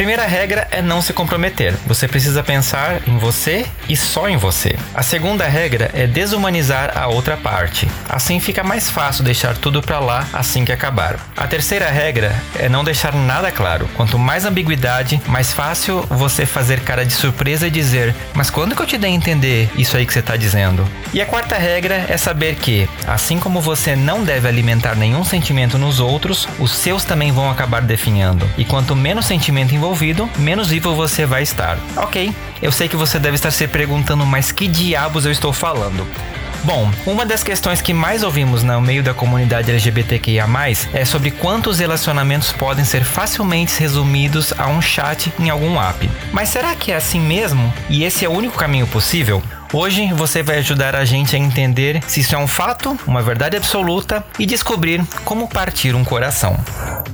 primeira regra é não se comprometer. Você precisa pensar em você e só em você. A segunda regra é desumanizar a outra parte. Assim fica mais fácil deixar tudo para lá assim que acabar. A terceira regra é não deixar nada claro. Quanto mais ambiguidade, mais fácil você fazer cara de surpresa e dizer: "Mas quando que eu te dei a entender isso aí que você está dizendo?". E a quarta regra é saber que, assim como você não deve alimentar nenhum sentimento nos outros, os seus também vão acabar definhando. E quanto menos sentimento envolvido, menos vivo você vai estar. Ok, eu sei que você deve estar se perguntando, mas que diabos eu estou falando? Bom, uma das questões que mais ouvimos no meio da comunidade LGBTQIA, é sobre quantos relacionamentos podem ser facilmente resumidos a um chat em algum app. Mas será que é assim mesmo? E esse é o único caminho possível? Hoje você vai ajudar a gente a entender se isso é um fato, uma verdade absoluta e descobrir como partir um coração.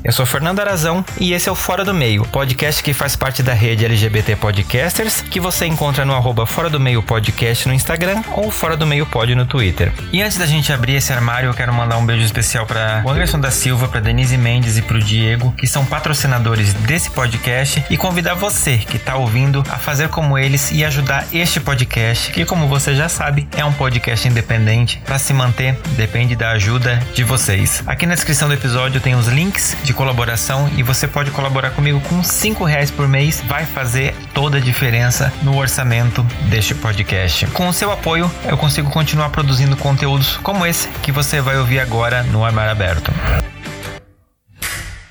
Eu sou Fernando Arazão e esse é o Fora do Meio, podcast que faz parte da rede LGBT Podcasters, que você encontra no arroba Fora do Meio Podcast no Instagram ou Fora do Meio Pod no Twitter. E antes da gente abrir esse armário, eu quero mandar um beijo especial para o Anderson da Silva, para Denise Mendes e para o Diego, que são patrocinadores desse podcast, e convidar você que está ouvindo a fazer como eles e ajudar este podcast, que como você já sabe, é um podcast independente. Para se manter, depende da ajuda de vocês. Aqui na descrição do episódio tem os links de colaboração e você pode colaborar comigo com 5 reais por mês. Vai fazer toda a diferença no orçamento deste podcast. Com o seu apoio, eu consigo continuar produzindo conteúdos como esse que você vai ouvir agora no Armário Aberto.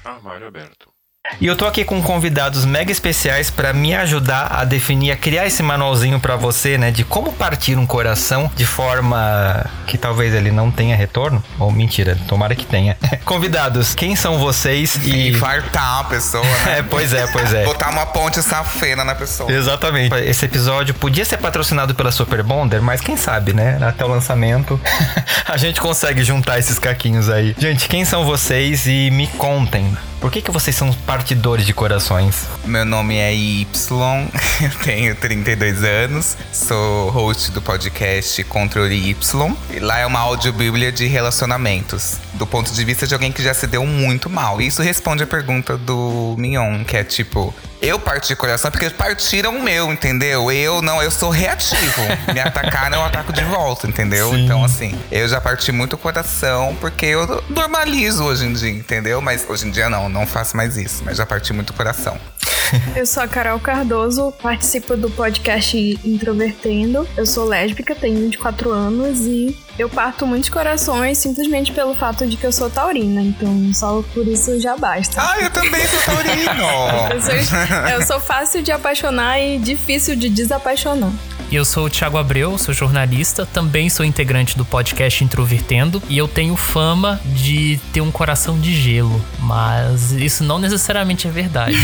Armário Aberto. E eu tô aqui com convidados mega especiais para me ajudar a definir, a criar esse manualzinho para você, né, de como partir um coração de forma que talvez ele não tenha retorno, ou mentira, tomara que tenha. convidados, quem são vocês e fartar a pessoa, né? é, pois é, pois é. Botar uma ponte safena na pessoa. Exatamente. Esse episódio podia ser patrocinado pela Super Bonder, mas quem sabe, né, até o lançamento a gente consegue juntar esses caquinhos aí. Gente, quem são vocês e me contem por que, que vocês são partidores de corações? Meu nome é Y, eu tenho 32 anos, sou host do podcast Controle Y. E lá é uma audiobíblia de relacionamentos, do ponto de vista de alguém que já se deu muito mal. Isso responde a pergunta do Mignon, que é tipo, eu parti coração porque partiram o meu, entendeu? Eu não, eu sou reativo. Me atacaram, eu ataco de volta, entendeu? Sim. Então, assim, eu já parti muito coração porque eu normalizo hoje em dia, entendeu? Mas hoje em dia não, não faço mais isso, mas já parti muito coração. Eu sou a Carol Cardoso, participo do podcast Introvertendo. Eu sou lésbica, tenho 24 anos e eu parto muitos corações simplesmente pelo fato de que eu sou taurina, então só por isso já basta. Ah, eu também sou taurino! eu, sou, eu sou fácil de apaixonar e difícil de desapaixonar. Eu sou o Thiago Abreu, sou jornalista, também sou integrante do podcast Introvertendo e eu tenho fama de ter um coração de gelo, mas isso não necessariamente é verdade.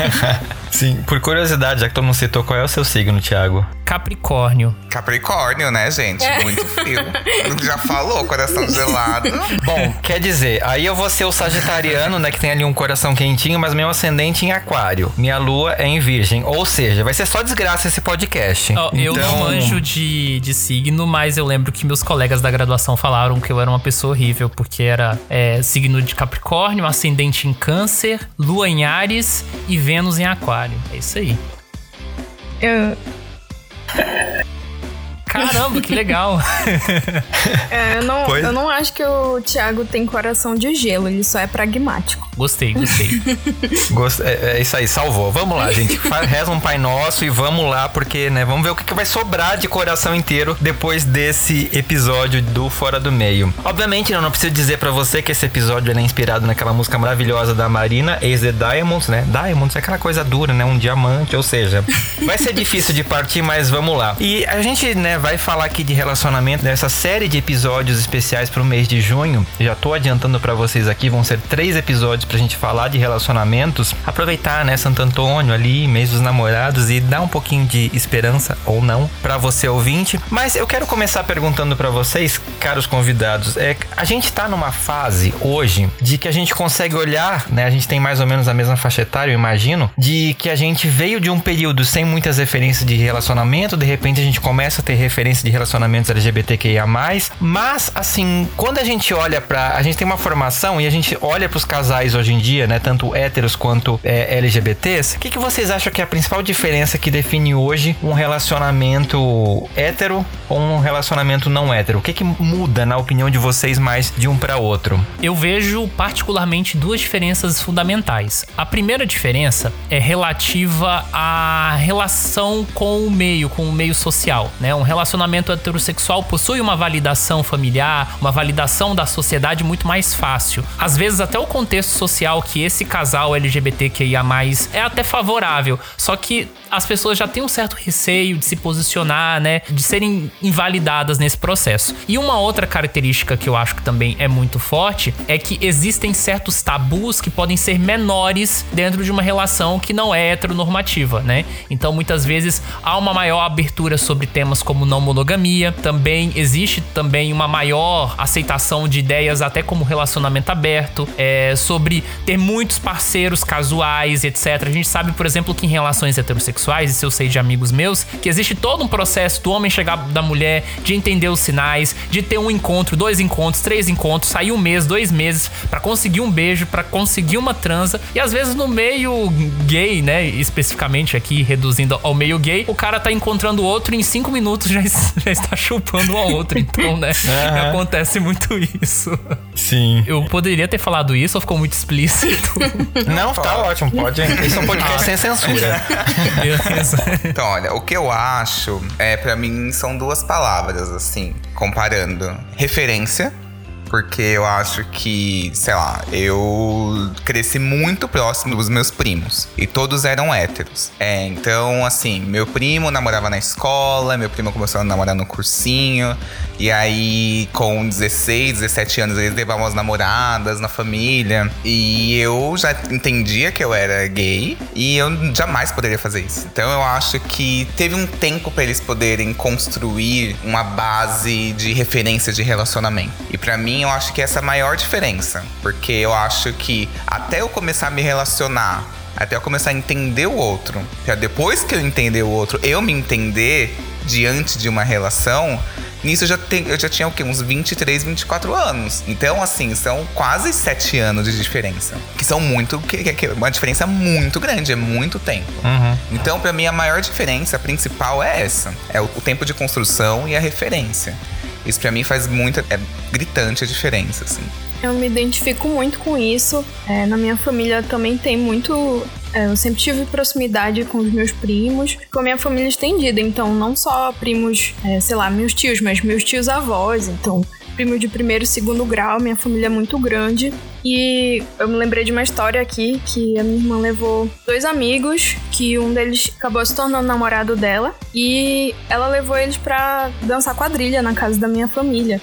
Sim, por curiosidade, já que todo mundo citou, qual é o seu signo, Thiago? Capricórnio. Capricórnio, né, gente? É. Muito frio. Já falou, coração gelado. Bom, quer dizer, aí eu vou ser o sagitariano, né, que tem ali um coração quentinho, mas meu ascendente em aquário. Minha lua é em virgem. Ou seja, vai ser só desgraça esse podcast. Oh, então... Eu não então- manjo de, de signo, mas eu lembro que meus colegas da graduação falaram que eu era uma pessoa horrível, porque era é, signo de Capricórnio, ascendente em câncer, lua em Ares e Vênus em aquário. É isso aí. Eu, Yeah. Caramba, que legal. É, eu, não, eu não acho que o Thiago tem coração de gelo, ele só é pragmático. Gostei, gostei. Gost... É, é, isso aí, salvou. Vamos lá, gente. Reza um Pai Nosso e vamos lá, porque, né, vamos ver o que, que vai sobrar de coração inteiro depois desse episódio do Fora do Meio. Obviamente, eu não preciso dizer para você que esse episódio é inspirado naquela música maravilhosa da Marina, Ace the Diamonds, né? Diamonds é aquela coisa dura, né? Um diamante, ou seja, vai ser difícil de partir, mas vamos lá. E a gente, né, vai falar aqui de relacionamento nessa série de episódios especiais para o mês de junho. Já tô adiantando para vocês aqui, vão ser três episódios pra gente falar de relacionamentos. Aproveitar, né, Santo Antônio ali, mês dos namorados e dar um pouquinho de esperança ou não para você ouvinte. Mas eu quero começar perguntando para vocês, caros convidados, é a gente tá numa fase hoje de que a gente consegue olhar, né, a gente tem mais ou menos a mesma faixa etária, eu imagino, de que a gente veio de um período sem muitas referências de relacionamento, de repente a gente começa a ter referência de relacionamentos LGBTQIA+, mas assim, quando a gente olha para, a gente tem uma formação e a gente olha para os casais hoje em dia, né, tanto héteros quanto é, LGBTs, o que, que vocês acham que é a principal diferença que define hoje um relacionamento hétero ou um relacionamento não hétero? O que, que muda na opinião de vocês mais de um para outro? Eu vejo particularmente duas diferenças fundamentais. A primeira diferença é relativa à relação com o meio, com o meio social, né? Um relacionamento heterossexual possui uma validação familiar, uma validação da sociedade muito mais fácil. Às vezes até o contexto social que esse casal LGBTQIA+ é até favorável, só que as pessoas já têm um certo receio de se posicionar, né, de serem invalidadas nesse processo. E uma outra característica que eu acho que também é muito forte é que existem certos tabus que podem ser menores dentro de uma relação que não é heteronormativa, né? Então muitas vezes há uma maior abertura sobre temas como não monogamia, também existe também uma maior aceitação de ideias até como relacionamento aberto, é, sobre ter muitos parceiros casuais, etc. A gente sabe, por exemplo, que em relações heterossexuais, isso eu sei de amigos meus, que existe todo um processo do homem chegar da mulher, de entender os sinais, de ter um encontro, dois encontros, três encontros, sair um mês, dois meses para conseguir um beijo, para conseguir uma transa. E às vezes no meio gay, né, especificamente aqui reduzindo ao meio gay, o cara tá encontrando o outro e em cinco minutos já, já está chupando o outro. Então, né, uhum. acontece muito isso. Sim. Eu poderia ter falado isso ou ficou muito explícito? Não, tá ótimo, pode. Esse é um podcast sem censura. então, olha, o que eu acho, é para mim, são duas palavras, assim, comparando. Referência porque eu acho que, sei lá, eu cresci muito próximo dos meus primos e todos eram héteros. É, então, assim, meu primo namorava na escola, meu primo começou a namorar no cursinho, e aí com 16, 17 anos eles levavam as namoradas na família, e eu já entendia que eu era gay e eu jamais poderia fazer isso. Então, eu acho que teve um tempo para eles poderem construir uma base de referência de relacionamento. E para mim, eu acho que essa é a maior diferença. Porque eu acho que até eu começar a me relacionar, até eu começar a entender o outro, pra depois que eu entender o outro, eu me entender diante de uma relação, Nisso eu já, te, eu já tinha o quê? Uns 23, 24 anos. Então, assim, são quase 7 anos de diferença. Que são muito. Que, que, uma diferença muito grande, é muito tempo. Uhum. Então, para mim, a maior diferença principal é essa: é o, o tempo de construção e a referência. Isso para mim faz muita. É gritante a diferença, assim. Eu me identifico muito com isso. É, na minha família também tem muito. É, eu sempre tive proximidade com os meus primos, com a minha família estendida. Então, não só primos, é, sei lá, meus tios, mas meus tios avós. Então, primo de primeiro e segundo grau, minha família é muito grande. E eu me lembrei de uma história aqui que a minha irmã levou dois amigos, que um deles acabou se tornando namorado dela, e ela levou eles para dançar quadrilha na casa da minha família.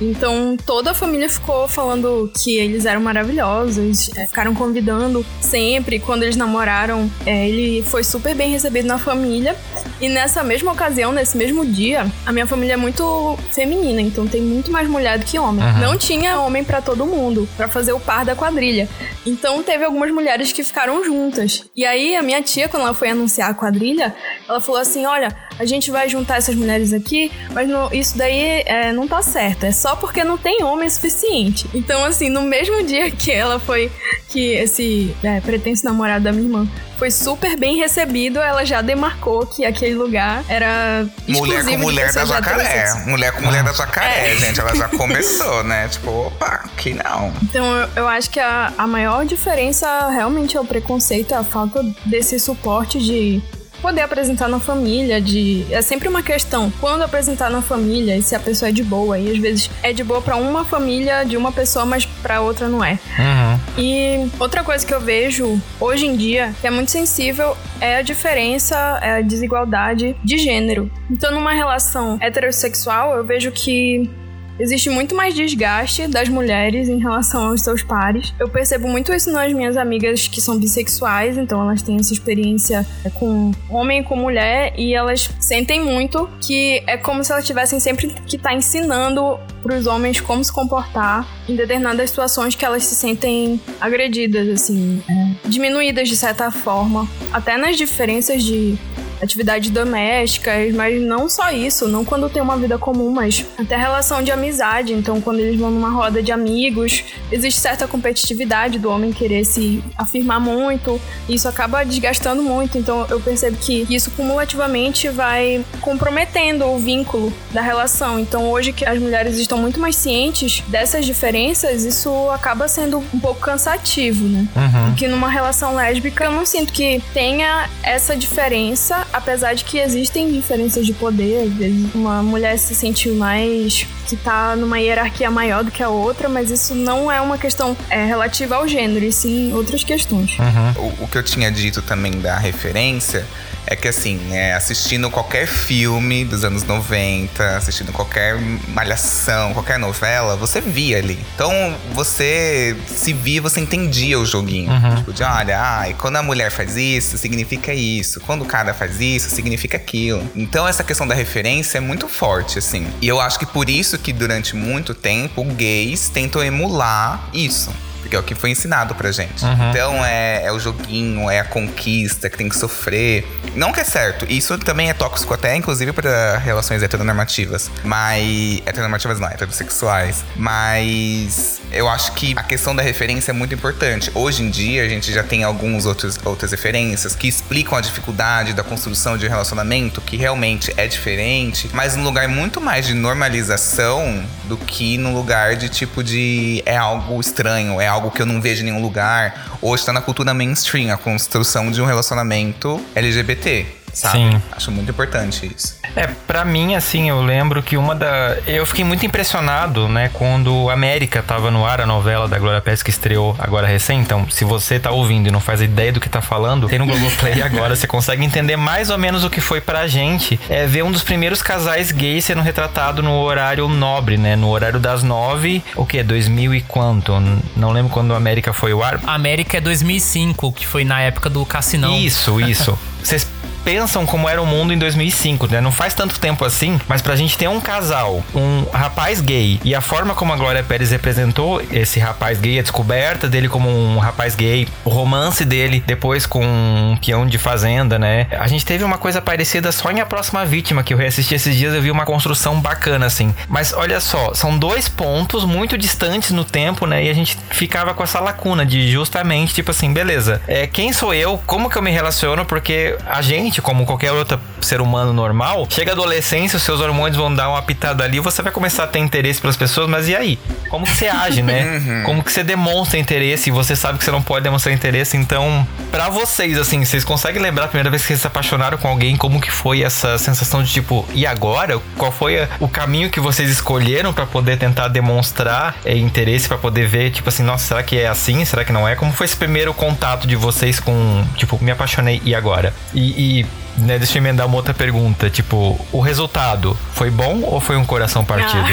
Então toda a família ficou falando que eles eram maravilhosos, é, ficaram convidando sempre. Quando eles namoraram, é, ele foi super bem recebido na família. E nessa mesma ocasião, nesse mesmo dia, a minha família é muito feminina, então tem muito mais mulher do que homem. Uhum. Não tinha homem para todo mundo, para fazer o par da quadrilha. Então teve algumas mulheres que ficaram juntas. E aí a minha tia, quando ela foi anunciar a quadrilha, ela falou assim: olha, a gente vai juntar essas mulheres aqui, mas não, isso daí é, não tá certo. É só porque não tem homem suficiente. Então, assim, no mesmo dia que ela foi, que esse é, pretenso namorado da minha irmã foi super bem recebido, ela já demarcou que aquele lugar era Mulher com mulher da jacaré. Mulher com mulher da jacaré, é. gente. Ela já começou, né? Tipo, opa, que não. Então, eu, eu acho que a, a maior diferença realmente é o preconceito, a falta desse suporte de poder apresentar na família, de é sempre uma questão quando apresentar na família e se a pessoa é de boa. E às vezes é de boa para uma família de uma pessoa, mas para outra não é. Uhum. E outra coisa que eu vejo hoje em dia que é muito sensível é a diferença, é a desigualdade de gênero. Então, numa relação heterossexual, eu vejo que Existe muito mais desgaste das mulheres em relação aos seus pares. Eu percebo muito isso nas minhas amigas que são bissexuais, então elas têm essa experiência com homem e com mulher e elas sentem muito que é como se elas tivessem sempre que estar tá ensinando para os homens como se comportar em determinadas situações que elas se sentem agredidas, assim, é, diminuídas de certa forma, até nas diferenças de atividades domésticas, mas não só isso, não quando tem uma vida comum, mas até relação de amizade. Então, quando eles vão numa roda de amigos, existe certa competitividade do homem querer se afirmar muito, e isso acaba desgastando muito. Então, eu percebo que isso cumulativamente vai comprometendo o vínculo da relação. Então, hoje que as mulheres estão muito mais cientes dessas diferenças, isso acaba sendo um pouco cansativo, né? Uhum. Que numa relação lésbica, eu não sinto que tenha essa diferença apesar de que existem diferenças de poder, às vezes uma mulher se sente mais que tá numa hierarquia maior do que a outra, mas isso não é uma questão é, relativa ao gênero, e sim outras questões. Uhum. O, o que eu tinha dito também da referência é que assim, é, assistindo qualquer filme dos anos 90, assistindo qualquer malhação, qualquer novela, você via ali. Então você se via, você entendia o joguinho. Uhum. Tipo, de olha, e quando a mulher faz isso, significa isso. Quando o cara faz isso, significa aquilo. Então essa questão da referência é muito forte, assim. E eu acho que por isso que durante muito tempo gays tentam emular isso porque é o que foi ensinado pra gente. Uhum. Então é, é, o joguinho, é a conquista que tem que sofrer. Não que é certo, isso também é tóxico até, inclusive, para relações heteronormativas. Mas. Heteronormativas não, heterossexuais. Mas eu acho que a questão da referência é muito importante. Hoje em dia a gente já tem algumas outros, outras referências que explicam a dificuldade da construção de um relacionamento, que realmente é diferente, mas num lugar muito mais de normalização do que num lugar de tipo de é algo estranho, é algo que eu não vejo em nenhum lugar. Hoje tá na cultura mainstream a construção de um relacionamento LGBT sabe? Sim. Acho muito importante isso. É, pra mim, assim, eu lembro que uma da. Eu fiquei muito impressionado, né, quando América tava no ar, a novela da Glória Pérez que estreou agora recém. Então, se você tá ouvindo e não faz ideia do que tá falando, tem no Globoplay agora, você consegue entender mais ou menos o que foi pra gente. É ver um dos primeiros casais gays sendo retratado no horário nobre, né? No horário das nove, o que? 2000 e quanto? Não lembro quando a América foi o ar. A América é 2005, que foi na época do Cassinão. Isso, isso. Vocês pensam como era o mundo em 2005, né? Não faz tanto tempo assim, mas pra gente ter um casal, um rapaz gay e a forma como a Glória Pérez representou esse rapaz gay, a descoberta dele como um rapaz gay, o romance dele depois com um peão de fazenda, né? A gente teve uma coisa parecida só em A Próxima Vítima, que eu reassisti esses dias, eu vi uma construção bacana, assim. Mas olha só, são dois pontos muito distantes no tempo, né? E a gente ficava com essa lacuna de justamente, tipo assim, beleza, é, quem sou eu? Como que eu me relaciono? Porque a gente como qualquer outro ser humano normal, chega a adolescência, os seus hormônios vão dar uma pitada ali, você vai começar a ter interesse pelas pessoas, mas e aí? Como que você age, né? Uhum. Como que você demonstra interesse e você sabe que você não pode demonstrar interesse, então, para vocês, assim, vocês conseguem lembrar a primeira vez que vocês se apaixonaram com alguém, como que foi essa sensação de tipo, e agora? Qual foi a, o caminho que vocês escolheram para poder tentar demonstrar é, interesse, para poder ver, tipo assim, nossa, será que é assim? Será que não é? Como foi esse primeiro contato de vocês com, tipo, me apaixonei e agora? E, e né, deixa eu emendar uma outra pergunta. Tipo, o resultado foi bom ou foi um coração partido?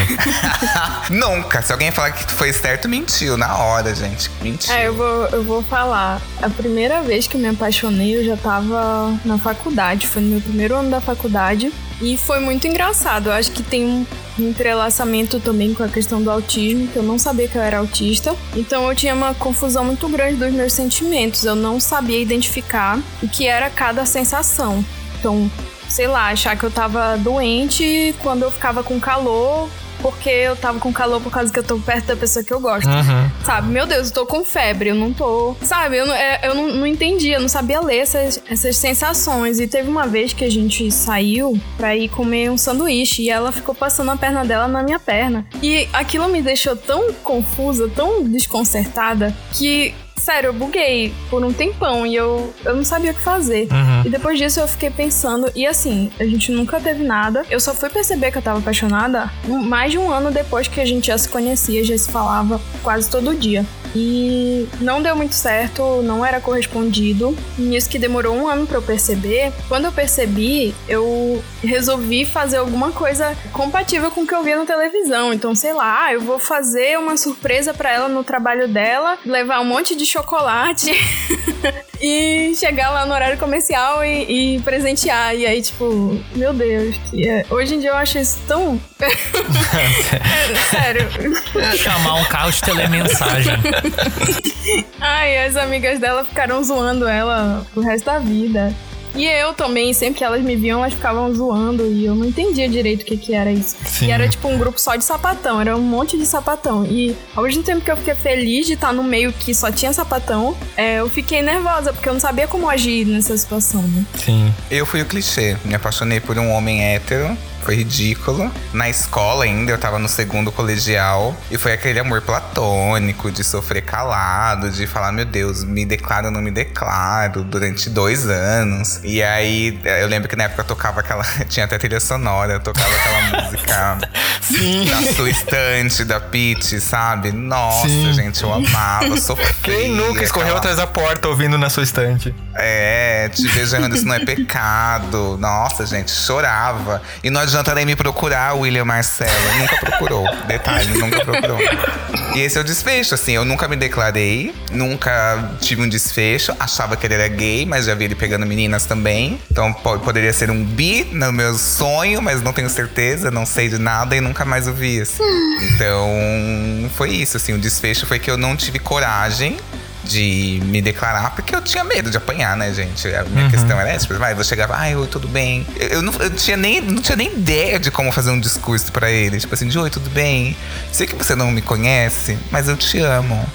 Ah. Nunca. Se alguém falar que foi certo, mentiu na hora, gente. Mentiu. É, eu vou, eu vou falar. A primeira vez que eu me apaixonei, eu já tava na faculdade. Foi no meu primeiro ano da faculdade. E foi muito engraçado. Eu acho que tem um entrelaçamento também com a questão do autismo, que eu não sabia que eu era autista. Então eu tinha uma confusão muito grande dos meus sentimentos. Eu não sabia identificar o que era cada sensação. Então, sei lá, achar que eu tava doente quando eu ficava com calor, porque eu tava com calor por causa que eu tô perto da pessoa que eu gosto. Uhum. Sabe? Meu Deus, eu tô com febre, eu não tô. Sabe? Eu, não, é, eu não, não entendi, eu não sabia ler essas, essas sensações. E teve uma vez que a gente saiu pra ir comer um sanduíche e ela ficou passando a perna dela na minha perna. E aquilo me deixou tão confusa, tão desconcertada, que sério, eu buguei por um tempão e eu, eu não sabia o que fazer. Uhum. E depois disso eu fiquei pensando, e assim, a gente nunca teve nada. Eu só fui perceber que eu tava apaixonada mais de um ano depois que a gente já se conhecia, já se falava quase todo dia. E não deu muito certo, não era correspondido. Nisso que demorou um ano para eu perceber. Quando eu percebi, eu resolvi fazer alguma coisa compatível com o que eu via na televisão. Então, sei lá, eu vou fazer uma surpresa para ela no trabalho dela, levar um monte de chocolate e chegar lá no horário comercial e, e, presentear. E aí, tipo, meu Deus, é... hoje em dia eu acho isso tão. é, sério. Chamar um carro de telemensagem. Ai, as amigas dela ficaram zoando ela o resto da vida. E eu também, sempre que elas me viam, elas ficavam zoando e eu não entendia direito o que, que era isso. Sim. E era tipo um grupo só de sapatão, era um monte de sapatão. E ao mesmo tempo que eu fiquei feliz de estar no meio que só tinha sapatão, é, eu fiquei nervosa, porque eu não sabia como agir nessa situação, né? Sim. Eu fui o clichê, me apaixonei por um homem hétero foi ridículo. Na escola ainda, eu tava no segundo colegial. E foi aquele amor platônico, de sofrer calado, de falar, meu Deus, me declaro ou não me declaro, durante dois anos. E aí, eu lembro que na época eu tocava aquela. Tinha até trilha sonora, eu tocava aquela música. Sim. Na sua estante da Pete, sabe? Nossa, Sim. gente, eu amava, sofria. Quem nunca escorreu aquela... atrás da porta ouvindo na sua estante? É, te beijando, isso não é pecado. Nossa, gente, chorava. E não adianta nem me procurar, William Marcelo. Nunca procurou. Detalhe, nunca procurou. E esse é o desfecho, assim. Eu nunca me declarei, nunca tive um desfecho. Achava que ele era gay, mas já vi ele pegando meninas também. Então poderia ser um bi no meu sonho, mas não tenho certeza, não sei de nada e nunca mais o vi. Assim. Então foi isso, assim. O desfecho foi que eu não tive coragem de me declarar, porque eu tinha medo de apanhar, né, gente? A minha uhum. questão era essa, vai, vou chegar, ai, oi, tudo bem. Eu, não, eu tinha nem, não tinha nem ideia de como fazer um discurso para ele, tipo assim, de oi, tudo bem. Sei que você não me conhece, mas eu te amo.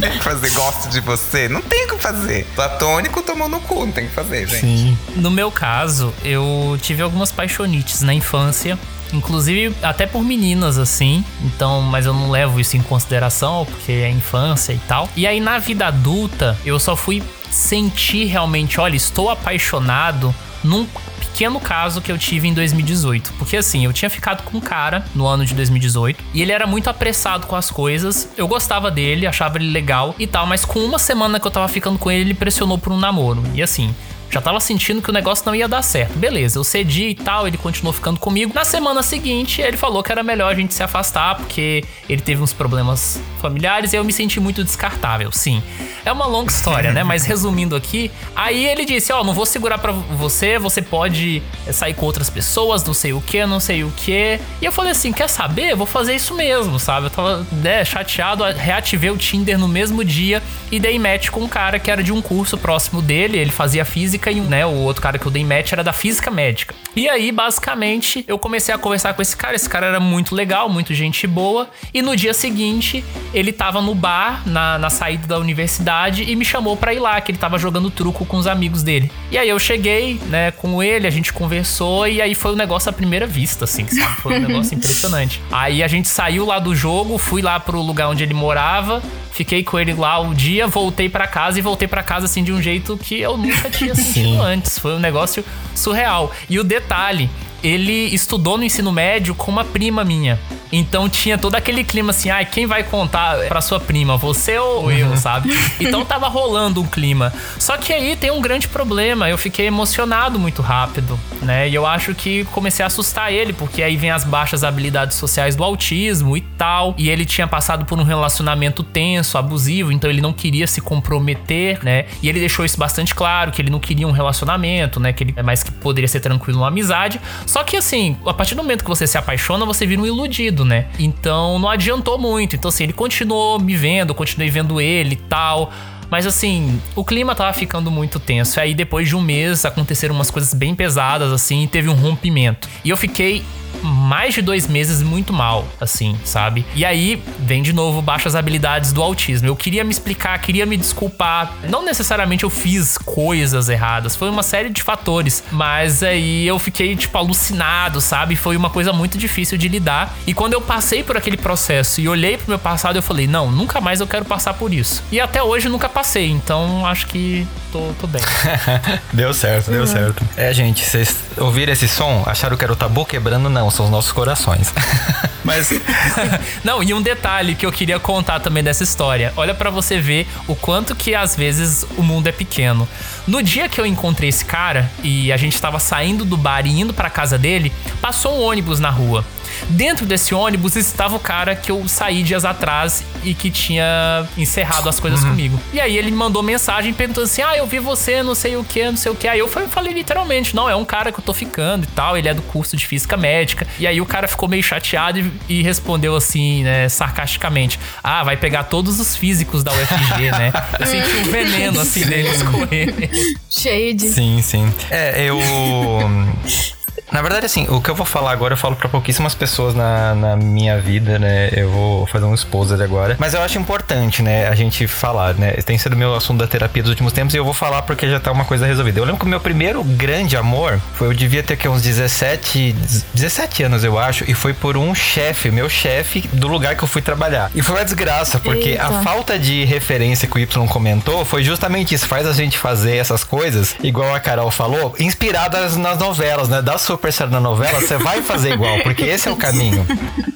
Tem que fazer gosto de você. Não tem o que fazer. Platônico tomou no cu, não tem que fazer, gente. Sim. No meu caso, eu tive algumas paixonites na infância. Inclusive, até por meninas, assim. Então, mas eu não levo isso em consideração, porque é infância e tal. E aí, na vida adulta, eu só fui sentir realmente, olha, estou apaixonado num pequeno caso que eu tive em 2018. Porque assim, eu tinha ficado com um cara no ano de 2018 e ele era muito apressado com as coisas. Eu gostava dele, achava ele legal e tal, mas com uma semana que eu tava ficando com ele, ele pressionou por um namoro. E assim, já tava sentindo que o negócio não ia dar certo. Beleza, eu cedi e tal, ele continuou ficando comigo. Na semana seguinte, ele falou que era melhor a gente se afastar, porque ele teve uns problemas familiares e eu me senti muito descartável. Sim, é uma longa história, né? Mas resumindo aqui, aí ele disse: Ó, oh, não vou segurar para você, você pode sair com outras pessoas, não sei o que, não sei o que. E eu falei assim: quer saber? Vou fazer isso mesmo, sabe? Eu tava né, chateado, reativei o Tinder no mesmo dia e dei match com um cara que era de um curso próximo dele, ele fazia física física e né, o outro cara que eu dei match era da física médica. E aí, basicamente, eu comecei a conversar com esse cara. Esse cara era muito legal, muito gente boa. E no dia seguinte, ele tava no bar, na, na saída da universidade, e me chamou pra ir lá, que ele tava jogando truco com os amigos dele. E aí eu cheguei, né, com ele, a gente conversou, e aí foi um negócio à primeira vista, assim, sabe? Foi um negócio impressionante. Aí a gente saiu lá do jogo, fui lá pro lugar onde ele morava, Fiquei com ele lá o dia, voltei para casa e voltei para casa assim de um jeito que eu nunca tinha sentido antes. Foi um negócio surreal. E o detalhe, ele estudou no ensino médio com uma prima minha. Então tinha todo aquele clima assim, ai, ah, quem vai contar pra sua prima, você ou uhum. eu, sabe? Então tava rolando um clima. Só que aí tem um grande problema, eu fiquei emocionado muito rápido, né? E eu acho que comecei a assustar ele, porque aí vem as baixas habilidades sociais do autismo e tal. E ele tinha passado por um relacionamento tenso, abusivo, então ele não queria se comprometer, né? E ele deixou isso bastante claro, que ele não queria um relacionamento, né? Que ele, mas que poderia ser tranquilo uma amizade. Só que assim, a partir do momento que você se apaixona, você vira um iludido né? Então não adiantou muito. Então, assim, ele continuou me vendo, continuei vendo ele e tal. Mas assim, o clima tava ficando muito tenso. E aí, depois de um mês, aconteceram umas coisas bem pesadas, assim, e teve um rompimento. E eu fiquei mais de dois meses muito mal, assim, sabe? E aí vem de novo baixas habilidades do autismo. Eu queria me explicar, queria me desculpar. Não necessariamente eu fiz coisas erradas, foi uma série de fatores. Mas aí eu fiquei, tipo, alucinado, sabe? Foi uma coisa muito difícil de lidar. E quando eu passei por aquele processo e olhei pro meu passado, eu falei, não, nunca mais eu quero passar por isso. E até hoje nunca passei, então acho que tô, tô bem. deu certo, deu uhum. certo. É, gente, vocês ouviram esse som? Acharam que era o tabu quebrando? Não, são os nossos corações. Mas. Não, e um detalhe que eu queria contar também dessa história. Olha para você ver o quanto que às vezes o mundo é pequeno. No dia que eu encontrei esse cara e a gente tava saindo do bar e indo pra casa dele, passou um ônibus na rua. Dentro desse ônibus estava o cara que eu saí dias atrás e que tinha encerrado as coisas uhum. comigo. E aí ele me mandou mensagem perguntando assim: Ah, eu vi você, não sei o que, não sei o que. Aí eu falei literalmente: Não, é um cara que eu tô ficando e tal. Ele é do curso de física médica. E aí o cara ficou meio chateado e, e respondeu assim, né, sarcasticamente: Ah, vai pegar todos os físicos da UFG, né? Eu senti um veneno assim nele escorrer. Cheio de. Sim, sim. É, eu. Na verdade, assim, o que eu vou falar agora eu falo para pouquíssimas pessoas na, na minha vida, né? Eu vou fazer um exposed agora. Mas eu acho importante, né, a gente falar, né? Tem sido meu assunto da terapia dos últimos tempos e eu vou falar porque já tá uma coisa resolvida. Eu lembro que o meu primeiro grande amor foi, eu devia ter que uns 17, 17 anos, eu acho, e foi por um chefe, meu chefe do lugar que eu fui trabalhar. E foi uma desgraça, porque Eita. a falta de referência que o Y comentou foi justamente isso, faz a gente fazer essas coisas, igual a Carol falou, inspiradas nas novelas, né? Da percebe na novela, você vai fazer igual, porque esse é o caminho.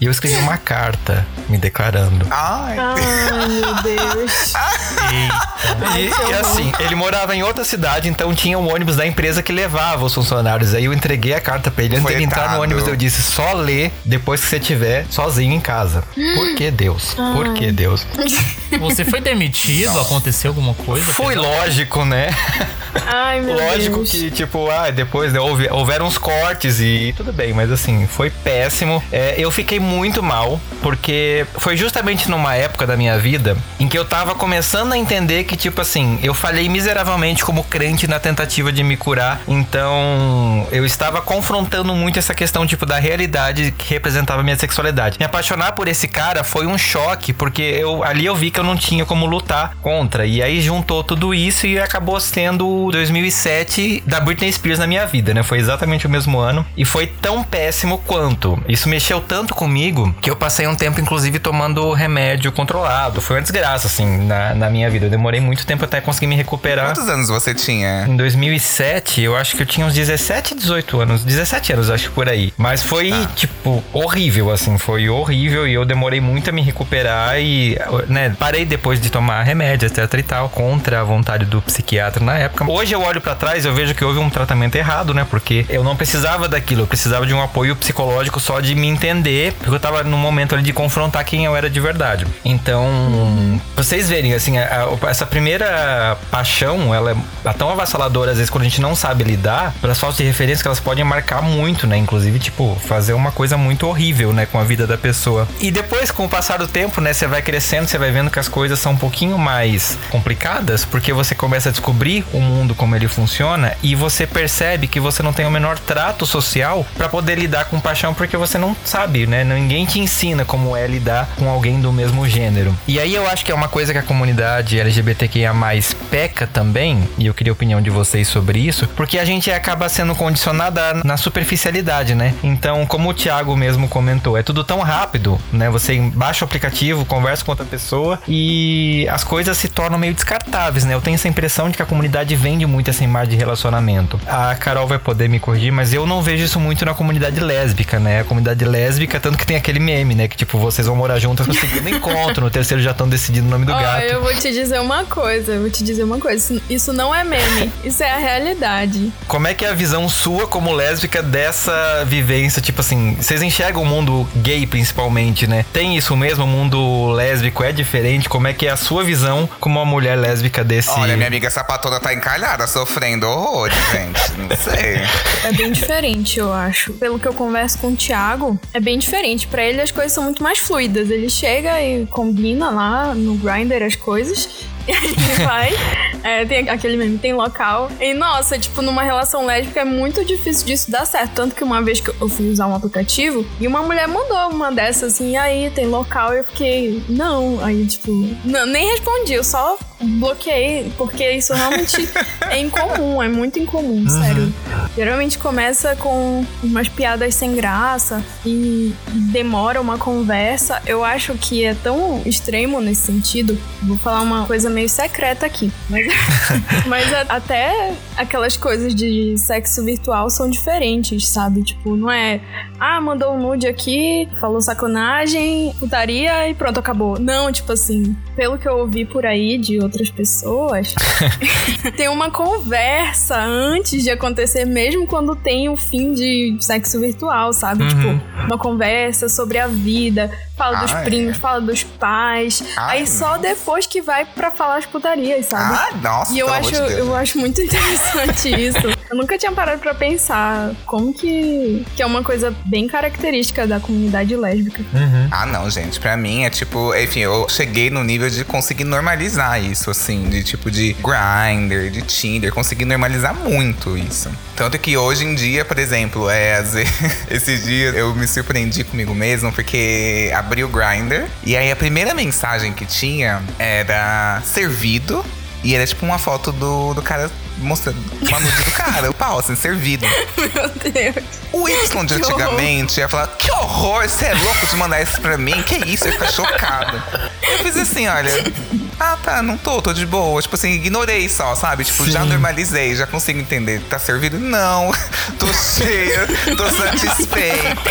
E eu escrevi uma carta me declarando. Ai, Ai meu Deus. E, e, assim, ele morava em outra cidade, então tinha um ônibus da empresa que levava os funcionários. Aí eu entreguei a carta pra ele. Antes de entrar no ônibus, eu disse: só lê depois que você estiver sozinho em casa. Por que Deus? Por que Deus? Você foi demitido? Aconteceu alguma coisa? Foi lógico, né? Ai, meu lógico Deus. que, tipo, ah, depois né, houve, houveram uns cortes e tudo bem, mas assim, foi péssimo. É, eu fiquei muito mal, porque foi justamente numa época da minha vida em que eu tava começando a entender que, tipo assim, eu falhei miseravelmente como crente na tentativa de me curar. Então, eu estava confrontando muito essa questão, tipo, da realidade que representava minha sexualidade. Me apaixonar por esse cara foi um choque, porque eu ali eu vi que eu não tinha como lutar contra. E aí juntou tudo isso e acabou sendo 2007 da Britney Spears na minha vida, né? Foi exatamente o mesmo ano e foi tão péssimo quanto. Isso mexeu tanto comigo que eu passei um tempo, inclusive, tomando remédio controlado. Foi uma desgraça, assim, na, na minha vida. Eu demorei muito tempo até conseguir me recuperar. Quantos anos você tinha? Em 2007, eu acho que eu tinha uns 17, 18 anos. 17 anos, acho que por aí. Mas foi, tá. tipo, horrível, assim. Foi horrível e eu demorei muito a me recuperar e, né, parei depois de tomar remédio, etc e tal, contra a vontade do psiquiatra na época. Hoje eu olho para trás, eu vejo que houve um tratamento errado, né? Porque eu não precisava precisava daquilo, eu precisava de um apoio psicológico só de me entender, porque eu tava no momento ali de confrontar quem eu era de verdade. Então, vocês verem, assim, a, a, essa primeira paixão, ela é tão avassaladora, às vezes, quando a gente não sabe lidar, pelas faltas de referência que elas podem marcar muito, né? Inclusive, tipo, fazer uma coisa muito horrível, né, com a vida da pessoa. E depois, com o passar do tempo, né, você vai crescendo, você vai vendo que as coisas são um pouquinho mais complicadas, porque você começa a descobrir o mundo como ele funciona e você percebe que você não tem o menor trato social para poder lidar com paixão, porque você não sabe, né? Ninguém te ensina como é lidar com alguém do mesmo gênero. E aí eu acho que é uma coisa que a comunidade LGBTQIA peca também, e eu queria a opinião de vocês sobre isso, porque a gente acaba sendo condicionada na superficialidade, né? Então, como o Thiago mesmo comentou, é tudo tão rápido, né? Você baixa o aplicativo, conversa com outra pessoa e as coisas se tornam meio descartáveis, né? Eu tenho essa impressão de que a comunidade vende muito essa imagem de relacionamento. A Carol vai poder me corrigir, mas eu não vejo isso muito na comunidade lésbica, né? A comunidade lésbica, tanto que tem aquele meme, né? Que tipo, vocês vão morar juntas no segundo encontro, no terceiro já estão decidindo o nome do oh, gato. Eu vou te dizer uma coisa, eu vou te dizer uma coisa. Isso não é meme, isso é a realidade. Como é que é a visão sua como lésbica dessa vivência? Tipo assim, vocês enxergam o mundo gay principalmente, né? Tem isso mesmo? O mundo lésbico é diferente? Como é que é a sua visão como uma mulher lésbica desse. Olha, minha amiga sapatona tá encalhada, sofrendo horrores, gente. Não sei. É bem diferente diferente, eu acho. Pelo que eu converso com o Thiago, é bem diferente. Para ele as coisas são muito mais fluidas. Ele chega e combina lá no Grindr as coisas. E aí ele vai É, tem aquele meme, tem local. E nossa, tipo, numa relação lésbica é muito difícil disso dar certo. Tanto que uma vez que eu fui usar um aplicativo e uma mulher mandou uma dessas assim, e aí tem local, e eu fiquei, não. Aí, tipo, não, nem respondi, eu só bloqueei, porque isso realmente é incomum, é muito incomum, uhum. sério. Geralmente começa com umas piadas sem graça e demora uma conversa. Eu acho que é tão extremo nesse sentido. Vou falar uma coisa meio secreta aqui, mas, mas até aquelas coisas de sexo virtual são diferentes, sabe? Tipo, não é, ah, mandou um nude aqui, falou sacanagem, putaria e pronto, acabou. Não, tipo assim, pelo que eu ouvi por aí de outras pessoas, tem uma conversa antes de acontecer, mesmo quando tem o um fim de sexo virtual, sabe? Uhum. Tipo, uma conversa sobre a vida, fala ah, dos é. primos, fala dos pais. Ai, aí só depois que vai para falar as putarias, sabe? Ah, nossa, E eu acho, de eu acho muito interessante isso. Eu nunca tinha parado para pensar como que, que é uma coisa bem característica da comunidade lésbica. Uhum. Ah, não, gente. Pra mim é tipo, enfim, eu cheguei no nível de conseguir normalizar isso, assim, de tipo de grinder, de Tinder, conseguir normalizar muito isso. Tanto que hoje em dia, por exemplo, é, dias eu me surpreendi comigo mesmo, porque abri o Grinder e aí a primeira mensagem que tinha era servido. E era tipo uma foto do, do cara mostrando uma nude do cara, o pau, assim, servido. Meu Deus. O Y de antigamente ia falar: Que horror, você é louco de mandar isso pra mim? Que isso? Eu ia ficar chocado. Eu fiz assim: olha, ah, tá, não tô, tô de boa. Tipo assim, ignorei só, sabe? Tipo, Sim. já normalizei, já consigo entender. Tá servido? Não. tô cheia, tô satisfeita.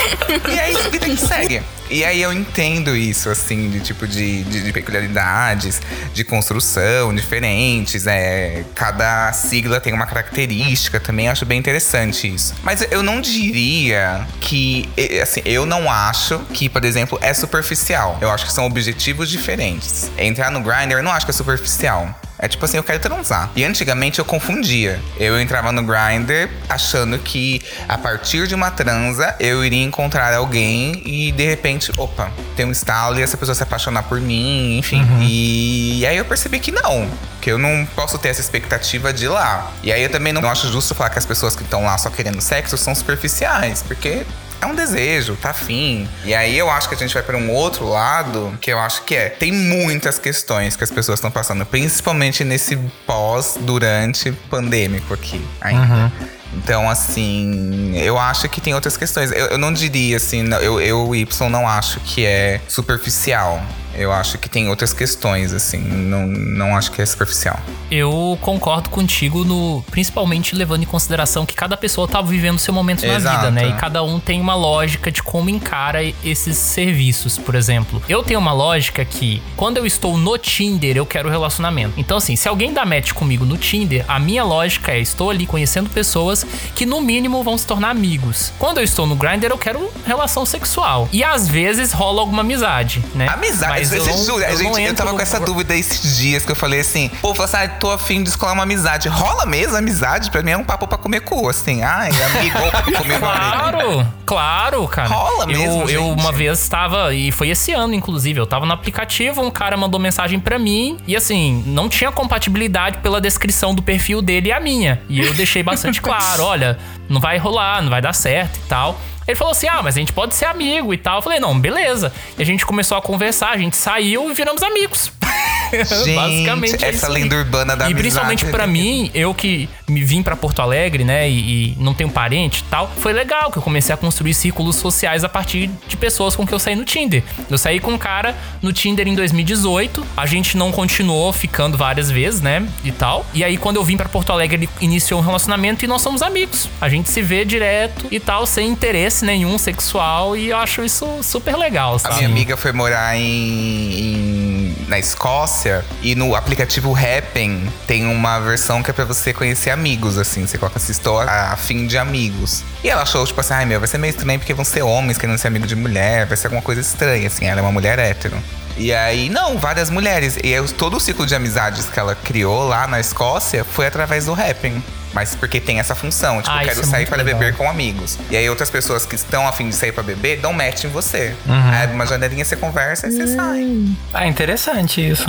E aí, vida que segue. E aí eu entendo isso, assim, de tipo de, de, de, peculiaridades, de construção diferentes. É, cada sigla tem uma característica também, acho bem interessante isso. Mas eu não diria que, assim, eu não acho que, por exemplo, é superficial. Eu acho que são objetivos diferentes. Entrar no Grindr eu não acho que é superficial. É tipo assim, eu quero transar. E antigamente eu confundia. Eu entrava no Grindr achando que a partir de uma transa eu iria encontrar alguém e de repente, opa, tem um estalo e essa pessoa se apaixonar por mim, enfim. Uhum. E... e aí eu percebi que não. Que eu não posso ter essa expectativa de ir lá. E aí eu também não acho justo falar que as pessoas que estão lá só querendo sexo são superficiais. Porque é um desejo, tá afim. E aí eu acho que a gente vai para um outro lado, que eu acho que é. Tem muitas questões que as pessoas estão passando, principalmente nesse pós, durante pandêmico aqui ainda. Uhum. Então, assim, eu acho que tem outras questões. Eu, eu não diria assim, eu, eu, Y, não acho que é superficial. Eu acho que tem outras questões, assim. Não, não acho que é superficial. Eu concordo contigo, no, principalmente levando em consideração que cada pessoa tá vivendo seu momento Exato. na vida, né? E cada um tem uma lógica de como encara esses serviços, por exemplo. Eu tenho uma lógica que, quando eu estou no Tinder, eu quero relacionamento. Então, assim, se alguém dá match comigo no Tinder, a minha lógica é: estou ali conhecendo pessoas que, no mínimo, vão se tornar amigos. Quando eu estou no Grindr, eu quero relação sexual. E às vezes rola alguma amizade, né? Amizade? Mas eu, não, eu, gente, eu tava com essa dúvida esses dias que eu falei assim, pô, assim, ah, tô afim de escolar uma amizade. Rola mesmo amizade? Pra mim é um papo pra comer cu, assim. Ai, amigo, pra comer Claro, claro, cara. Rola mesmo, eu, eu uma vez tava, e foi esse ano, inclusive, eu tava no aplicativo, um cara mandou mensagem pra mim, e assim, não tinha compatibilidade pela descrição do perfil dele e a minha. E eu deixei bastante claro, olha, não vai rolar, não vai dar certo e tal. Ele falou assim: ah, mas a gente pode ser amigo e tal. Eu falei: não, beleza. E a gente começou a conversar, a gente saiu e viramos amigos. Gente, Basicamente. Essa lenda urbana da E principalmente para mim, eu que me vim para Porto Alegre, né, e, e, não tenho parente e tal, foi legal que eu comecei a construir círculos sociais a partir de pessoas com que eu saí no Tinder. Eu saí com um cara no Tinder em 2018, a gente não continuou ficando várias vezes, né, e tal. E aí quando eu vim para Porto Alegre, ele iniciou um relacionamento e nós somos amigos. A gente se vê direto e tal, sem interesse nenhum sexual e eu acho isso super legal, sabe? A minha amiga foi morar em, em na Escócia e no aplicativo Happn tem uma versão que é para você conhecer amigos, assim. Você coloca essa história a fim de amigos. E ela achou, tipo assim, ai meu, vai ser meio estranho porque vão ser homens querendo ser amigo de mulher, vai ser alguma coisa estranha, assim. Ela é uma mulher hétero. E aí, não, várias mulheres. E aí, todo o ciclo de amizades que ela criou lá na Escócia foi através do Happn. Mas porque tem essa função. Tipo, Ah, eu quero é sair muito para beber com amigos. E aí outras pessoas que estão afim de sair para beber dão match em você. Uhum. Aí uma janelinha você conversa e você sai. Ah, interessante isso.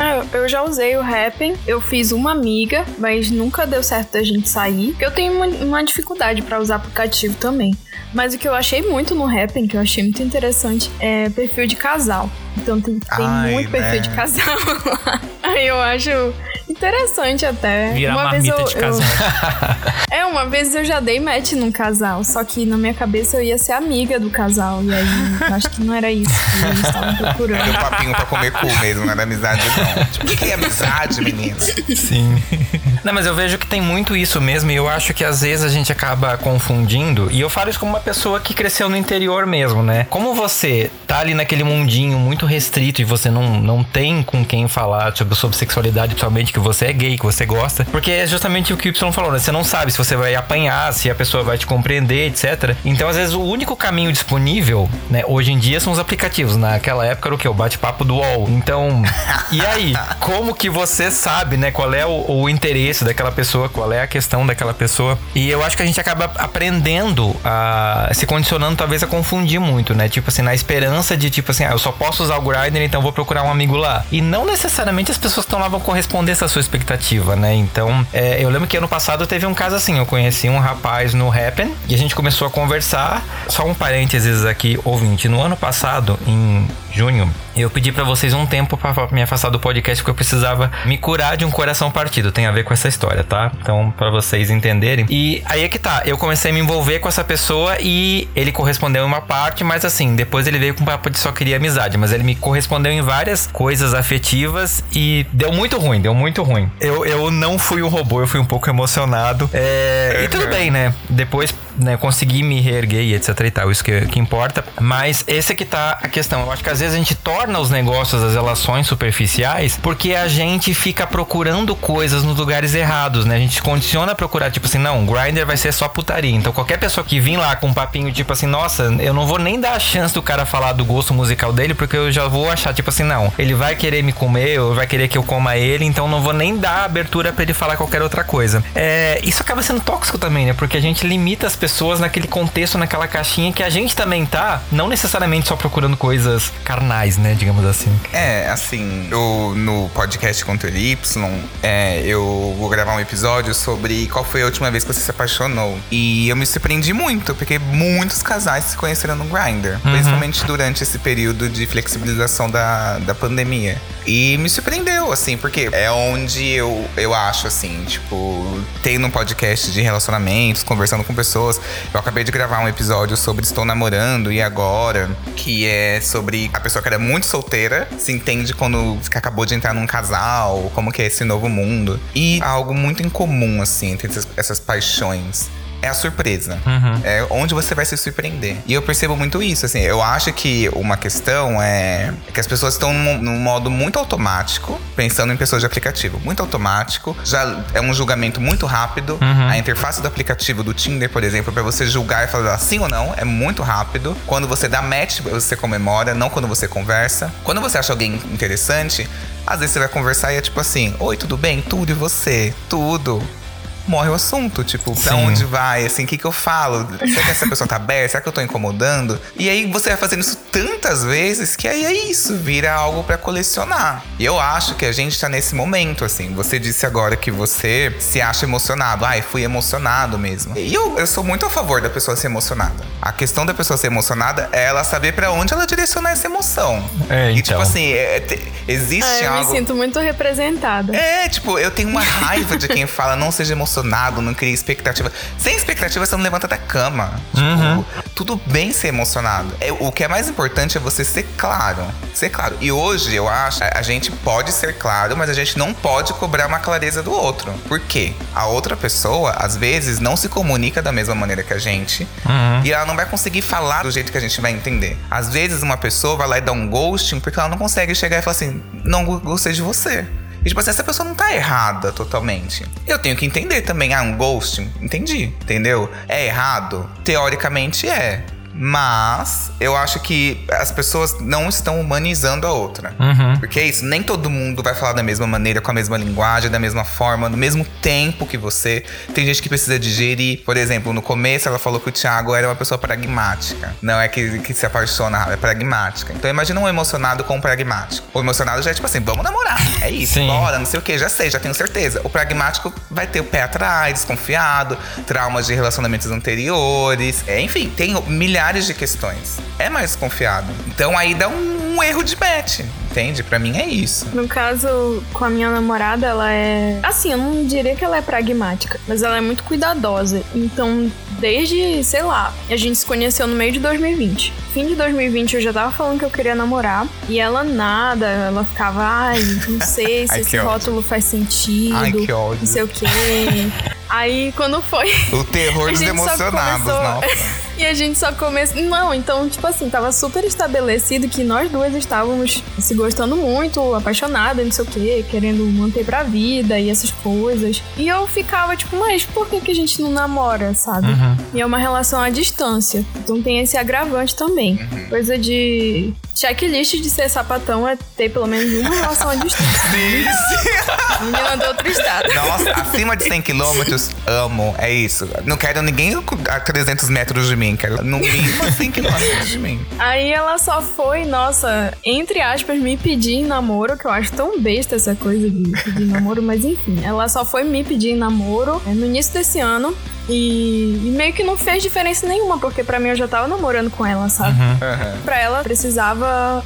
Ah, eu já usei o Happn, eu fiz uma amiga, mas nunca deu certo da gente sair. Porque eu tenho uma, uma dificuldade pra usar aplicativo também. Mas o que eu achei muito no Happn, que eu achei muito interessante, é perfil de casal. Então tem, tem Ai, muito perfil né? de casal lá. Aí eu acho interessante até. Vira uma vez marmita eu, de eu- casal. É, uma vez eu já dei match num casal, só que na minha cabeça eu ia ser amiga do casal. E aí eu acho que não era isso que eles estavam Era procurando. um papinho pra comer cu mesmo, não era amizade não. Tipo, o que que é amizade, menina? Sim. Não, mas eu vejo que tem muito isso mesmo, e eu acho que às vezes a gente acaba confundindo, e eu falo isso como uma pessoa que cresceu no interior mesmo, né? Como você tá ali naquele mundinho muito restrito e você não, não tem com quem falar sobre, sobre sexualidade, principalmente que você é gay, que você gosta, porque é justamente o que o Y falou, né? Você não sabe se você vai apanhar, se a pessoa vai te compreender, etc. Então, às vezes, o único caminho disponível, né, hoje em dia são os aplicativos. Naquela época era o quê? O bate-papo do UOL. Então, e aí? Como que você sabe, né, qual é o, o interesse daquela pessoa, qual é a questão daquela pessoa? E eu acho que a gente acaba aprendendo a se condicionando, talvez, a confundir muito, né? Tipo assim, na esperança de, tipo assim, ah, eu só posso usar o Grindr, então vou procurar um amigo lá. E não necessariamente as pessoas estão lá vão corresponder essa sua expectativa, né? Então, é, eu lembro que ano passado teve um caso assim, eu conheci um rapaz no Happen e a gente começou a conversar. Só um parênteses aqui, ouvinte. No ano passado, em junho, eu pedi pra vocês um tempo pra me afastar do podcast porque eu precisava me curar de um coração partido. Tem a ver com essa história, tá? Então, pra vocês entenderem. E aí é que tá. Eu comecei a me envolver com essa pessoa e ele correspondeu em uma parte, mas assim, depois ele veio com um papo de só queria amizade. Mas ele me correspondeu em várias coisas afetivas e deu muito ruim, deu muito ruim. Eu, eu não fui um robô, eu fui um pouco emocionado. É, e tudo bem, né? Depois, né, consegui me reerguer e etc e tal, isso que, que importa. Mas esse que tá a questão. Eu acho que às vezes a gente torna os negócios, as relações superficiais, porque a gente fica procurando coisas nos lugares errados, né? A gente condiciona a procurar, tipo assim, não, Grindr vai ser só putaria. Então qualquer pessoa que vir lá com um papinho, tipo assim, nossa, eu não vou nem dar a chance do cara falar do gosto musical dele, porque eu já vou achar, tipo assim, não, ele vai querer me comer, ou vai querer que eu coma ele, então não vou nem dar abertura pra ele falar qualquer outra coisa. É, isso acaba sendo tóxico também, né? Porque a gente limita as pessoas naquele contexto, naquela caixinha que a gente também tá, não necessariamente só procurando coisas carnais, né? Digamos assim. É, assim, eu no podcast Controle Y, é, eu vou gravar um episódio sobre qual foi a última vez que você se apaixonou. E eu me surpreendi muito, porque muitos casais se conheceram no Grindr, principalmente durante esse período de flexibilização da, da pandemia. E me surpreendeu, assim, porque é onde eu, eu acho, assim, tipo, tem no podcast de relacionamentos, conversando com pessoas. Eu acabei de gravar um episódio sobre Estou Namorando e Agora, que é sobre a pessoa que era muito solteira, se entende quando acabou de entrar num casal, como que é esse novo mundo. E algo muito incomum, assim, entre essas, essas paixões. É a surpresa. É onde você vai se surpreender. E eu percebo muito isso, assim. Eu acho que uma questão é que as pessoas estão num, num modo muito automático, pensando em pessoas de aplicativo. Muito automático. Já é um julgamento muito rápido. A interface do aplicativo do Tinder, por exemplo, pra você julgar e falar sim ou não, é muito rápido. Quando você dá match, você comemora, não quando você conversa. Quando você acha alguém interessante, às vezes você vai conversar e é tipo assim: Oi, tudo bem? Tudo e você? Tudo morre o assunto. Tipo, pra Sim. onde vai? Assim, o que, que eu falo? Será que essa pessoa tá aberta? Será que eu tô incomodando? E aí você vai fazendo isso tantas vezes que aí é isso, vira algo pra colecionar. E eu acho que a gente tá nesse momento, assim. Você disse agora que você se acha emocionado. Ai, fui emocionado mesmo. E eu, eu sou muito a favor da pessoa ser emocionada. A questão da pessoa ser emocionada é ela saber pra onde ela direcionar essa emoção. É, E tipo então. assim, é- te- existe Ah, eu me algo. sinto muito representada. É, tipo, eu tenho uma raiva de quem fala não seja emocionado, não crie expectativa. Sem expectativa, você não levanta da cama. Tipo, tudo bem ser emocionado. É, o que é mais importante é você ser claro. Ser claro. E hoje, eu acho, a, a gente pode ser claro, mas a gente não pode cobrar uma clareza do outro. Por quê? A outra pessoa, às vezes, não se comunica da mesma maneira que a gente. E ela não vai conseguir falar do jeito que a gente vai entender. Às vezes, uma pessoa vai lá e dá um ghosting porque ela não consegue chegar e falar assim: não gostei de você. E tipo assim, essa pessoa não tá errada totalmente. Eu tenho que entender também, ah, um ghosting. Entendi, entendeu? É errado? Teoricamente é. Mas eu acho que as pessoas não estão humanizando a outra. Uhum. Porque é isso, nem todo mundo vai falar da mesma maneira, com a mesma linguagem, da mesma forma, no mesmo tempo que você. Tem gente que precisa digerir. Por exemplo, no começo ela falou que o Thiago era uma pessoa pragmática. Não é que, que se apaixona, é pragmática. Então imagina um emocionado com um pragmático. O emocionado já é tipo assim, vamos namorar. É isso, Sim. bora, não sei o que, já sei, já tenho certeza. O pragmático vai ter o pé atrás, desconfiado, traumas de relacionamentos anteriores. É, enfim, tem milhares de questões. É mais desconfiado. Então aí dá um, um erro de match, entende? Pra mim é isso. No caso, com a minha namorada, ela é. Assim, eu não diria que ela é pragmática, mas ela é muito cuidadosa. Então, desde, sei lá, a gente se conheceu no meio de 2020. Fim de 2020 eu já tava falando que eu queria namorar. E ela nada, ela ficava, ai, não sei se Ai, esse ódio. rótulo faz sentido. Ai, que ódio. Não sei o quê. Aí quando foi. O terror dos emocionados, começou- nossa. E a gente só começou. Não, então, tipo assim, tava super estabelecido que nós duas estávamos se gostando muito, apaixonadas, não sei o quê, querendo manter pra vida e essas coisas. E eu ficava, tipo, mas por que, que a gente não namora, sabe? E é uma relação à distância. Então tem esse agravante também. Coisa de. Checklist de ser sapatão é ter pelo menos uma relação à distância. Sim, sim. Menina do outro estado. Nossa, acima de 100 quilômetros, amo. É isso. Não quero ninguém a 300 metros de mim. Quero no mínimo 100 quilômetros de mim. Aí ela só foi, nossa, entre aspas, me pedir em namoro, que eu acho tão besta essa coisa de pedir namoro, mas enfim, ela só foi me pedir em namoro é, no início desse ano. E, e meio que não fez diferença nenhuma, porque pra mim eu já tava namorando com ela, sabe? Aham. Pra ela precisava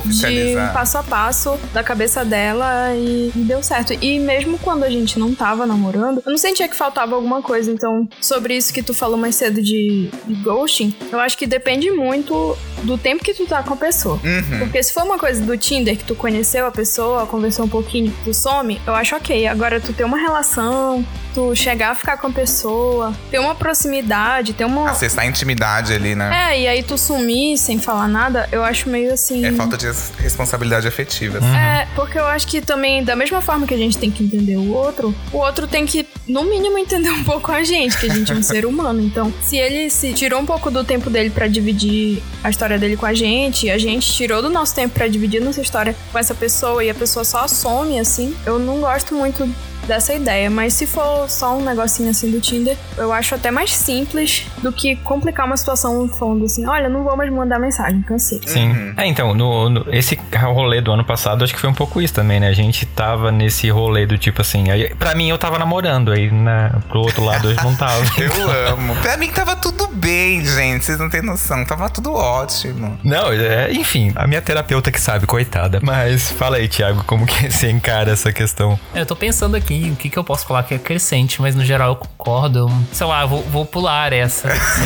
de um passo a passo da cabeça dela e, e deu certo. E mesmo quando a gente não tava namorando, eu não sentia que faltava alguma coisa. Então, sobre isso que tu falou mais cedo de, de ghosting, eu acho que depende muito do tempo que tu tá com a pessoa. Uhum. Porque se for uma coisa do Tinder que tu conheceu a pessoa, conversou um pouquinho, tu some, eu acho ok. Agora tu ter uma relação, tu chegar a ficar com a pessoa, ter uma proximidade, ter uma. Acessar a intimidade ali, né? É, e aí tu sumir sem falar nada, eu acho meio assim. É, falta de res- responsabilidade afetiva. É, porque eu acho que também, da mesma forma que a gente tem que entender o outro, o outro tem que, no mínimo, entender um pouco a gente, que a gente é um ser humano. Então, se ele se tirou um pouco do tempo dele pra dividir a história dele com a gente, e a gente tirou do nosso tempo pra dividir nossa história com essa pessoa e a pessoa só some assim, eu não gosto muito dessa ideia, mas se for só um negocinho assim do Tinder, eu acho até mais simples do que complicar uma situação falando assim, olha, não vou mais mandar mensagem, cansei. Sim. É, então, no, no- esse rolê do ano passado, acho que foi um pouco isso também, né? A gente tava nesse rolê do tipo assim. Aí, pra mim, eu tava namorando, aí na, pro outro lado eu não tava. Eu amo. Pra mim tava tudo bem, gente. Vocês não têm noção. Tava tudo ótimo. Não, é, enfim, a minha terapeuta que sabe, coitada. Mas fala aí, Thiago, como que você encara essa questão? É, Eu tô pensando aqui o que, que eu posso falar que é crescente, mas no geral eu concordo. Eu, sei lá, vou, vou pular essa. assim.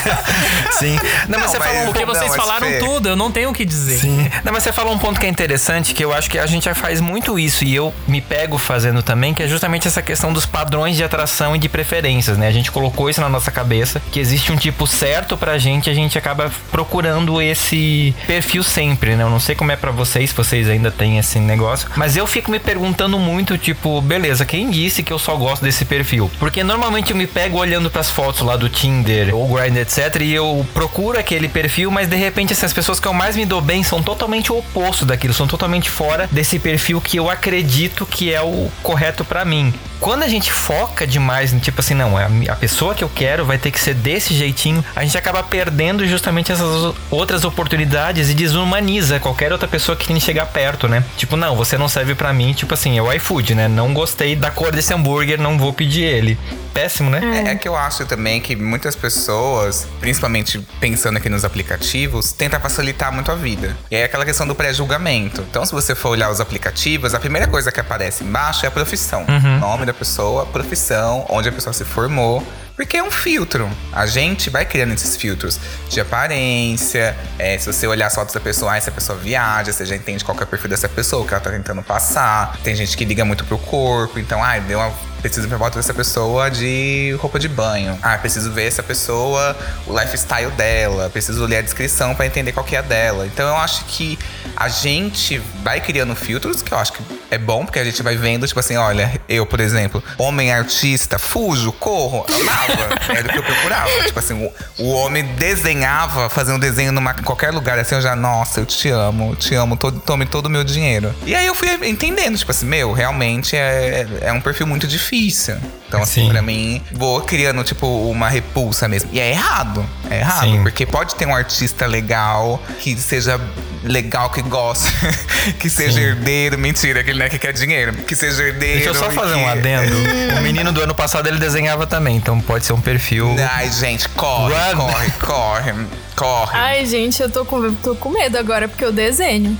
Sim. Não, mas Não, você mas- falou um Porque Não, vocês mas falaram Fê- tudo, eu não tenho o que dizer. Sim. Não, mas você falou um ponto que é interessante, que eu acho que a gente já faz muito isso, e eu me pego fazendo também, que é justamente essa questão dos padrões de atração e de preferências, né? A gente colocou isso na nossa cabeça, que existe um tipo certo pra gente, a gente acaba procurando esse perfil sempre, né? Eu não sei como é pra vocês, se vocês ainda têm esse negócio, mas eu fico me perguntando muito, tipo, beleza, quem disse que eu só gosto desse perfil? Porque normalmente eu me pego olhando pras fotos lá do Tinder ou Grindr, etc, e eu procuro aquele perfil, mas de repente essas pessoas que eu mais me dou bem são totalmente o oposto daquilo, são totalmente fora desse perfil que eu acredito que é o correto pra mim. Quando a gente foca demais, em tipo assim, não, a, mi- a pessoa que eu quero vai ter que ser desse jeitinho, a gente acaba perdendo justamente essas outras oportunidades e desumaniza qualquer outra pessoa que tente chegar perto, né? Tipo, não, você não serve pra mim, tipo assim, é o iFood, né? Não gostei da cor desse hambúrguer, não vou pedir ele. Péssimo, né? É, é que eu acho também que muitas pessoas, principalmente pensando aqui nos aplicativos, tentam facilitar muito a vida. E aí é aquela questão do pré-julgamento. Então, se você for olhar os aplicativos, a primeira coisa que aparece embaixo é a profissão. Nome da pessoa, profissão, onde a pessoa se formou. Porque é um filtro. A gente vai criando esses filtros de aparência. é, se você olhar as fotos da pessoa, ah, se a pessoa viaja, você já entende qual é o perfil dessa pessoa, o que ela tá tentando passar. Tem gente que liga muito pro corpo, então, ah, deu uma preciso ver foto dessa pessoa de roupa de banho. Ah, preciso ver essa pessoa, o lifestyle dela. Preciso ler a descrição pra entender qual que é a dela. Então eu acho que a gente vai criando filtros, que eu acho que é bom, porque a gente vai vendo, tipo assim, olha, eu, por exemplo, homem artista, fujo, corro. Ah, Era o que eu procurava. Tipo assim, o, o homem desenhava, fazia um desenho numa qualquer lugar assim, eu já, nossa, eu te amo, eu te amo, todo, tome todo o meu dinheiro. E aí eu fui entendendo, tipo assim, meu, realmente é, é um perfil muito difícil. Então, assim, Sim. pra mim, vou criando, tipo, uma repulsa mesmo. E é errado. É errado. Sim. Porque pode ter um artista legal que seja legal que gosta, que seja Sim. herdeiro. Mentira, aquele né, que quer dinheiro. Que seja herdeiro. Deixa eu só fazer que... um adendo. o menino do ano passado ele desenhava também, então pode ser um perfil. Ai, gente, corre, Run. corre, corre, corre. Ai, gente, eu tô com, tô com medo agora porque eu desenho.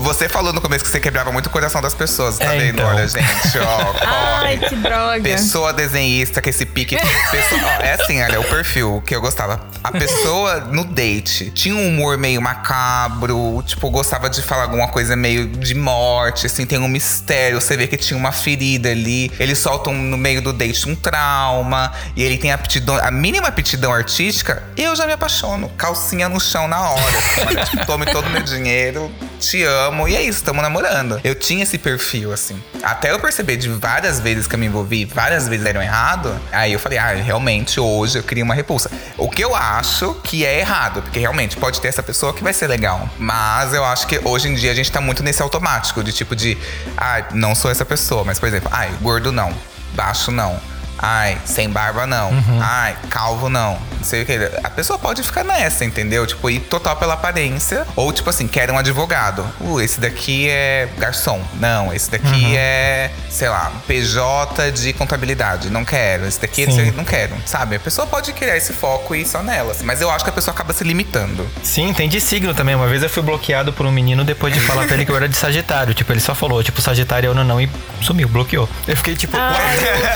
Você falou no começo que você quebrava muito o coração das pessoas, tá é, vendo? Então. Olha, gente, ó. Ai, que droga. Pessoa desenhista, que esse pique. Pessoa, ó, é assim, olha, o perfil que eu gostava. A pessoa no date tinha um humor meio macabro, tipo, gostava de falar alguma coisa meio de morte, assim, tem um mistério. Você vê que tinha uma ferida ali. Eles soltam no meio do date um trauma. E ele tem aptidão, a mínima aptidão artística, eu já me apaixono. Calcinha no chão na hora. Olha, tipo, tome todo o meu dinheiro te amo. E é isso, estamos namorando. Eu tinha esse perfil, assim. Até eu perceber de várias vezes que eu me envolvi, várias vezes deram errado. Aí eu falei, ah, realmente hoje eu queria uma repulsa. O que eu acho que é errado, porque realmente pode ter essa pessoa que vai ser legal. Mas eu acho que hoje em dia a gente tá muito nesse automático, de tipo de, ah, não sou essa pessoa. Mas, por exemplo, ai, gordo não, baixo não Ai, sem barba não. Uhum. Ai, calvo não. Não sei o que. A pessoa pode ficar nessa, entendeu? Tipo, ir total pela aparência. Ou, tipo assim, quer um advogado. Uh, esse daqui é garçom. Não, esse daqui uhum. é, sei lá, PJ de contabilidade. Não quero. Esse daqui Sim. não quero. Sabe? A pessoa pode criar esse foco e ir só nela. Assim, mas eu acho que a pessoa acaba se limitando. Sim, tem de signo também. Uma vez eu fui bloqueado por um menino depois de falar pra ele que eu era de Sagitário. Tipo, ele só falou, tipo, Sagitário não, não, e sumiu, bloqueou. Eu fiquei tipo, ah,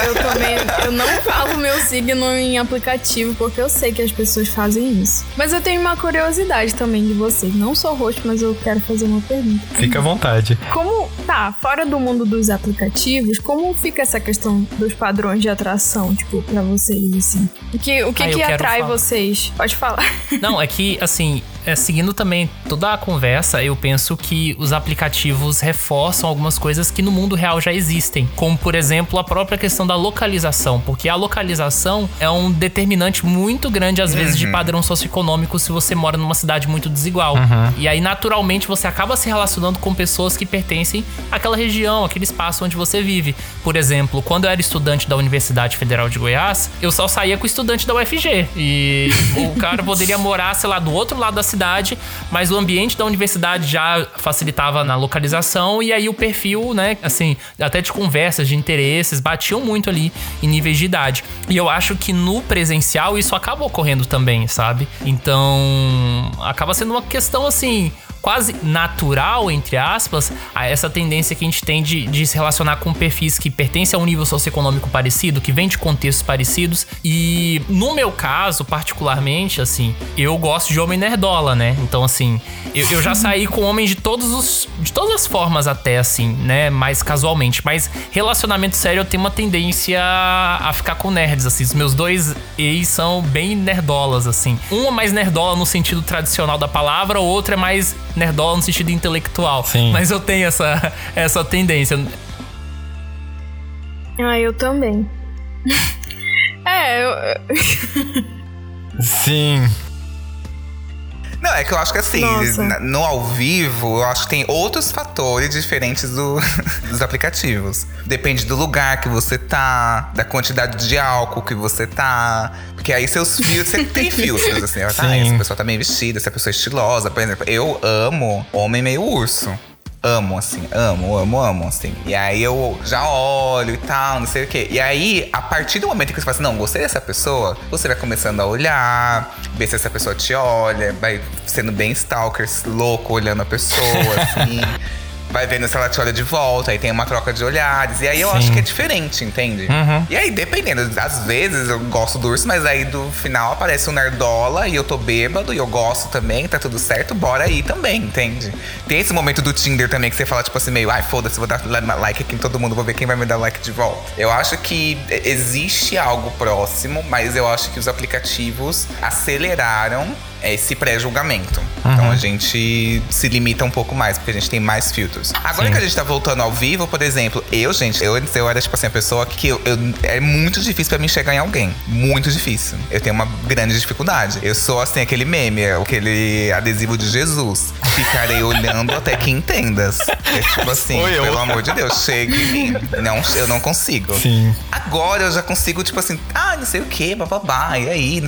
eu, eu também eu não falo meu signo em aplicativo porque eu sei que as pessoas fazem isso. Mas eu tenho uma curiosidade também de vocês. Não sou host, mas eu quero fazer uma pergunta. Fica à vontade. Como, tá, fora do mundo dos aplicativos, como fica essa questão dos padrões de atração, tipo, pra vocês, assim? O que, o que, ah, que atrai falar. vocês? Pode falar. Não, é que, assim, é, seguindo também toda a conversa, eu penso que os aplicativos reforçam algumas coisas que no mundo real já existem, como por exemplo a própria questão da localização, porque a localização é um determinante muito grande às vezes de uhum. padrão socioeconômico se você mora numa cidade muito desigual. Uhum. E aí naturalmente você acaba se relacionando com pessoas que pertencem àquela região, aquele espaço onde você vive. Por exemplo, quando eu era estudante da Universidade Federal de Goiás, eu só saía com estudante da UFG e o cara poderia morar, sei lá, do outro lado da cidade, mas o ambiente da universidade já facilitava na localização e aí o perfil, né, assim, até de conversas, de interesses, batiam muito ali em níveis de idade. E eu acho que no presencial isso acaba ocorrendo também, sabe? Então, acaba sendo uma questão assim, quase natural, entre aspas, a essa tendência que a gente tem de, de se relacionar com perfis que pertencem a um nível socioeconômico parecido, que vem de contextos parecidos. E no meu caso, particularmente, assim, eu gosto de homem nerdola, né? Então, assim, eu, eu já saí com homens de todos os. de todas as formas, até, assim, né? Mais casualmente. Mas relacionamento sério eu tenho uma tendência a ficar com nerds, assim. Os meus dois ex são bem nerdolas, assim. Um é mais nerdola no sentido tradicional da palavra, o outro é mais nerdola no sentido intelectual. Sim. Mas eu tenho essa, essa tendência. Ah, eu também. é, eu. Sim. Não, é que eu acho que assim, no ao vivo, eu acho que tem outros fatores diferentes do, dos aplicativos. Depende do lugar que você tá, da quantidade de álcool que você tá. Porque aí seus fios, você tem filtros, assim. Tá, essa pessoa tá bem vestida, essa pessoa é estilosa. Por exemplo, eu amo homem meio urso amo, assim, amo, amo, amo, assim. E aí eu já olho e tal, não sei o quê. E aí, a partir do momento que você fala assim, não, gostei dessa pessoa, você vai começando a olhar, ver se essa pessoa te olha, vai sendo bem stalker, louco, olhando a pessoa, assim vai vendo se ela te olha de volta, aí tem uma troca de olhares. E aí eu Sim. acho que é diferente, entende? Uhum. E aí, dependendo, às vezes eu gosto do urso, mas aí do final aparece um nerdola e eu tô bêbado e eu gosto também, tá tudo certo, bora aí também, entende? Tem esse momento do Tinder também que você fala, tipo assim, meio, ai, foda-se, vou dar like aqui em todo mundo, vou ver quem vai me dar like de volta. Eu acho que existe algo próximo, mas eu acho que os aplicativos aceleraram esse pré-julgamento. Então a gente se limita um pouco mais, porque a gente tem mais filtros. Agora Sim. que a gente tá voltando ao vivo, por exemplo, eu, gente, eu antes eu era tipo assim, a pessoa que eu, eu- é muito difícil pra mim chegar em alguém. Muito difícil. Eu tenho uma grande dificuldade. Eu sou assim, aquele meme, aquele adesivo de Jesus. Ficarei olhando até que entendas. É tipo assim, Oi, eu. pelo amor de Deus, chega em mim. Não, eu não consigo. Sim. Agora eu já consigo, tipo assim, ah, não sei o que, bababá, e aí?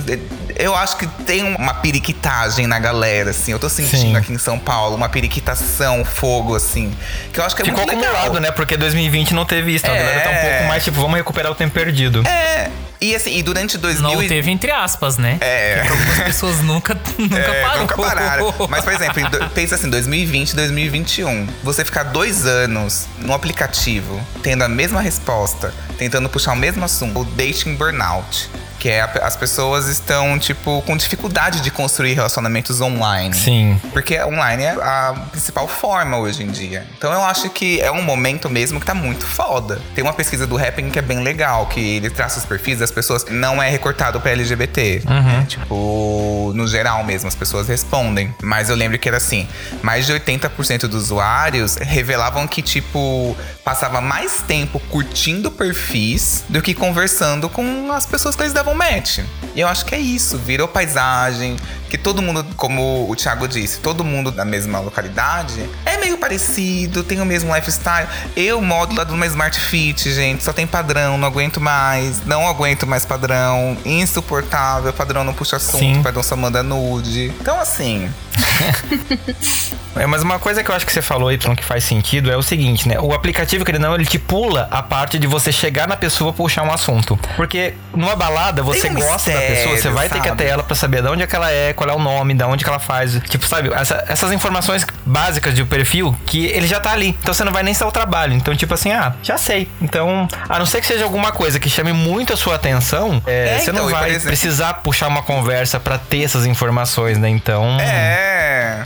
Eu acho que tem uma periquitagem na galera, assim. Eu tô sentindo Sim. aqui em São Paulo uma periquitação, fogo, assim. Que eu acho que é Ficou muito legal. acumulado, né? Porque 2020 não teve isso. Então a galera tá um É. pouco mais, tipo, vamos recuperar o tempo perdido. É. E assim, e durante 2000 Não teve entre aspas, né? É. Porque algumas pessoas nunca, nunca É, parou. nunca pararam. Mas, por exemplo, do- pensa assim, 2020, 2021. Você ficar dois anos no aplicativo, tendo a mesma resposta, tentando puxar o mesmo assunto, o dating burnout. Que é a- as pessoas estão, tipo, com dificuldade de construir relacionamentos online. Sim. Porque online é a principal forma hoje em dia. Então eu acho que é um momento mesmo que tá muito foda. Tem uma pesquisa do Rapping que é bem legal, que ele traça os perfis das pessoas, não é recortado pra LGBT. né? Tipo, no geral mesmo, as pessoas respondem. Mas eu lembro que era assim: mais de 80% dos usuários revelavam que, tipo, passava mais tempo curtindo perfis do que conversando com as pessoas que eles davam match. E eu acho que é isso, virou paisagem, que todo mundo, como o Thiago disse, todo mundo da mesma localidade é meio parecido, tem o mesmo lifestyle. Eu modo lá do meu Smart Fit, gente, só tem padrão, não aguento mais, não aguento mais padrão, insuportável, padrão não puxa assunto, Sim. padrão só manda nude. Então, assim, É, mas uma coisa que eu acho que você falou, Y, que faz sentido é o seguinte, né? O aplicativo, querendo ou não, ele te pula a parte de você chegar na pessoa e puxar um assunto. Porque numa balada, você um gosta da mistério, pessoa, você vai ter que sabe? até ela pra saber de onde é que ela é, qual é o nome, de onde que ela faz. Tipo, sabe? essa- essas informações básicas de perfil que ele já tá ali. Então você não vai nem estar o trabalho. Então, tipo assim, ah, já sei. Então, a não ser que seja alguma coisa que chame muito a sua atenção, é, É, você não então, por vai exemplo- precisar puxar uma conversa pra ter essas informações, né? Então. é.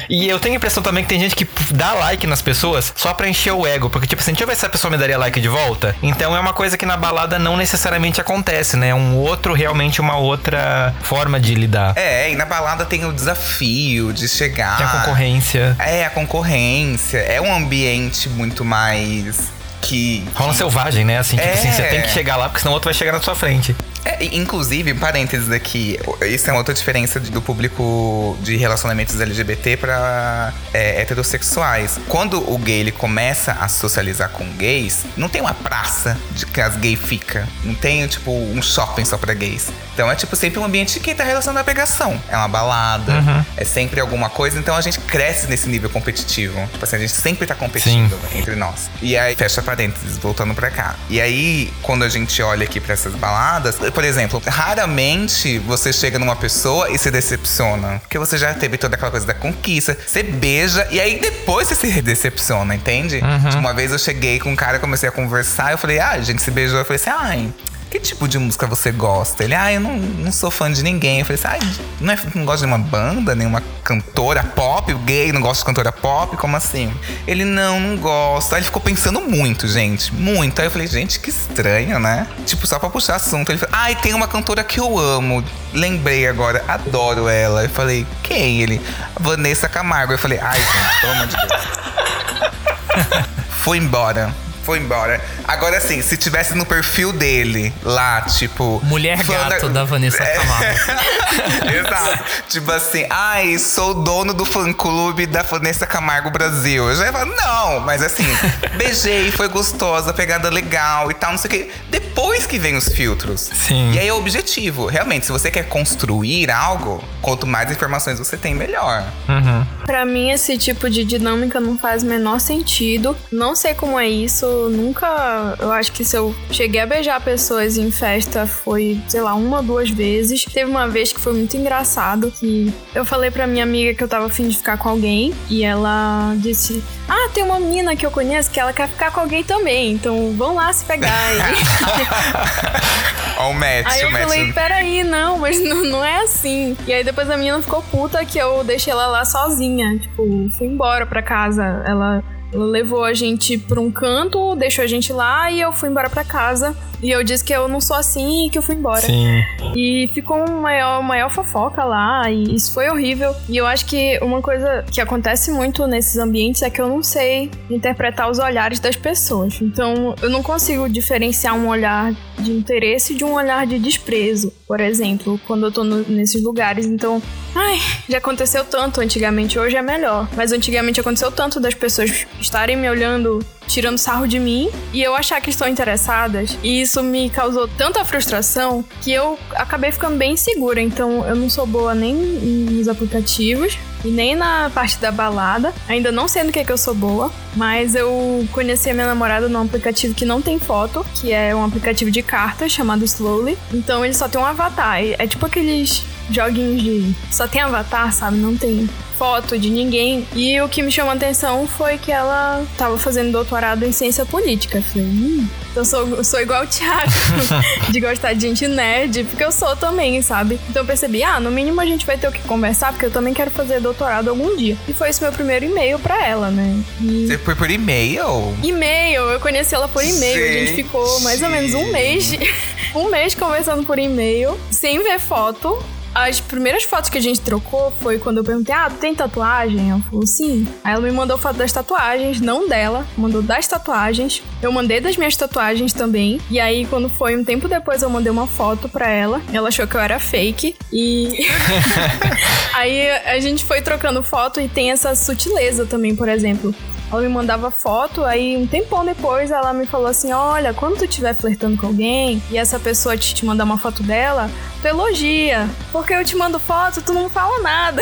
E eu tenho a impressão também que tem gente que dá like nas pessoas só pra encher o ego. Porque, tipo assim, deixa eu ver se a pessoa me daria like de volta. Então é uma coisa que na balada não necessariamente acontece, né? É um outro, realmente uma outra forma de lidar. É, e na balada tem o desafio de chegar. Tem a concorrência. É, a concorrência. É um ambiente muito mais que. Rola selvagem, né? Assim, tipo É. assim, você tem que chegar lá, porque senão o outro vai chegar na sua frente. É, inclusive, parênteses aqui, isso é uma outra diferença do público de relacionamentos LGBT para heterossexuais. Quando o gay ele começa a socializar com gays, não tem uma praça de que as gays ficam. Não tem, tipo, um shopping só pra gays. Então é tipo sempre um ambiente de quem tá relacionado à pegação. É uma balada, é sempre alguma coisa. Então a gente cresce nesse nível competitivo. Tipo assim, a gente sempre tá competindo entre nós. E aí, fecha parênteses, voltando pra cá. E aí, quando a gente olha aqui pra essas baladas, por exemplo, raramente você chega numa pessoa e se decepciona. Porque você já teve toda aquela coisa da conquista, você beija e aí depois você se decepciona, entende? Tipo, Uma vez eu cheguei com um cara, comecei a conversar, eu falei, ah, a gente se beijou. Eu falei assim, ai. Que tipo de música você gosta? Ele, ah, eu não, não sou fã de ninguém. Eu falei assim, ai, não, é, não gosta de uma banda, nenhuma cantora pop? Gay não gosta de cantora pop? Como assim? Ele, não, não gosta. Aí ele ficou pensando muito, gente. Muito. Aí eu falei, gente, que estranho, né? Tipo, só pra puxar assunto. Ele falou, ai, tem uma cantora que eu amo. Lembrei agora, adoro ela. Eu falei, quem? Ele, Vanessa Camargo. Eu falei, ai, gente, pelo amor de Deus. Foi embora. Foi embora. Agora sim, se tivesse no perfil dele lá, tipo. Mulher gato da Vanessa Camargo. Exato. tipo assim, ai, sou dono do fã clube da Vanessa Camargo Brasil. Eu já ia falar, não, mas assim, beijei, foi gostosa, pegada legal e tal, não sei o quê. Depois que vem os filtros. Sim. E aí é o objetivo. Realmente, se você quer construir algo, quanto mais informações você tem, melhor. Pra mim, esse tipo de dinâmica não faz o menor sentido. Não sei como é isso. Nunca. Eu acho que se eu cheguei a beijar pessoas em festa foi, sei lá, uma ou duas vezes. Teve uma vez que foi muito engraçado. Que eu falei pra minha amiga que eu tava afim de ficar com alguém. E ela disse: Ah, tem uma menina que eu conheço que ela quer ficar com alguém também. Então vão lá se pegar. Ó, o match, Aí eu match. falei, peraí, não, mas não, não é assim. E aí depois a menina ficou puta que eu deixei ela lá sozinha. Tipo, fui embora pra casa. Ela levou a gente pra um canto, deixou a gente lá e eu fui embora pra casa. E eu disse que eu não sou assim e que eu fui embora. Sim. E ficou uma maior, maior fofoca lá, e isso foi horrível. E eu acho que uma coisa que acontece muito nesses ambientes é que eu não sei interpretar os olhares das pessoas. Então, eu não consigo diferenciar um olhar de interesse de um olhar de desprezo, por exemplo, quando eu tô no, nesses lugares. Então, ai, já aconteceu tanto antigamente, hoje é melhor. Mas antigamente aconteceu tanto das pessoas estarem me olhando tirando sarro de mim e eu achar que estão interessadas. E isso me causou tanta frustração que eu acabei ficando bem insegura. Então eu não sou boa nem nos aplicativos e nem na parte da balada. Ainda não sei no que, é que eu sou boa, mas eu conheci a minha namorada num aplicativo que não tem foto, que é um aplicativo de cartas chamado Slowly. Então ele só tem um avatar. É tipo aqueles joguinhos de. Só tem avatar, sabe? Não tem foto de ninguém. E o que me chamou a atenção foi que ela tava fazendo doutorado em ciência política. Eu falei, hum, então sou, sou igual o Thiago, de gostar de gente nerd, porque eu sou também, sabe? Então eu percebi, ah, no mínimo a gente vai ter o que conversar, porque eu também quero fazer doutorado algum dia. E foi esse meu primeiro e-mail pra ela, né? E... Você foi por e-mail? E-mail, eu conheci ela por e-mail. A gente ficou mais ou menos um mês, um mês conversando por e-mail, sem ver foto as primeiras fotos que a gente trocou foi quando eu perguntei: Ah, tem tatuagem? Ela falou sim. Aí ela me mandou foto das tatuagens, não dela, mandou das tatuagens. Eu mandei das minhas tatuagens também. E aí, quando foi um tempo depois, eu mandei uma foto pra ela. Ela achou que eu era fake. E. aí a gente foi trocando foto e tem essa sutileza também, por exemplo. Ela me mandava foto, aí um tempão depois ela me falou assim: Olha, quando tu estiver flertando com alguém e essa pessoa te, te mandar uma foto dela, tu elogia. Porque eu te mando foto, tu não fala nada.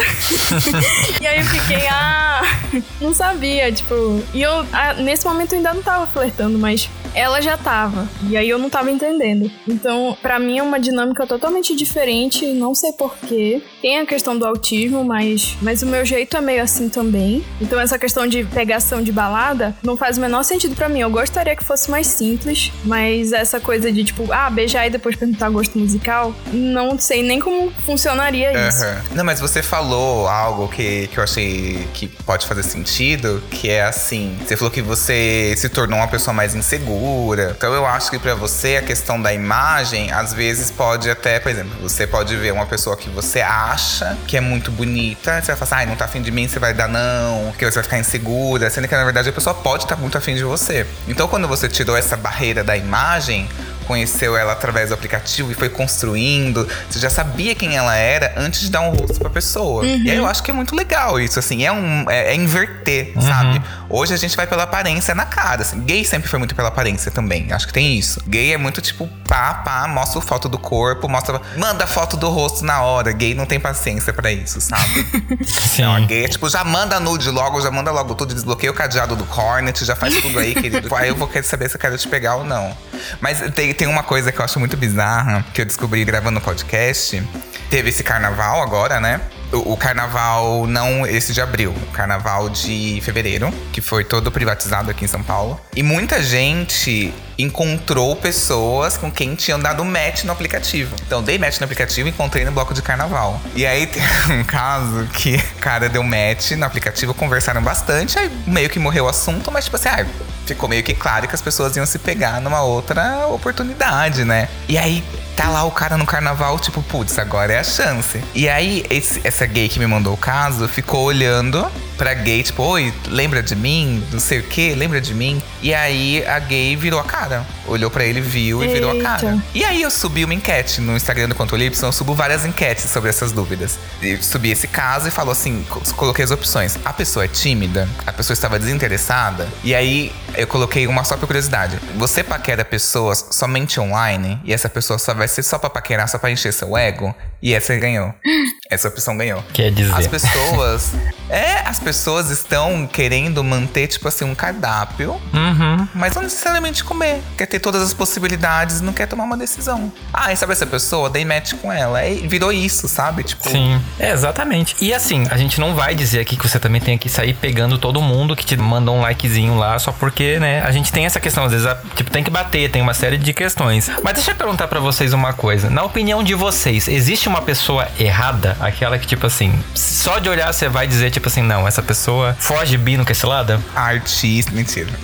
e aí eu fiquei, ah, não sabia, tipo. E eu, nesse momento eu ainda não tava flertando, mas ela já tava. E aí eu não tava entendendo. Então, para mim é uma dinâmica totalmente diferente, não sei porquê. Tem a questão do autismo, mas, mas o meu jeito é meio assim também. Então, essa questão de pegação de balada não faz o menor sentido para mim. Eu gostaria que fosse mais simples, mas essa coisa de tipo, ah, beijar e depois perguntar gosto musical, não sei nem como funcionaria isso. Uhum. Não, mas você falou algo que, que eu achei que pode fazer sentido, que é assim, você falou que você se tornou uma pessoa mais insegura. Então eu acho que para você a questão da imagem, às vezes pode até, por exemplo, você pode ver uma pessoa que você acha que é muito bonita, você vai falar assim, ai, não tá afim de mim, você vai dar não, que você vai ficar insegura, você que na verdade a pessoa pode estar muito afim de você. Então quando você tirou essa barreira da imagem, conheceu ela através do aplicativo e foi construindo. Você já sabia quem ela era antes de dar um rosto pra pessoa. Uhum. E aí eu acho que é muito legal isso, assim. É, um, é, é inverter, uhum. sabe? Hoje a gente vai pela aparência na cara. Assim. Gay sempre foi muito pela aparência também. Acho que tem isso. Gay é muito tipo, pá, pá, mostra foto do corpo, mostra. Manda foto do rosto na hora. Gay não tem paciência para isso, sabe? Sim. Não, gay é tipo, já manda nude logo, já manda logo tudo, desbloqueia o cadeado do Hornet, já faz tudo aí, querido. aí eu vou querer saber se eu quero te pegar ou não. Mas tem, tem uma coisa que eu acho muito bizarra, que eu descobri gravando o podcast. Teve esse carnaval agora, né? O, carnaval não esse de abril, o carnaval de fevereiro, que foi todo privatizado aqui em São Paulo. E muita gente encontrou pessoas com quem tinham dado match no aplicativo. Então, dei match no aplicativo e encontrei no bloco de carnaval. E aí tem um caso que o cara deu match no aplicativo, conversaram bastante, aí meio que morreu o assunto, mas tipo assim, ah, ficou meio que claro que as pessoas iam se pegar numa outra oportunidade, né? E aí tá lá o cara no carnaval, tipo, putz, agora é a chance. E aí, esse, essa gay que me mandou o caso ficou olhando pra gay, tipo, oi, lembra de mim? Não sei o que, lembra de mim? E aí a gay virou a cara. Olhou para ele, viu e Eita. virou a cara. E aí eu subi uma enquete no Instagram do Controle Y, eu subo várias enquetes sobre essas dúvidas. Eu subi esse caso e falou assim: coloquei as opções. A pessoa é tímida, a pessoa estava desinteressada. E aí eu coloquei uma só por curiosidade. Você paquera pessoas somente online e essa pessoa só vai ser só pra paquerar, só pra encher seu ego? E essa ganhou. Essa opção ganhou. Quer dizer. As pessoas. é, as pessoas estão querendo manter, tipo assim, um cardápio, uhum. mas não necessariamente comer. Quer ter todas as possibilidades e não quer tomar uma decisão. Ah, e sabe essa pessoa? Dei match com ela. E virou isso, sabe? Tipo. Sim, é, exatamente. E assim, a gente não vai dizer aqui que você também tem que sair pegando todo mundo que te mandou um likezinho lá só porque, né? A gente tem essa questão, às vezes, tipo, tem que bater, tem uma série de questões. Mas deixa eu perguntar para vocês uma coisa. Na opinião de vocês, existe uma pessoa errada? Aquela que, tipo assim, só de olhar você vai dizer, tipo assim, não, essa pessoa foge bino com esse lado? Artista, mentira.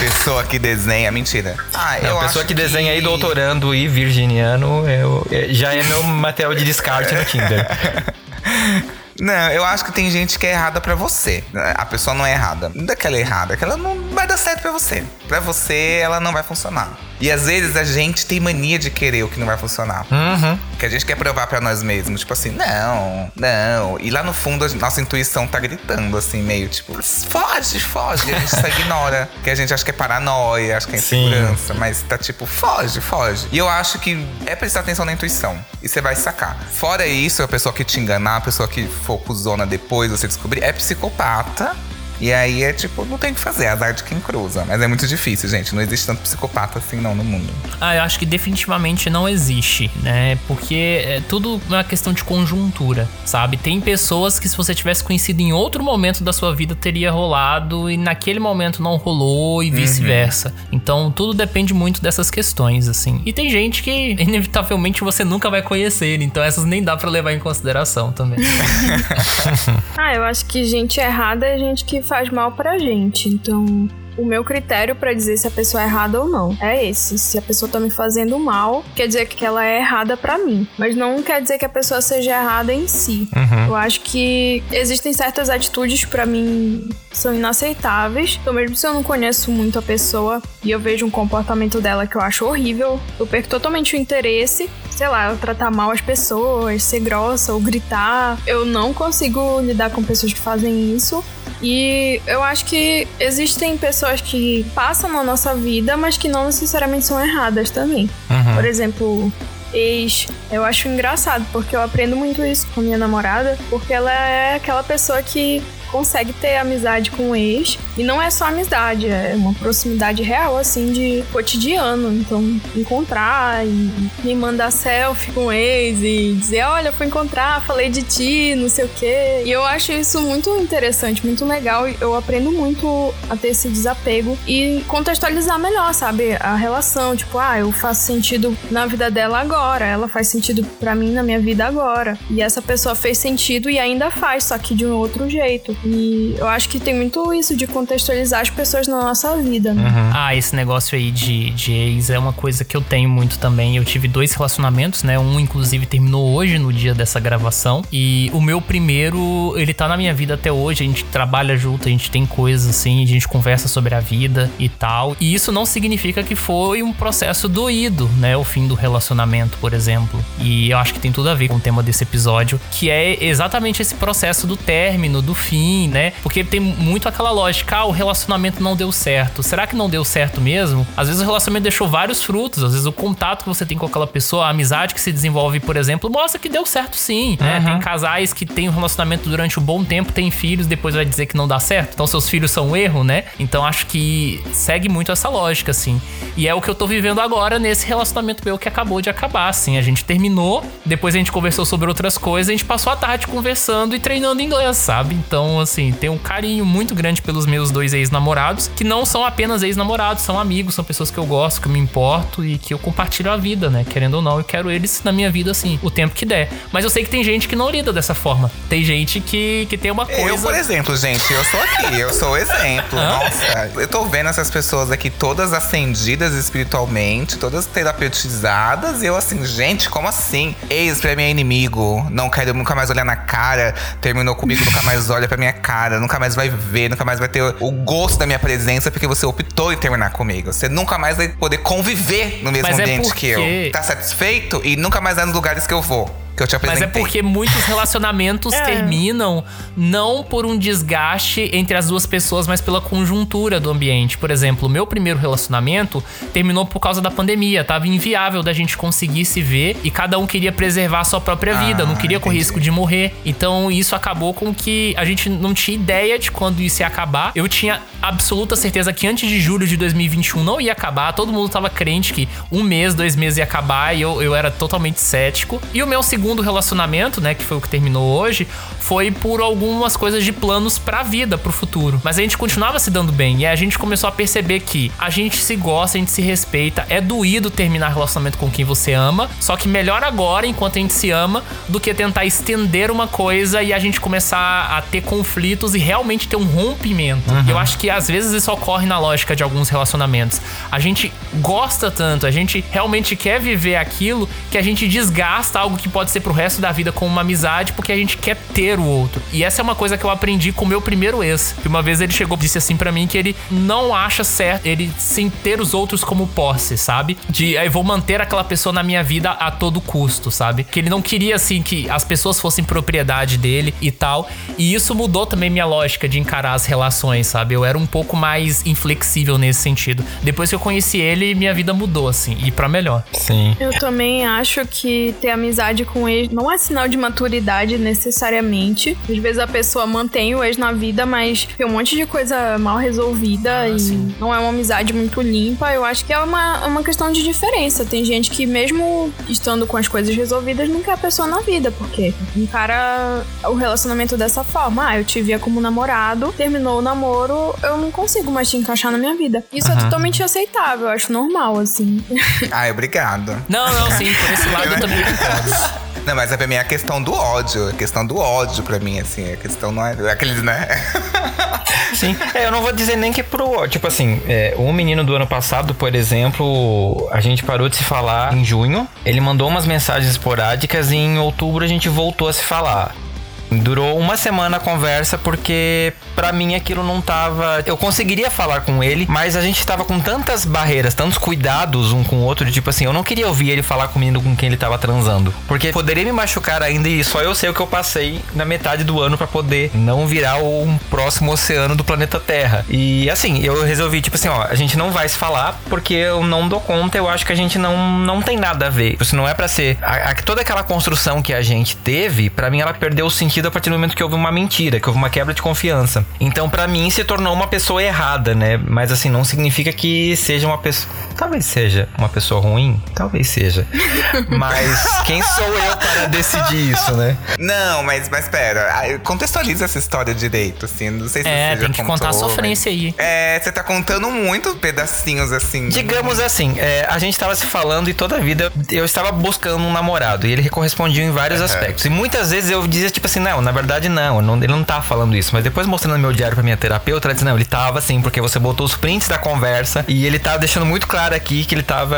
pessoa que desenha, mentira. Ah, não, eu pessoa que desenha que... aí doutorando e virginiano eu, é, já é meu material de descarte no Tinder. Não, eu acho que tem gente que é errada para você. A pessoa não é errada. Não é é errada, que ela não vai dar certo para você. Para você, ela não vai funcionar. E às vezes a gente tem mania de querer o que não vai funcionar. Uhum. Que a gente quer provar para nós mesmos. Tipo assim, não, não. E lá no fundo, a nossa intuição tá gritando, assim, meio tipo, foge, foge. E a gente só ignora. Que a gente acha que é paranoia, acha que é insegurança. Sim. Mas tá tipo, foge, foge. E eu acho que é prestar atenção na intuição. E você vai sacar. Fora isso, a pessoa que te enganar, a pessoa que for cuzona depois, você descobrir, é psicopata e aí é tipo, não tem o que fazer, é azar de quem cruza. Mas é muito difícil, gente. Não existe tanto psicopata assim não no mundo. Ah, eu acho que definitivamente não existe, né? Porque é tudo uma questão de conjuntura, sabe? Tem pessoas que se você tivesse conhecido em outro momento da sua vida teria rolado e naquele momento não rolou e uhum. vice-versa. Uhum. Então tudo depende muito dessas questões, assim. E tem gente que inevitavelmente você nunca vai conhecer, então essas nem dá para levar em consideração também. ah, eu acho que gente errada é gente que faz mal pra gente. Então, o meu critério para dizer se a pessoa é errada ou não é esse. Se a pessoa tá me fazendo mal, quer dizer que ela é errada para mim. Mas não quer dizer que a pessoa seja errada em si. Uhum. Eu acho que existem certas atitudes para mim são inaceitáveis. Então, mesmo se eu não conheço muito a pessoa e eu vejo um comportamento dela que eu acho horrível, eu perco totalmente o interesse. Sei lá, eu tratar mal as pessoas, ser grossa ou gritar. Eu não consigo lidar com pessoas que fazem isso. E eu acho que existem pessoas que passam na nossa vida, mas que não necessariamente são erradas também. Uhum. Por exemplo, ex. Eu acho engraçado, porque eu aprendo muito isso com minha namorada, porque ela é aquela pessoa que consegue ter amizade com o ex. E não é só amizade, é uma proximidade real, assim, de cotidiano. Então, encontrar e me mandar selfie com o ex e dizer: Olha, fui encontrar, falei de ti, não sei o quê. E eu acho isso muito interessante, muito legal. Eu aprendo muito a ter esse desapego e contextualizar melhor, sabe? A relação. Tipo, ah, eu faço sentido na vida dela agora, ela faz sentido para mim na minha vida agora. E essa pessoa fez sentido e ainda faz, só que de um outro jeito. E eu acho que tem muito isso de contextualizar as pessoas na nossa vida, né? Uhum. Ah, esse negócio aí de, de ex é uma coisa que eu tenho muito também. Eu tive dois relacionamentos, né? Um, inclusive, terminou hoje, no dia dessa gravação. E o meu primeiro, ele tá na minha vida até hoje. A gente trabalha junto, a gente tem coisas assim, a gente conversa sobre a vida e tal. E isso não significa que foi um processo doído, né? O fim do relacionamento, por exemplo. E eu acho que tem tudo a ver com o tema desse episódio, que é exatamente esse processo do término, do fim né? Porque tem muito aquela lógica, ah, o relacionamento não deu certo. Será que não deu certo mesmo? Às vezes o relacionamento deixou vários frutos, às vezes o contato que você tem com aquela pessoa, a amizade que se desenvolve, por exemplo, mostra que deu certo sim, né? Uhum. Tem casais que têm um relacionamento durante um bom tempo, tem filhos, depois vai dizer que não dá certo. Então seus filhos são um erro, né? Então acho que segue muito essa lógica, assim. E é o que eu tô vivendo agora nesse relacionamento meu que acabou de acabar, assim. A gente terminou, depois a gente conversou sobre outras coisas, a gente passou a tarde conversando e treinando inglês, sabe? Então, assim, tenho um carinho muito grande pelos meus dois ex-namorados, que não são apenas ex-namorados, são amigos, são pessoas que eu gosto, que eu me importo e que eu compartilho a vida, né? Querendo ou não, eu quero eles na minha vida, assim, o tempo que der. Mas eu sei que tem gente que não lida dessa forma. Tem gente que, que tem uma coisa. Eu, por exemplo, gente, eu sou aqui, eu sou o exemplo. Nossa, eu tô vendo essas pessoas aqui todas acendidas espiritualmente, todas terapeutizadas, e eu assim, gente, como assim? Ex pra mim é inimigo, não quero nunca mais olhar na cara, terminou comigo, nunca mais olha pra minha cara, nunca mais vai ver, nunca mais vai ter o gosto da minha presença porque você optou em terminar comigo. Você nunca mais vai poder conviver no mesmo Mas é ambiente é porque... que eu. Tá satisfeito e nunca mais vai nos lugares que eu vou que eu te apresentei. Mas é porque muitos relacionamentos é. terminam não por um desgaste entre as duas pessoas, mas pela conjuntura do ambiente. Por exemplo, o meu primeiro relacionamento terminou por causa da pandemia. Tava inviável da gente conseguir se ver e cada um queria preservar a sua própria vida, ah, não queria correr risco de morrer. Então isso acabou com que a gente não tinha ideia de quando isso ia acabar. Eu tinha absoluta certeza que antes de julho de 2021 não ia acabar. Todo mundo tava crente que um mês, dois meses ia acabar e eu, eu era totalmente cético. E o meu segundo segundo relacionamento, né, que foi o que terminou hoje, foi por algumas coisas de planos pra vida, pro futuro. Mas a gente continuava se dando bem e a gente começou a perceber que a gente se gosta, a gente se respeita. É doído terminar relacionamento com quem você ama, só que melhor agora, enquanto a gente se ama, do que tentar estender uma coisa e a gente começar a ter conflitos e realmente ter um rompimento. Uhum. Eu acho que às vezes isso ocorre na lógica de alguns relacionamentos. A gente gosta tanto, a gente realmente quer viver aquilo que a gente desgasta algo que pode ser pro resto da vida como uma amizade porque a gente quer ter o outro. E essa é uma coisa que eu aprendi com o meu primeiro ex. Que uma vez ele chegou e disse assim para mim que ele não acha certo ele sem ter os outros como posse, sabe? De aí vou manter aquela pessoa na minha vida a todo custo, sabe? Que ele não queria assim que as pessoas fossem propriedade dele e tal. E isso mudou também minha lógica de encarar as relações, sabe? Eu era um pouco mais inflexível nesse sentido. Depois que eu conheci ele, minha vida mudou assim, e para melhor. Sim. Eu também acho que ter amizade com ex não é sinal de maturidade necessariamente. Às vezes a pessoa mantém o ex na vida, mas tem um monte de coisa mal resolvida ah, e sim. não é uma amizade muito limpa. Eu acho que é uma, uma questão de diferença. Tem gente que, mesmo estando com as coisas resolvidas, não quer a pessoa na vida, porque encara o relacionamento dessa forma. Ah, eu te via como namorado, terminou o namoro, eu não consigo mais te encaixar na minha vida. Isso uhum. é totalmente aceitável, eu acho normal, assim. Ai, obrigado. Não, não, sim, por esse lado eu também concordo. Não, mas pra mim é a questão do ódio. A questão do ódio pra mim, assim. A questão não é. Aqueles, né? Sim. É, eu não vou dizer nem que é pro. Tipo assim, é, menino do ano passado, por exemplo, a gente parou de se falar em junho. Ele mandou umas mensagens esporádicas e em outubro a gente voltou a se falar. Durou uma semana a conversa porque para mim aquilo não tava. Eu conseguiria falar com ele, mas a gente tava com tantas barreiras, tantos cuidados um com o outro, de tipo assim, eu não queria ouvir ele falar com o menino com quem ele tava transando. Porque poderia me machucar ainda e só eu sei o que eu passei na metade do ano para poder não virar um próximo oceano do planeta Terra. E assim, eu resolvi, tipo assim, ó, a gente não vai se falar porque eu não dou conta, eu acho que a gente não, não tem nada a ver. Isso não é para ser. A, a, toda aquela construção que a gente teve, para mim ela perdeu o sentido a partir do momento que houve uma mentira, que houve uma quebra de confiança. Então, para mim, se tornou uma pessoa errada, né? Mas assim, não significa que seja uma pessoa. Talvez seja uma pessoa ruim, talvez seja. Mas quem sou eu para decidir isso, né? Não, mas, mas pera, contextualiza essa história direito, assim. Não sei se é, você tem que contou, contar a sofrência mas... aí. É, você tá contando muito pedacinhos, assim. Digamos assim, é, a gente tava se falando e toda a vida eu estava buscando um namorado e ele correspondia em vários uhum. aspectos. E muitas vezes eu dizia, tipo assim, não, na verdade não, não ele não tá falando isso. Mas depois mostrando meu diário pra minha terapeuta, ela disse, não, ele tava assim, porque você botou os prints da conversa e ele tava deixando muito claro aqui que ele tava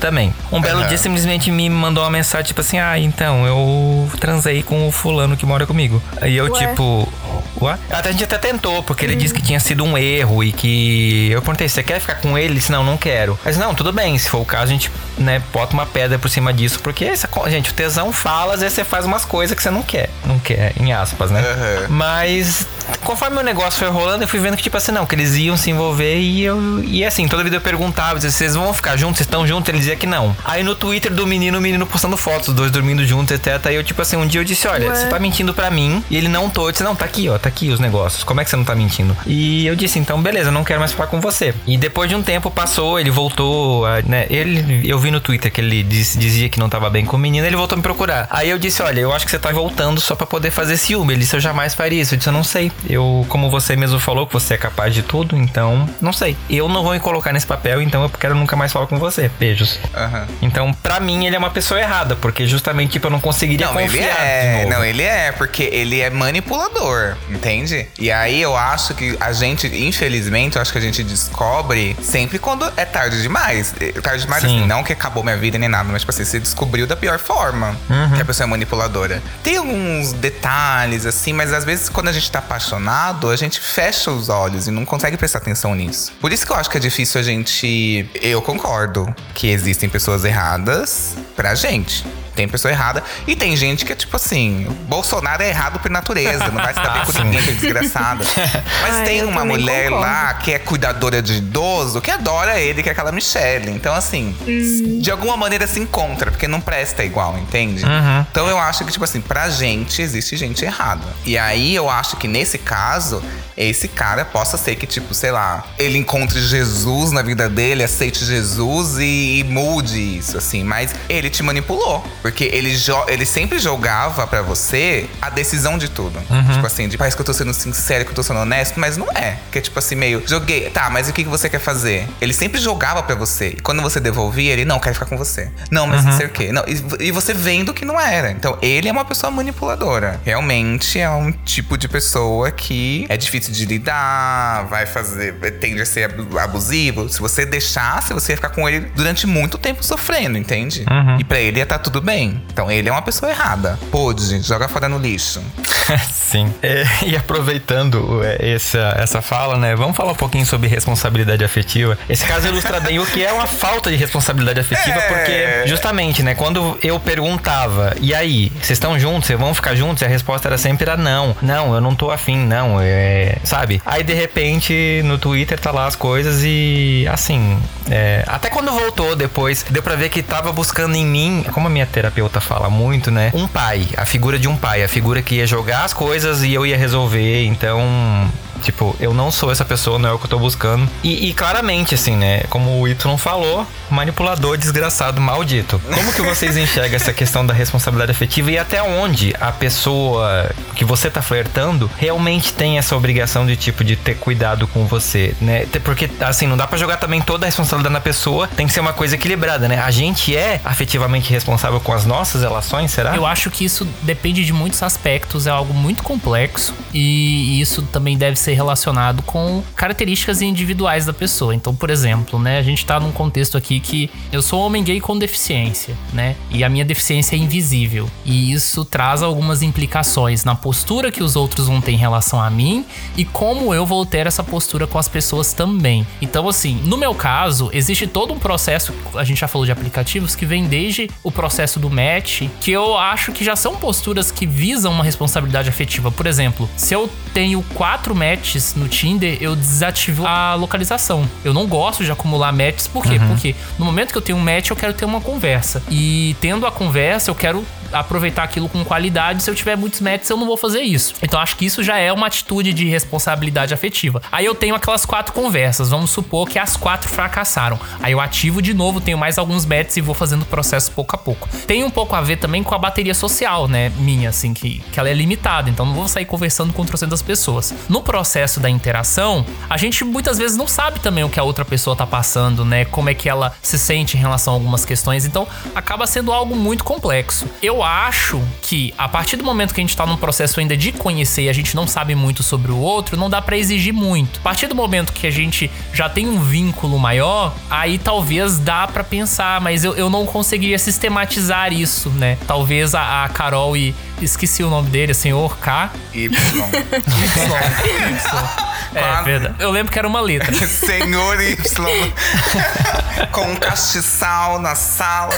também. Um belo uhum. dia simplesmente me mandou uma mensagem, tipo assim, ah, então, eu transei com o fulano que mora comigo. E eu, Ué? tipo, Ué? Até a gente até tentou, porque ele disse que tinha sido um erro e que. Eu perguntei, você quer ficar com ele? Ele disse, não, não quero. Mas não, tudo bem, se for o caso, a gente, né, bota uma pedra por cima disso, porque essa, gente, o tesão fala, às vezes você faz umas coisas que você não quer. Não quer, em aspas, né? Uhum. Mas conforme o negócio foi rolando, eu fui vendo que, tipo assim, não, que eles iam se envolver e eu. E assim, toda vida eu perguntava, vocês vão ficar juntos? Vocês estão juntos? Ele dizia que não. Aí no Twitter do menino, o menino postando fotos, os dois dormindo juntos, etc. Aí eu, tipo assim, um dia eu disse, olha, Ué? você tá mentindo pra mim. E ele não tô. Eu disse, não, tá aqui, ó, tá aqui os negócios. Como é que você não tá mentindo? E eu disse, então, beleza, não quero mais falar com você. E depois de um tempo passou, ele voltou, a, né? Ele, eu vi no Twitter que ele diz, dizia que não tava bem com o menino, ele voltou a me procurar. Aí eu disse, olha, eu acho que você tá voltando só pra poder fazer ciúme. Ele disse, eu jamais faria isso. Eu disse, eu não sei. Eu, como você mesmo falou que você é capaz de tudo, então não sei. Eu não vou me colocar nesse papel, então eu quero nunca mais falar com você. Beijos. Uhum. Então, pra mim, ele é uma pessoa errada, porque justamente, tipo, eu não conseguiria não, confiar. Ele é, não, ele é, porque ele é manipulador, entende? E aí eu acho que a gente, infelizmente, eu acho que a gente descobre sempre quando é tarde demais. É, tarde demais, Sim. assim, não que acabou minha vida nem nada, mas tipo assim, você descobriu da pior forma uhum. que a pessoa é manipuladora. Tem alguns detalhes, assim, mas às vezes quando a gente tá apaixonado, a gente fecha os olhos e não consegue prestar atenção nisso. Por isso que eu acho que é difícil a gente. Eu concordo que existem pessoas erradas pra gente. Tem pessoa errada. E tem gente que é tipo assim: Bolsonaro é errado por natureza, não vai se dar bem com ninguém, que é desgraçada. Mas Ai, tem uma mulher concordo. lá que é cuidadora de idoso que adora ele, que é aquela Michelle. Então, assim, hum. de alguma maneira se encontra, porque não presta igual, entende? Uhum. Então eu acho que, tipo assim, pra gente existe gente errada. E aí eu acho que nesse caso, esse cara possa ser que, tipo, sei lá, ele encontre Jesus na vida dele, aceite Jesus e, e mude isso, assim. Mas ele te manipulou. Porque ele, ele sempre jogava para você a decisão de tudo. Uhum. Tipo assim, de parece que eu tô sendo sincero, que eu tô sendo honesto, mas não é. Que é tipo assim, meio, joguei, tá, mas o que, que você quer fazer? Ele sempre jogava para você. E quando você devolvia, ele, não, quero ficar com você. Não, mas Uhum. não sei o quê. Não, e, e você vendo que não era. Então, ele é uma pessoa manipuladora. Realmente é um tipo de pessoa que é difícil de lidar, vai fazer, tende a ser abu- abusivo. Se você deixasse, você ia ficar com ele durante muito tempo sofrendo, entende? Uhum. E pra ele ia estar tudo bem. Então, ele é uma pessoa errada. Pode, joga fora no lixo. Sim. É, e aproveitando é, essa, essa fala, né? Vamos falar um pouquinho sobre responsabilidade afetiva. Esse caso ilustra bem o que é uma falta de responsabilidade afetiva, É. porque justamente, né? Quando eu perguntava, e aí, vocês estão juntos? Vocês vão ficar juntos? E a resposta era sempre era não. Não, eu não tô afim, não. É, sabe? Aí de repente no Twitter tá lá as coisas e assim. é, até quando voltou depois, deu pra ver que tava buscando em mim, como a minha terapeuta fala muito, né? Um pai, a figura de um pai, a figura que ia jogar as coisas e eu ia resolver. Então, Tipo, eu não sou essa pessoa, não é o que eu tô buscando. E, e claramente, assim, né? Como o Y falou, manipulador, desgraçado, maldito. Como que vocês enxergam essa questão da responsabilidade afetiva e até onde a pessoa que você tá flertando realmente tem essa obrigação de, tipo, de ter cuidado com você, né? Porque, assim, não dá pra jogar também toda a responsabilidade na pessoa, tem que ser uma coisa equilibrada, né? A gente é afetivamente responsável com as nossas relações, será? Eu acho que isso depende de muitos aspectos, é algo muito complexo e isso também deve ser relacionado com características individuais da pessoa. Então, por exemplo, né, a gente tá num contexto aqui que eu sou homem gay com deficiência, né? E a minha deficiência é invisível. E isso traz algumas implicações na postura que os outros vão ter em relação a mim e como eu vou ter essa postura com as pessoas também. Então, assim, no meu caso, existe todo um processo, a gente já falou de aplicativos, que vem desde o processo do match, que eu acho que já são posturas que visam uma responsabilidade afetiva. Por exemplo, se eu tenho quatro matches no Tinder, eu desativo a localização. Eu não gosto de acumular matches, por quê? Porque no momento que eu tenho um match, eu quero ter uma conversa. E tendo a conversa, eu quero aproveitar aquilo com qualidade. Se eu tiver muitos matches, eu não vou fazer isso. Então acho que isso já é uma atitude de responsabilidade afetiva. Aí eu tenho aquelas quatro conversas. Vamos supor que as quatro fracassaram. Aí eu ativo de novo, tenho mais alguns matches e vou fazendo o processo pouco a pouco. Tem um pouco a ver também com a bateria social, né? Minha, assim, que, que ela é limitada. Então não vou sair conversando com trocentas pessoas. No processo da interação, a gente muitas vezes não sabe também o que a outra pessoa tá passando, né? Como é que ela se sente em relação a algumas questões. Então acaba sendo algo muito complexo. Eu acho que a partir do momento que a gente tá num processo ainda de conhecer e a gente não sabe muito sobre o outro, não dá pra exigir muito. A partir do momento que a gente já tem um vínculo maior, aí talvez dá pra pensar, mas eu, eu não conseguiria sistematizar isso, né? Talvez a, a Carol e. Esqueci o nome dele, senhor K. Y. É, verdade. Eu lembro que era uma letra. Senhor Y. Com um castiçal na sala.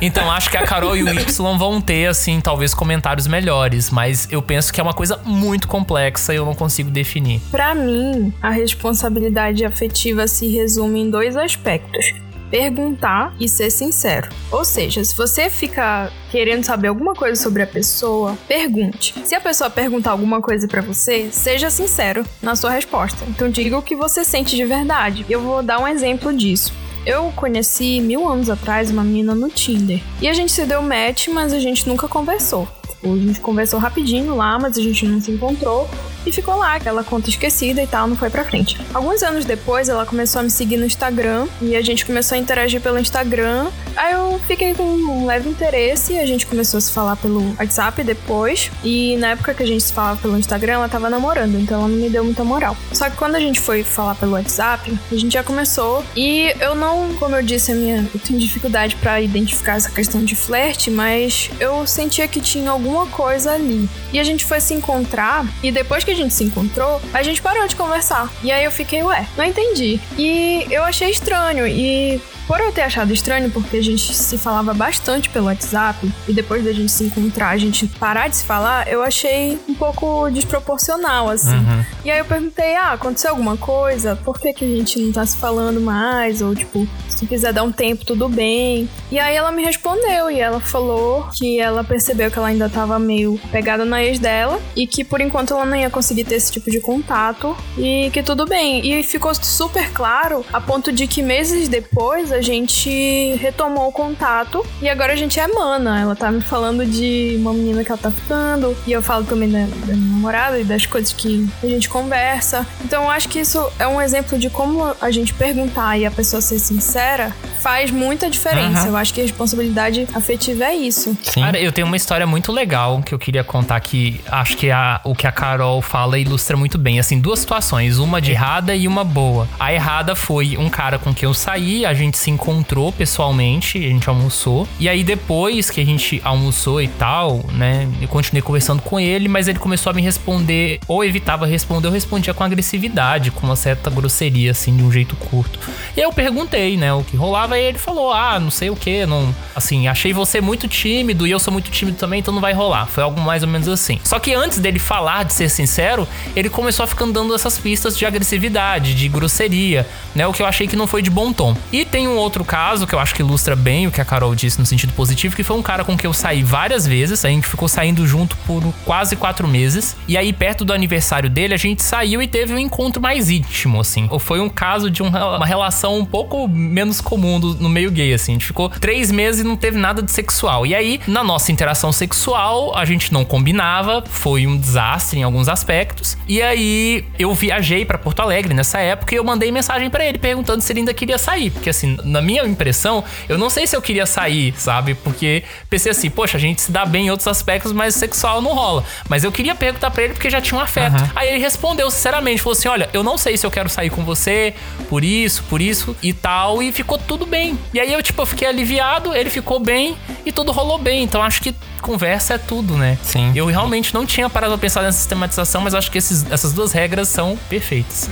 Então acho que a Carol e o Y vão ter, assim, talvez comentários melhores. Mas eu penso que é uma coisa muito complexa e eu não consigo definir. Pra mim, a responsabilidade afetiva se resume em dois aspectos. Perguntar e ser sincero. Ou seja, se você fica querendo saber alguma coisa sobre a pessoa, pergunte. Se a pessoa perguntar alguma coisa pra você, seja sincero na sua resposta. Então diga o que você sente de verdade. Eu vou dar um exemplo disso. Eu conheci mil anos atrás uma menina no Tinder. E a gente se deu match, mas a gente nunca conversou. Tipo, A gente conversou rapidinho lá, mas a gente não se encontrou. E ficou lá, aquela conta esquecida e tal, não foi pra frente. Alguns anos depois, ela começou a me seguir no Instagram. E a gente começou a interagir pelo Instagram. Aí eu fiquei com um leve interesse. E a gente começou a se falar pelo WhatsApp depois. E na época que a gente se falava pelo Instagram, ela tava namorando. Então ela não me deu muita moral. Só que quando a gente foi falar pelo WhatsApp, a gente já começou. E eu não, como eu disse, a minha, eu tenho dificuldade pra identificar essa questão de flerte. Mas eu sentia que tinha alguma coisa ali. E a gente foi se encontrar. E depois que a gente se encontrou, a gente parou de conversar. E aí eu fiquei, ué, não entendi. E eu achei estranho. E por eu ter achado estranho, porque a gente se falava bastante pelo WhatsApp, e depois da gente se encontrar, a gente parar de se falar, eu achei um pouco desproporcional, assim. E aí eu perguntei, ah, aconteceu alguma coisa? Por que, que a gente não tá se falando mais? Ou, tipo, se quiser dar um tempo, tudo bem. E aí ela me respondeu, e ela falou que ela percebeu que ela ainda tava meio pegada na ex dela, e que por enquanto ela não ia conseguir ter esse tipo de contato, e que tudo bem. E ficou super claro, a ponto de que meses depois a gente retomou o contato e agora a gente é mana. Ela tá me falando de uma menina que ela tá ficando e eu falo também da, da minha namorada e das coisas que a gente conversa. Então eu acho que isso é um exemplo de como a gente perguntar e a pessoa ser sincera faz muita diferença. Uhum. Eu acho que a responsabilidade afetiva é isso. Sim. Cara, eu tenho uma história muito legal que eu queria contar que acho que a, o que a Carol fala ilustra muito bem. Assim, duas situações, uma de errada e uma boa. A errada foi um cara com quem eu saí, a gente se encontrou pessoalmente, a gente almoçou. E aí depois que a gente almoçou e tal, né, eu continuei conversando com ele, mas ele começou a me responder, ou evitava responder, eu respondia com agressividade, com uma certa grosseria, assim, de um jeito curto. E aí eu perguntei, né, o que rolava, e ele falou, ah, não sei o que, não. Assim, achei você muito tímido e eu sou muito tímido também, então não vai rolar. Foi algo mais ou menos assim. Só que antes dele falar, de ser sincero, ele começou a ficar dando essas pistas de agressividade, de grosseria, né? O que eu achei que não foi de bom tom. E tem um outro caso que eu acho que ilustra bem o que a Carol disse no sentido positivo, que foi um cara com quem eu saí várias vezes. A gente ficou saindo junto por quase quatro meses. E aí, perto do aniversário dele, a gente saiu e teve um encontro mais íntimo, assim. Foi um caso de um- uma relação um pouco menos comum do- no meio gay, assim. A gente ficou três meses e não teve nada de sexual. E aí, na nossa interação sexual, a gente não combinava, foi um desastre em alguns aspectos. E aí, eu viajei pra Porto Alegre nessa época e eu mandei mensagem pra ele perguntando se ele ainda queria sair. Porque, assim, na minha impressão, eu não sei se eu queria sair, sabe? Porque pensei assim, poxa, a gente se dá bem em outros aspectos, mas sexual não rola. Mas eu queria perguntar pra ele porque já tinha um afeto. Aí ele respondeu sinceramente, falou assim: olha, eu não sei se eu quero sair com você, por isso, por isso e tal. E ficou tudo bem. E aí eu, tipo, eu fiquei aliviado, ele ficou bem e tudo rolou bem. Então acho que conversa é tudo, né? Sim. Eu realmente não tinha parado pra pensar nessa sistematização, mas acho que esses- essas duas regras são perfeitas.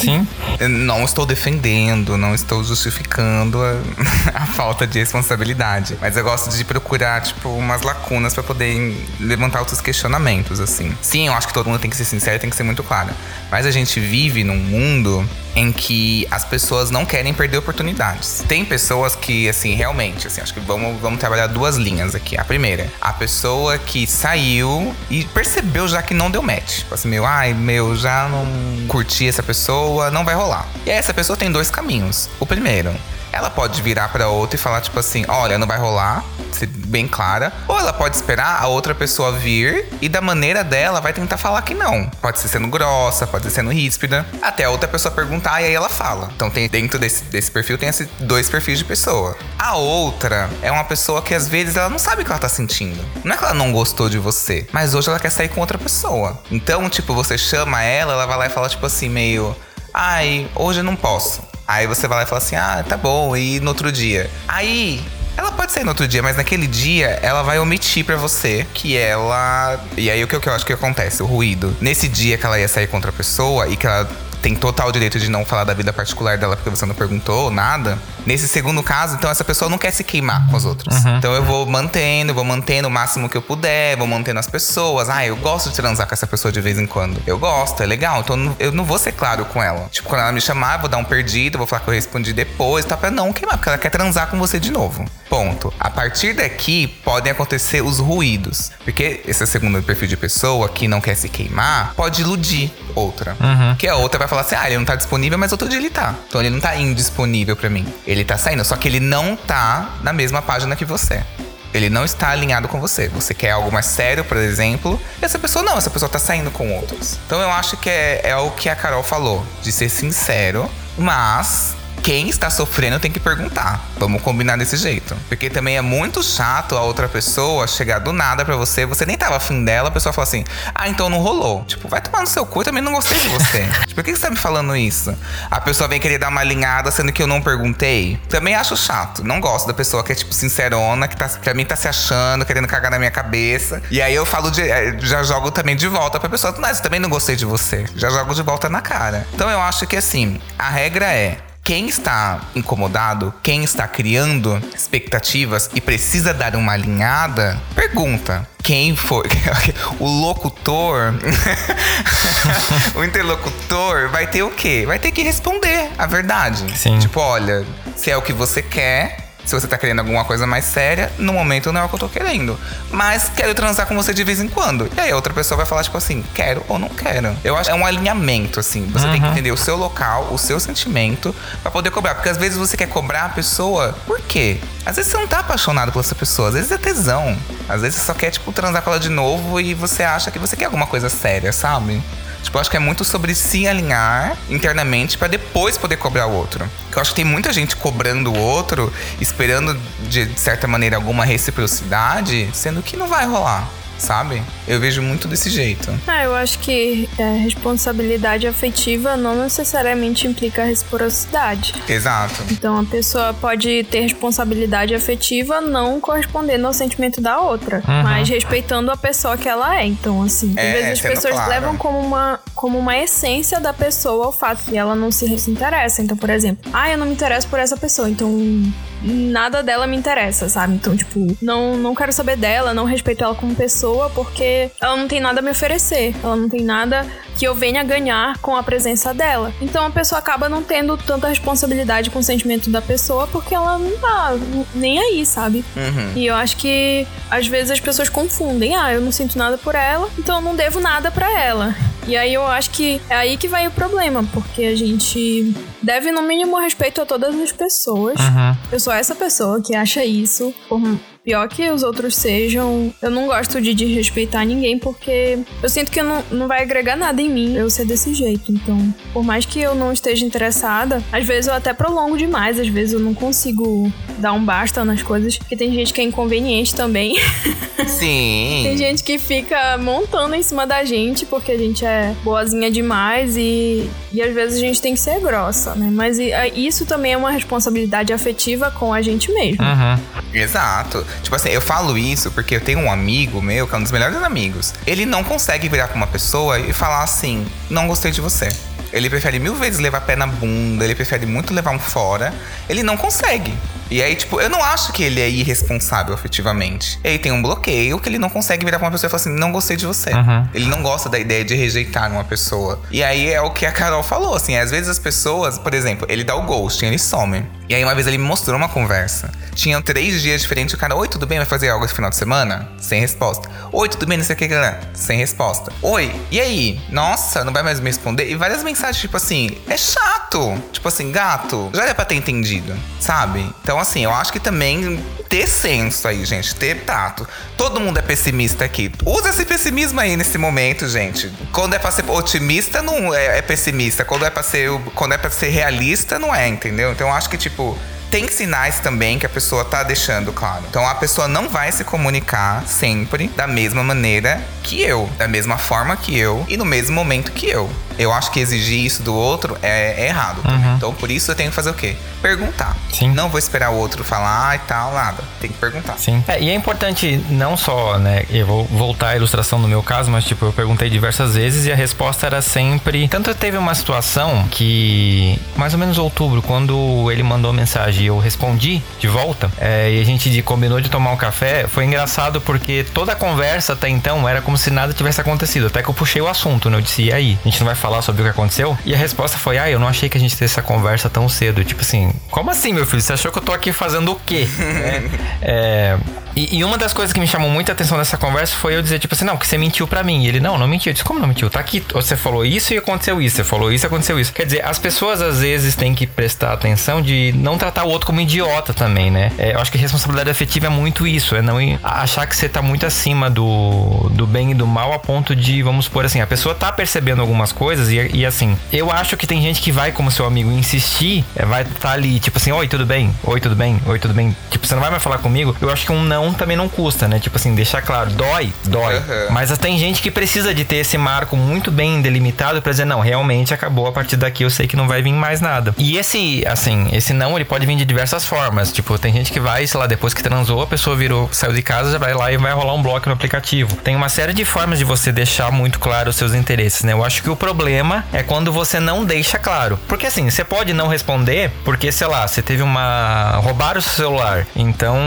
Sim. Eu não estou defendendo, não estou justificando a, a falta de responsabilidade. Mas eu gosto de procurar, tipo, umas lacunas pra poder levantar outros questionamentos, assim. Sim, eu acho que todo mundo tem que ser sincero, tem que ser muito claro. Mas a gente vive num mundo em que as pessoas não querem perder oportunidades. Tem pessoas que, assim, realmente, assim, acho que vamos, vamos trabalhar duas linhas aqui. A primeira, a pessoa que saiu e percebeu já que não deu match. Tipo assim, meu, ai, meu, já não curti essa pessoa, não vai rolar. E aí essa pessoa tem dois caminhos. O primeiro, ela pode virar pra outra e falar, tipo assim, olha, não vai rolar, ser bem clara. Ou ela pode esperar a outra pessoa vir e da maneira dela vai tentar falar que não. Pode ser sendo grossa, pode ser sendo ríspida, até a outra pessoa perguntar e aí ela fala. Então tem dentro desse, desse perfil tem esses dois perfis de pessoa. A outra é uma pessoa que às vezes ela não sabe o que ela tá sentindo. Não é que ela não gostou de você, mas hoje ela quer sair com outra pessoa. Então, tipo, você chama ela, ela vai lá e fala tipo assim meio Ai, hoje eu não posso. Aí você vai lá e fala assim: ah, tá bom, e no outro dia? Aí. Ela pode sair no outro dia, mas naquele dia ela vai omitir pra você que ela. E aí o que, o que eu acho que acontece? O ruído. Nesse dia que ela ia sair com outra pessoa e que ela tem total direito de não falar da vida particular dela porque você não perguntou nada. Nesse segundo caso, então essa pessoa não quer se queimar com os outros. Então eu vou mantendo, vou mantendo o máximo que eu puder, vou mantendo as pessoas. Ah, eu gosto de transar com essa pessoa de vez em quando. Eu gosto, é legal. Então eu não- vou ser claro com ela. Tipo, quando ela me chamar, eu vou dar um perdido, vou falar que eu respondi depois, tá? Pra não queimar, porque ela quer transar com você de novo. Ponto. A partir daqui podem acontecer os ruídos. Porque esse é segundo perfil de pessoa que não quer se queimar, pode iludir outra. Que a outra vai falar assim: ah, ele não tá disponível, mas outro dia ele tá. Então ele não tá indisponível pra mim. Ele tá saindo, só que ele não tá na mesma página que você. Ele não está alinhado com você. Você quer algo mais sério, por exemplo. Essa pessoa não, essa pessoa tá saindo com outros. Então eu acho que é, é o que a Carol falou, de ser sincero, mas quem está sofrendo tem que perguntar. Vamos combinar desse jeito. Porque também é muito chato a outra pessoa chegar do nada pra você, você nem tava afim dela, a pessoa fala assim: ah, então não rolou. Tipo, vai tomar no seu cu, eu também não gostei de você. tipo, por que você tá me falando isso? A pessoa vem querer dar uma alinhada sendo que eu não perguntei. Também acho chato. Não gosto da pessoa que é, tipo, sincerona, que tá, pra mim tá se achando, querendo cagar na minha cabeça. E aí eu falo de. eh, Já jogo também de volta pra pessoa. Mas eu também não gostei de você. Já jogo de volta na cara. Então eu acho que assim, a regra é. Quem está incomodado, quem está criando expectativas e precisa dar uma alinhada, pergunta. Quem foi? O locutor, o interlocutor vai ter o quê? Vai ter que responder a verdade. Sim. Tipo, olha, se é o que você quer, Se você tá querendo alguma coisa mais séria, no momento não é o que eu tô querendo. Mas quero transar com você de vez em quando. E aí a outra pessoa vai falar, tipo assim, quero ou não quero. Eu acho que é um alinhamento, assim. Você uhum. tem que entender o seu local, o seu sentimento, para poder cobrar. Porque às vezes você quer cobrar a pessoa. Por quê? Às vezes você não tá apaixonado por essa pessoa, às vezes é tesão. Às vezes você só quer, tipo, transar com ela de novo e você acha que você quer alguma coisa séria, sabe? Tipo, eu acho que é muito sobre se alinhar internamente para depois poder cobrar o outro. Eu acho que tem muita gente cobrando o outro, esperando de certa maneira alguma reciprocidade, sendo que não vai rolar sabe? Eu vejo muito desse jeito. Ah, eu acho que é, responsabilidade afetiva não necessariamente implica reciprocidade. Exato. Então a pessoa pode ter responsabilidade afetiva não correspondendo ao sentimento da outra, uhum. mas respeitando a pessoa que ela é. Então, assim, é, às vezes as pessoas claro. levam como uma, como uma essência da pessoa o fato que ela não se interessa. Então, por exemplo, ah, eu não me interesso por essa pessoa, então nada dela me interessa, sabe? Então, tipo, não, não quero saber dela, não respeito ela como pessoa, porque ela não tem nada a me oferecer. Ela não tem nada que eu venha ganhar com a presença dela. Então a pessoa acaba não tendo tanta responsabilidade com o sentimento da pessoa, porque ela não tá nem aí, sabe? Uhum. E eu acho que às vezes as pessoas confundem. Ah, eu não sinto nada por ela, então eu não devo nada para ela. E aí eu acho que é aí que vai o problema, porque a gente deve, no mínimo, respeito a todas as pessoas. Uhum. Eu sou essa pessoa que acha isso, por pior que os outros sejam, eu não gosto de desrespeitar ninguém porque eu sinto que não, não vai agregar nada em mim eu ser desse jeito. Então, por mais que eu não esteja interessada, às vezes eu até prolongo demais, às vezes eu não consigo dar um basta nas coisas, porque tem gente que é inconveniente também. Sim. tem gente que fica montando em cima da gente porque a gente é boazinha demais e, e às vezes a gente tem que ser grossa, né? Mas isso também é uma responsabilidade afetiva com a gente mesmo. Uhum. Exato. Tipo assim, eu falo isso porque eu tenho um amigo meu, que é um dos melhores amigos. Ele não consegue virar pra uma pessoa e falar assim: não gostei de você. Ele prefere mil vezes levar pé na bunda, ele prefere muito levar um fora. Ele não consegue. E aí, tipo, eu não acho que ele é irresponsável afetivamente. Ele tem um bloqueio que ele não consegue virar pra uma pessoa e falar assim: não gostei de você. Uhum. Ele não gosta da ideia de rejeitar uma pessoa. E aí é o que a Carol falou, assim, às vezes as pessoas, por exemplo, ele dá o ghosting, ele some. E aí uma vez ele me mostrou uma conversa. Tinham três dias diferentes. O cara, oi, tudo bem? Vai fazer algo esse final de semana? Sem resposta. Oi, tudo bem? Não sei o que, Sem resposta. Oi, e aí? Nossa, não vai mais me responder? E várias mensagens, tipo assim, é chato. Tipo assim, gato, já é pra ter entendido, sabe? Então, assim, eu acho que também ter senso aí, gente, ter tato. Todo mundo é pessimista aqui. Usa esse pessimismo aí nesse momento, gente. Quando é pra ser otimista, não é, é pessimista. Quando é pra ser, quando é pra ser realista, não é, entendeu? Então eu acho que, tipo, tem sinais também que a pessoa tá deixando claro. Então a pessoa não vai se comunicar sempre da mesma maneira que eu, da mesma forma que eu e no mesmo momento que eu. Eu acho que exigir isso do outro é, é errado. Uhum. Então por isso eu tenho que fazer o quê? Perguntar. Sim. Não vou esperar o outro falar e tal, nada. Tem que perguntar. Sim. É, e é importante não só, né? Eu vou voltar à ilustração no meu caso, mas tipo, eu perguntei diversas vezes e a resposta era sempre. Tanto teve uma situação que, mais ou menos outubro, quando ele mandou mensagem eu respondi de volta. É, e a gente combinou de tomar um café. Foi engraçado porque toda a conversa até então era como se nada tivesse acontecido. Até que eu puxei o assunto, né? Eu disse, e aí? A gente não vai falar sobre o que aconteceu? E a resposta foi, ah, eu não achei que a gente tivesse essa conversa tão cedo. Tipo assim, como assim, meu filho? Você achou que eu tô aqui fazendo o quê? é, e, e, uma das coisas que me chamou muita atenção nessa conversa foi eu dizer, tipo assim, não, que você mentiu para mim. E ele, não, não mentiu. Eu disse, como não mentiu? Tá aqui, você falou isso e aconteceu isso. Você falou isso e aconteceu isso. Quer dizer, as pessoas às vezes têm que prestar atenção de não tratar o outro como idiota também, né? É, eu acho que responsabilidade afetiva é muito isso, é não achar que você tá muito acima do, do bem e do mal a ponto de, vamos supor assim, a pessoa tá percebendo algumas coisas e, e assim, eu acho que tem gente que vai como seu amigo insistir, é, vai tá ali, tipo assim, oi, tudo bem? Oi, tudo bem? Oi, tudo bem? Tipo, você não vai mais falar comigo? Eu acho que um não também não custa, né? Tipo assim, deixar claro, dói, dói. Uhum. Mas tem gente que precisa de ter esse marco muito bem delimitado para dizer, não, realmente acabou, a partir daqui eu sei que não vai vir mais nada. E esse, assim, esse não, ele pode vir de diversas formas. Tipo, tem gente que vai, sei lá, depois que transou, a pessoa virou, saiu de casa, já vai lá e vai rolar um bloco no aplicativo. Tem uma série de formas de você deixar muito claro os seus interesses, né? Eu acho que o problema é quando você não deixa claro. Porque assim, você pode não responder porque, sei lá, você teve uma. roubaram o seu celular. Então,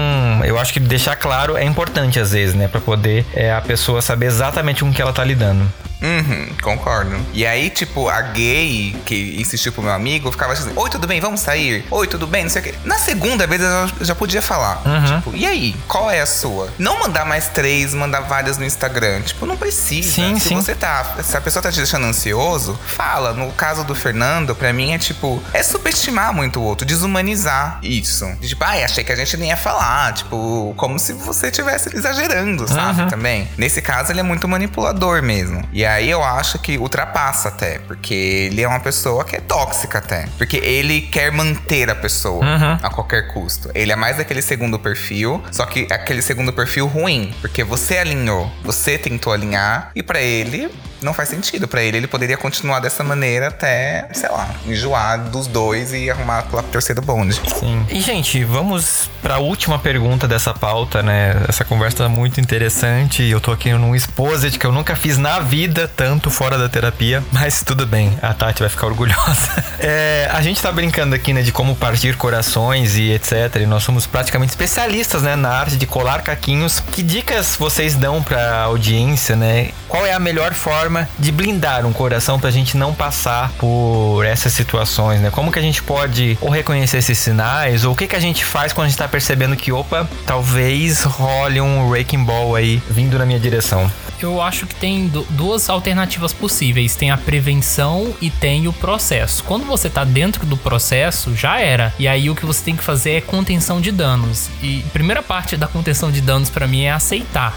eu acho que deixar claro é importante às vezes, né? Pra poder é, a pessoa saber exatamente com que ela tá lidando. Uhum, concordo. E aí, tipo, a gay que insistiu pro meu amigo ficava assim: Oi, tudo bem? Vamos sair? Oi, tudo bem? Não sei o quê. Na segunda vez eu já podia falar. Uhum. Tipo, e aí? Qual é a sua? Não mandar mais três, mandar várias no Instagram. Tipo, não precisa. Sim, se sim. você tá. Se a pessoa tá te deixando ansioso, fala. No caso do Fernando, pra mim é tipo, é subestimar muito o outro, desumanizar isso. Tipo, ai, achei que a gente nem ia falar. Tipo, como se você estivesse exagerando, sabe? Uhum. Também. Nesse caso, ele é muito manipulador mesmo. E aí eu acho que ultrapassa até. Porque ele é uma pessoa que é tóxica até. Porque ele quer manter a pessoa Uhum. a qualquer custo. Ele é mais daquele segundo perfil, só que aquele segundo perfil ruim. Porque você alinhou, você tentou alinhar. E pra ele, não faz sentido. Pra ele, ele poderia continuar dessa maneira até, sei lá, enjoar dos dois e arrumar aquela terceiro bonde. Sim. E, gente, vamos pra última pergunta dessa pauta, né? Essa conversa tá muito interessante. Eu tô aqui num exposit que eu nunca fiz na vida, tanto fora da terapia. Mas tudo bem, a Tati vai ficar orgulhosa. É, a gente tá brincando aqui, né, de como partir corações e etc. E nós somos praticamente especialistas, né, na arte de colar caquinhos. Que dicas vocês dão pra audiência, né? Qual é a melhor forma de blindar um coração pra gente não passar por essas situações, né? Como que a gente pode ou reconhecer esses sinais, ou o que que a gente faz quando a gente tá percebendo que, opa, talvez role um wrecking ball aí vindo na minha direção. Eu acho que tem du- duas alternativas possíveis. Tem a prevenção e tem o processo. Quando você tá dentro do processo, já era. E aí o que você tem que fazer é contenção de danos. E a primeira parte da contenção de danos pra mim é aceitar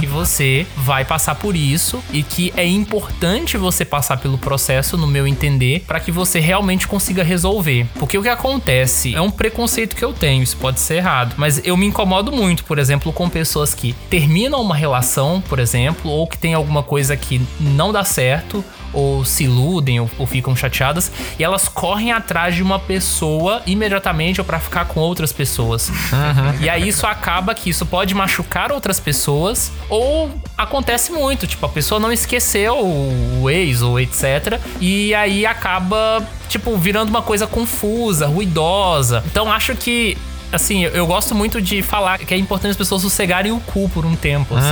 que você vai passar por isso e que é importante você passar pelo processo, no meu entender, pra que você realmente consiga resolver. Porque o que acontece é um preconceito que eu tenho, isso pode ser errado, mas eu me incomodo muito, por exemplo, com pessoas que terminam uma relação, por exemplo, ou que tem alguma coisa que não dá certo, ou se iludem ou, ou ficam chateadas e elas correm atrás de uma pessoa imediatamente ou pra ficar com outras pessoas. E aí isso acaba que isso pode machucar outras pessoas ou acontece muito, tipo, a pessoa não esqueceu o ex ou etc. E aí acaba, tipo, virando uma coisa confusa, ruidosa. Então acho que Assim, eu- gosto muito de falar que é importante as pessoas sossegarem o cu por um tempo, assim,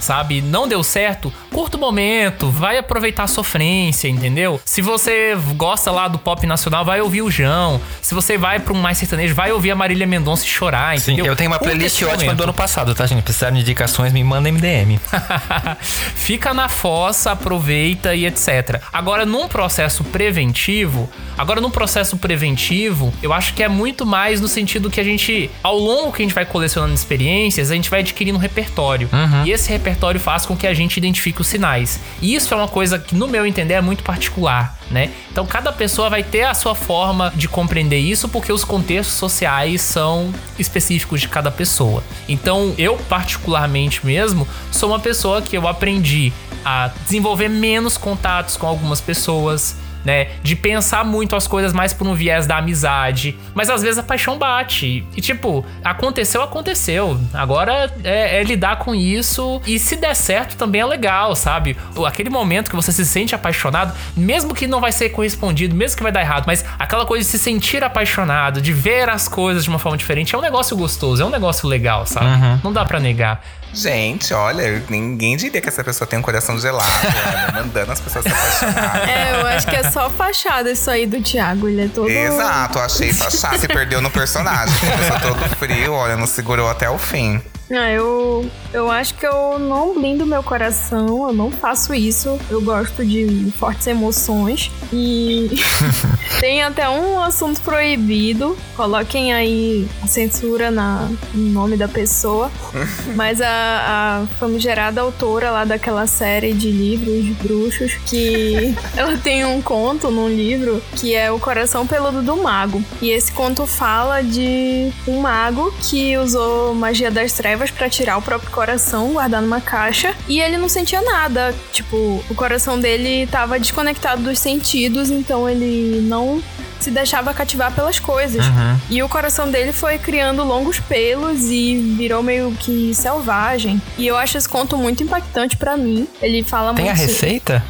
sabe? Não deu certo, curta o momento, vai aproveitar a sofrência, entendeu? Se você gosta lá do pop nacional, vai ouvir o João. Se você vai pra um mais sertanejo, vai ouvir a Marília Mendonça chorar, Sim, entendeu? eu tenho uma Curta playlist ótima momento. do ano passado, tá, gente? Precisar de indicações, me manda MDM. Fica na fossa, aproveita e etc. Agora, num processo preventivo, agora num processo preventivo, eu acho que é muito mais no sentido que a gente, ao longo que a gente vai colecionando experiências, a gente vai adquirindo um repertório. E esse repertório faz com que a gente identifique sinais. E isso é uma coisa que, no meu entender, é muito particular, né? Então, cada pessoa vai ter a sua forma de compreender isso, porque os contextos sociais são específicos de cada pessoa. Então, eu, particularmente mesmo, sou uma pessoa que eu aprendi a desenvolver menos contatos com algumas pessoas. Né, de pensar muito as coisas mais por um viés da amizade. Mas às vezes a paixão bate. E tipo, aconteceu, aconteceu. Agora é, é lidar com isso. E se der certo, também é legal, sabe? Aquele momento que você se sente apaixonado, mesmo que não vai ser correspondido, mesmo que vai dar errado, mas aquela coisa de se sentir apaixonado, de ver as coisas de uma forma diferente, é um negócio gostoso, é um negócio legal, sabe? Não dá pra negar. Gente, olha, ninguém diria que essa pessoa tem um coração gelado, olha, mandando as pessoas se apaixonarem. É, eu acho que é só fachada isso aí do Thiago. Ele é todo. Exato, achei fachada, se perdeu no personagem. Começou todo frio, olha, não segurou até o fim. Ah, eu, eu acho que eu não blindo meu coração, eu não faço isso. Eu gosto de fortes emoções. E tem até um assunto proibido. Coloquem aí a censura na, no nome da pessoa. Mas a, a famigerada autora lá daquela série de livros de bruxos, que ela tem um conto num livro que é O Coração Peludo do Mago. E esse conto fala de um mago que usou magia das trevas pra tirar o próprio coração, guardar numa caixa, e ele não sentia nada. Tipo, o coração dele tava desconectado dos sentidos, então ele não se deixava cativar pelas coisas. E o coração dele foi criando longos pelos e virou meio que selvagem. E eu acho esse conto muito impactante pra mim. Ele fala Tem a muito. receita?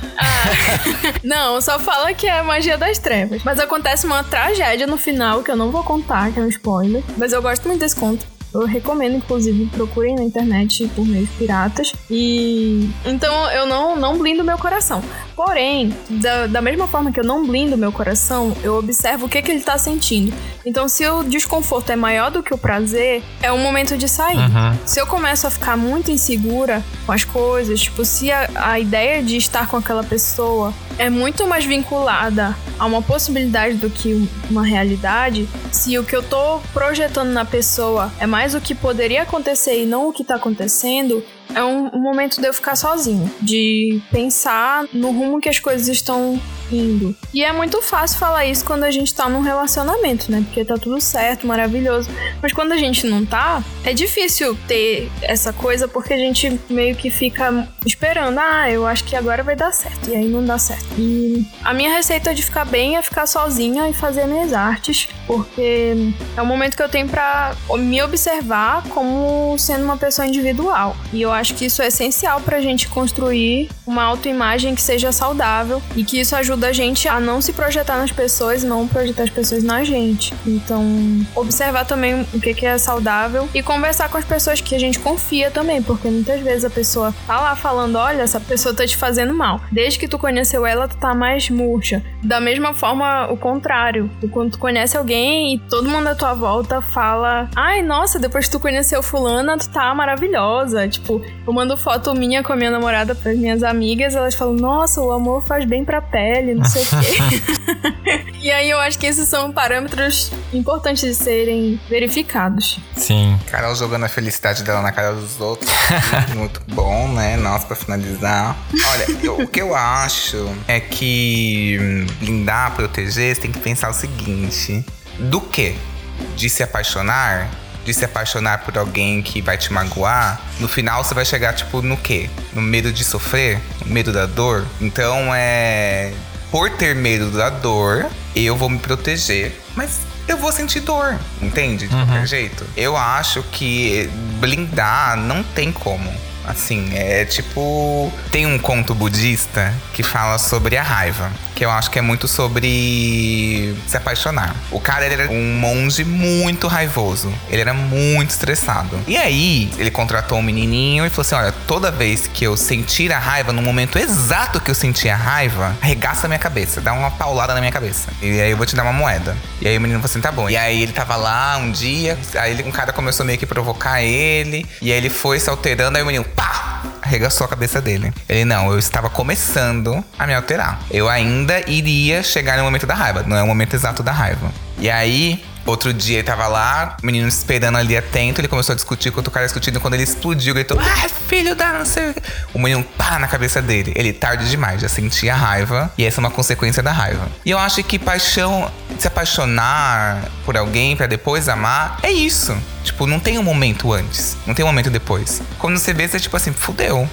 Não, só fala que é magia das trevas. Mas acontece uma tragédia no final que eu não vou contar, que é um spoiler. Mas eu gosto muito desse conto. Eu recomendo, inclusive, procurem na internet por meios piratas. E então eu não, não blindo meu coração. Porém, da, da mesma forma que eu não blindo meu coração, eu observo o que, que ele tá sentindo. Então, se o desconforto é maior do que o prazer, é o momento de sair. Uhum. Se eu começo a ficar muito insegura com as coisas, tipo, se a, a ideia de estar com aquela pessoa é muito mais vinculada a uma possibilidade do que uma realidade, se o que eu tô projetando na pessoa é mais o que poderia acontecer e não o que tá acontecendo, é um, momento de eu ficar sozinha, de pensar no rumo que as coisas estão indo. E é muito fácil falar isso quando a gente tá num relacionamento, né? Porque tá tudo certo, maravilhoso. Mas quando a gente não tá, é difícil ter essa coisa porque a gente meio que fica esperando, ah, eu acho que agora vai dar certo. E aí não dá certo. E a minha receita de ficar bem é ficar sozinha e fazer minhas artes, porque é o momento que eu tenho para me observar como sendo uma pessoa individual. E eu acho que isso é essencial pra gente construir uma autoimagem que seja saudável e que isso ajuda a gente a não se projetar nas pessoas, não projetar as pessoas na gente. Então, observar também o que que é saudável e conversar com as pessoas que a gente confia também, porque muitas vezes a pessoa tá lá falando, olha, essa pessoa tá te fazendo mal. Desde que tu conheceu ela, tu tá mais murcha. Da mesma forma, o contrário. Quando tu conhece alguém e todo mundo à tua volta fala, ai, nossa, depois que tu conheceu fulana, tu tá maravilhosa. Tipo, eu mando foto minha com a minha namorada para minhas amigas, elas falam, nossa, o amor faz bem pra pele, não sei o quê. e aí eu acho que esses são parâmetros importantes de serem verificados. Sim. Carol jogando a felicidade dela na cara dos outros. Muito bom, né? Nossa, pra finalizar. Olha, eu- o que eu acho é que hum, blindar, proteger, você tem que pensar o seguinte: do que? De se apaixonar? De se apaixonar por alguém que vai te magoar? No final você vai chegar, tipo, no quê? No medo de sofrer? No medo da dor? Então é. Por ter medo da dor, eu vou me proteger. Mas eu vou sentir dor, entende? De qualquer jeito. Eu acho que blindar não tem como. Assim, é tipo. Tem um conto budista que fala sobre a raiva. Que eu acho que é muito sobre se apaixonar. O cara era um monge muito raivoso. Ele era muito estressado. E aí, ele contratou um menininho e falou assim: Olha, toda vez que eu sentir a raiva, no momento exato que eu sentir a raiva, arregaça a minha cabeça, dá uma paulada na minha cabeça. E aí eu vou te dar uma moeda. E aí o menino falou assim: Tá bom. E aí ele tava lá um dia, aí um cara começou meio que provocar ele. E aí ele foi se alterando, aí o menino, pá! Arregaçou a cabeça dele. Ele, não, eu estava começando a me alterar. Eu ainda iria chegar no momento da raiva, não é o momento exato da raiva. E aí, outro dia ele tava lá, o menino esperando ali atento, ele começou a discutir com outro cara discutindo. Quando ele explodiu, gritou: Ah, filho da não sei o quê." O menino pá na cabeça dele. Ele, tarde demais, já sentia a raiva. E essa é uma consequência da raiva. E eu acho que paixão, se apaixonar por alguém pra depois amar, é isso. Tipo, não tem um momento antes, não tem um momento depois. Quando você vê, você é tipo assim, fudeu.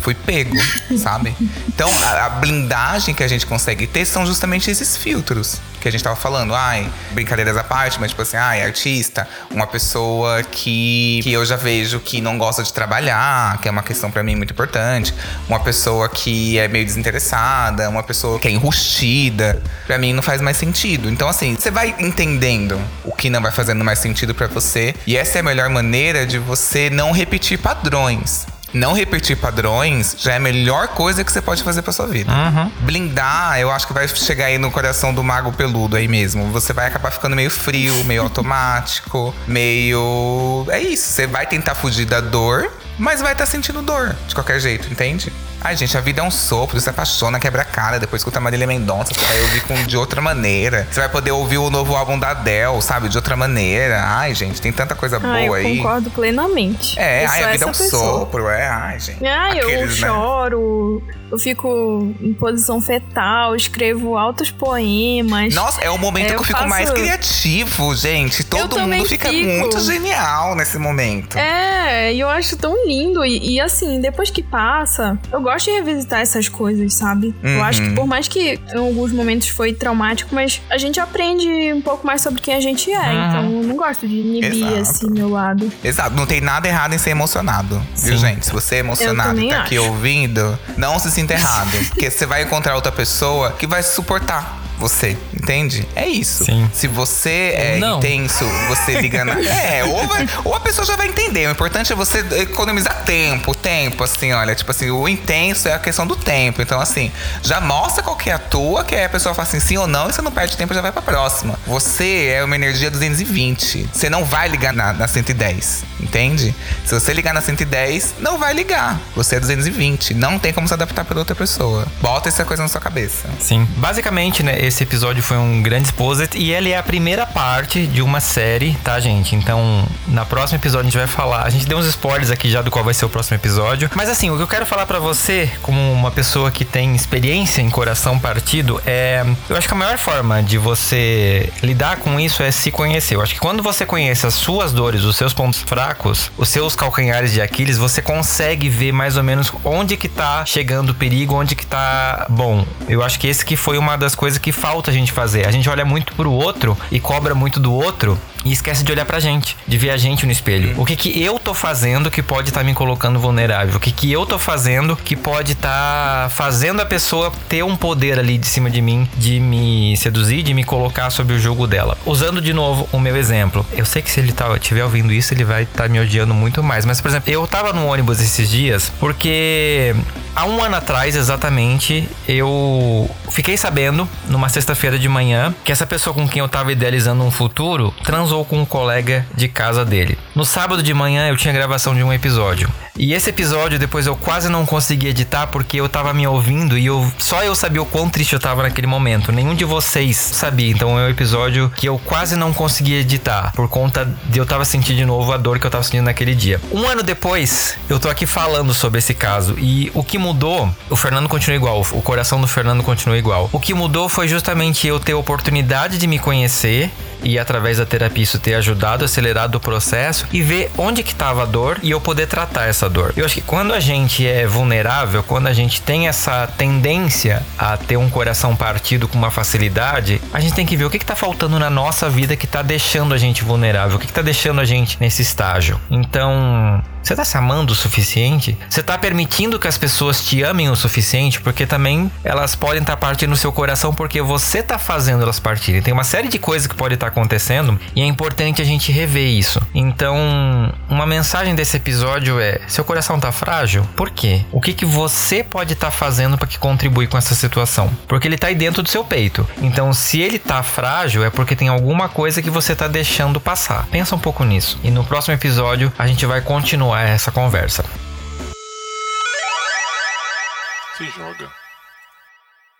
Fui pego, sabe? Então, a, a blindagem que a gente consegue ter são justamente esses filtros que a gente tava falando. Ai, brincadeiras parte, mas tipo assim, ai, artista, uma pessoa que, que eu já vejo que não gosta de trabalhar, que é uma questão pra mim muito importante. Uma pessoa que é meio desinteressada, uma pessoa que é enrustida. Pra mim não faz mais sentido. Então, assim, você vai entendendo o que não vai fazendo mais sentido pra você. E essa é a melhor maneira de você não repetir padrões. Não repetir padrões já é a melhor coisa que você pode fazer pra sua vida. Blindar, eu acho que vai chegar aí no coração do mago peludo aí mesmo. Você vai acabar ficando meio frio, meio automático, meio. É isso. Você vai tentar fugir da dor, mas vai estar sentindo dor de qualquer jeito, entende? Ai, gente, a vida é um sopro, você se apaixona, quebra a cara, depois escuta Marília Mendonça, você vai ouvir com, de outra maneira. Você vai poder ouvir o novo álbum da Adele, sabe? De outra maneira. Ai, gente, tem tanta coisa eu boa aí. concordo plenamente. É, Eu ai, a vida é um pessoa. sopro, é, ai, gente. Ai, eu Aqueles, né? choro, eu fico em posição fetal, escrevo altos poemas. Nossa, é o momento É, que eu eu fico faço- mais criativo, gente. Todo mundo fica fico. muito genial nesse momento. É, e eu acho tão lindo. E, e, assim, depois que passa, eu gosto de revisitar essas coisas, sabe? Eu Uhum. acho que por mais que em alguns momentos foi traumático, mas a gente aprende um pouco mais sobre quem a gente é. Então eu não gosto de inibir Exato. assim meu lado. Exato, não tem nada errado em ser emocionado, viu, Sim. gente? Se você é emocionado e tá aqui acho. ouvindo, não se sinta errado. porque você vai encontrar outra pessoa que vai se suportar. Você, entende? É isso. Sim. Se você é não. intenso, você liga na. É, ou, vai- ou a pessoa já vai entender. O importante é você economizar tempo, tempo, assim, olha, tipo assim, o intenso é a questão do tempo. Então, assim, já mostra qual que é a tua, que aí a pessoa fala assim, sim ou não, e você não perde tempo, já vai pra próxima. Você é uma energia 220. Você não vai ligar na, na 110, entende? Se você ligar na 110, não vai ligar. Você é 220. Não tem como se adaptar pela outra pessoa. Bota essa coisa na sua cabeça. Sim. Basicamente, né, esse episódio foi um grande exposit e ele é a primeira parte de uma série, tá, gente? Então, na próximo episódio a gente vai falar. A gente deu uns spoilers aqui já do qual vai ser o próximo episódio. Mas assim, o que eu quero falar pra você, como uma pessoa que tem experiência em coração partido, é. Eu acho que a maior forma de você lidar com isso é se conhecer. Eu acho que quando você conhece as suas dores, os seus pontos fracos, os seus calcanhares de Aquiles, você consegue ver mais ou menos onde que tá chegando o perigo, onde que tá bom. Eu acho que esse que foi uma das coisas que falta a gente fazer. A gente olha muito pro outro e cobra muito do outro e esquece de olhar pra gente, de ver a gente no espelho. O que que eu tô fazendo que pode estar me colocando vulnerável? O que que eu tô fazendo que pode estar fazendo a pessoa ter um poder ali de cima de mim, de me seduzir, de me colocar sob o jogo dela? Usando de novo o meu exemplo. Eu sei que se ele tá, estiver ouvindo isso, ele vai estar me odiando muito mais. Mas, por exemplo, eu tava no ônibus esses dias porque há um ano atrás, exatamente, eu fiquei sabendo, numa sexta-feira de manhã, que essa pessoa com quem eu tava idealizando um futuro transou com um colega de casa dele. No sábado de manhã eu tinha gravação de um episódio. E esse episódio depois eu quase não consegui editar porque eu tava me ouvindo e eu só eu sabia o quão triste eu tava naquele momento. Nenhum de vocês sabia. Então é um episódio que eu quase não consegui editar por conta de eu tava sentindo de novo a dor que eu tava sentindo naquele dia. Um ano depois, eu tô aqui falando sobre esse caso e o que mudou, o Fernando continua igual, o coração do Fernando continua igual. O que mudou foi justamente eu ter a oportunidade de me conhecer e através da terapia isso ter ajudado, acelerado o processo e ver onde que estava a dor e eu poder tratar essa dor. Eu acho que quando a gente é vulnerável, quando a gente tem essa tendência a ter um coração partido com uma facilidade, a gente tem que ver o que está faltando na nossa vida que está deixando a gente vulnerável, o que está deixando a gente nesse estágio. Então, você tá se amando o suficiente? Você tá permitindo que as pessoas te amem o suficiente? Porque também elas podem estar partindo no seu coração porque você tá fazendo elas partirem. Tem uma série de coisas que pode estar acontecendo e é importante a gente rever isso. Então, uma mensagem desse episódio é: seu coração tá frágil? Por quê? O que que você pode estar fazendo para que contribui com essa situação? Porque ele tá aí dentro do seu peito. Então, se ele tá frágil é porque tem alguma coisa que você tá deixando passar. Pensa um pouco nisso. E no próximo episódio a gente vai continuar essa conversa. Se joga.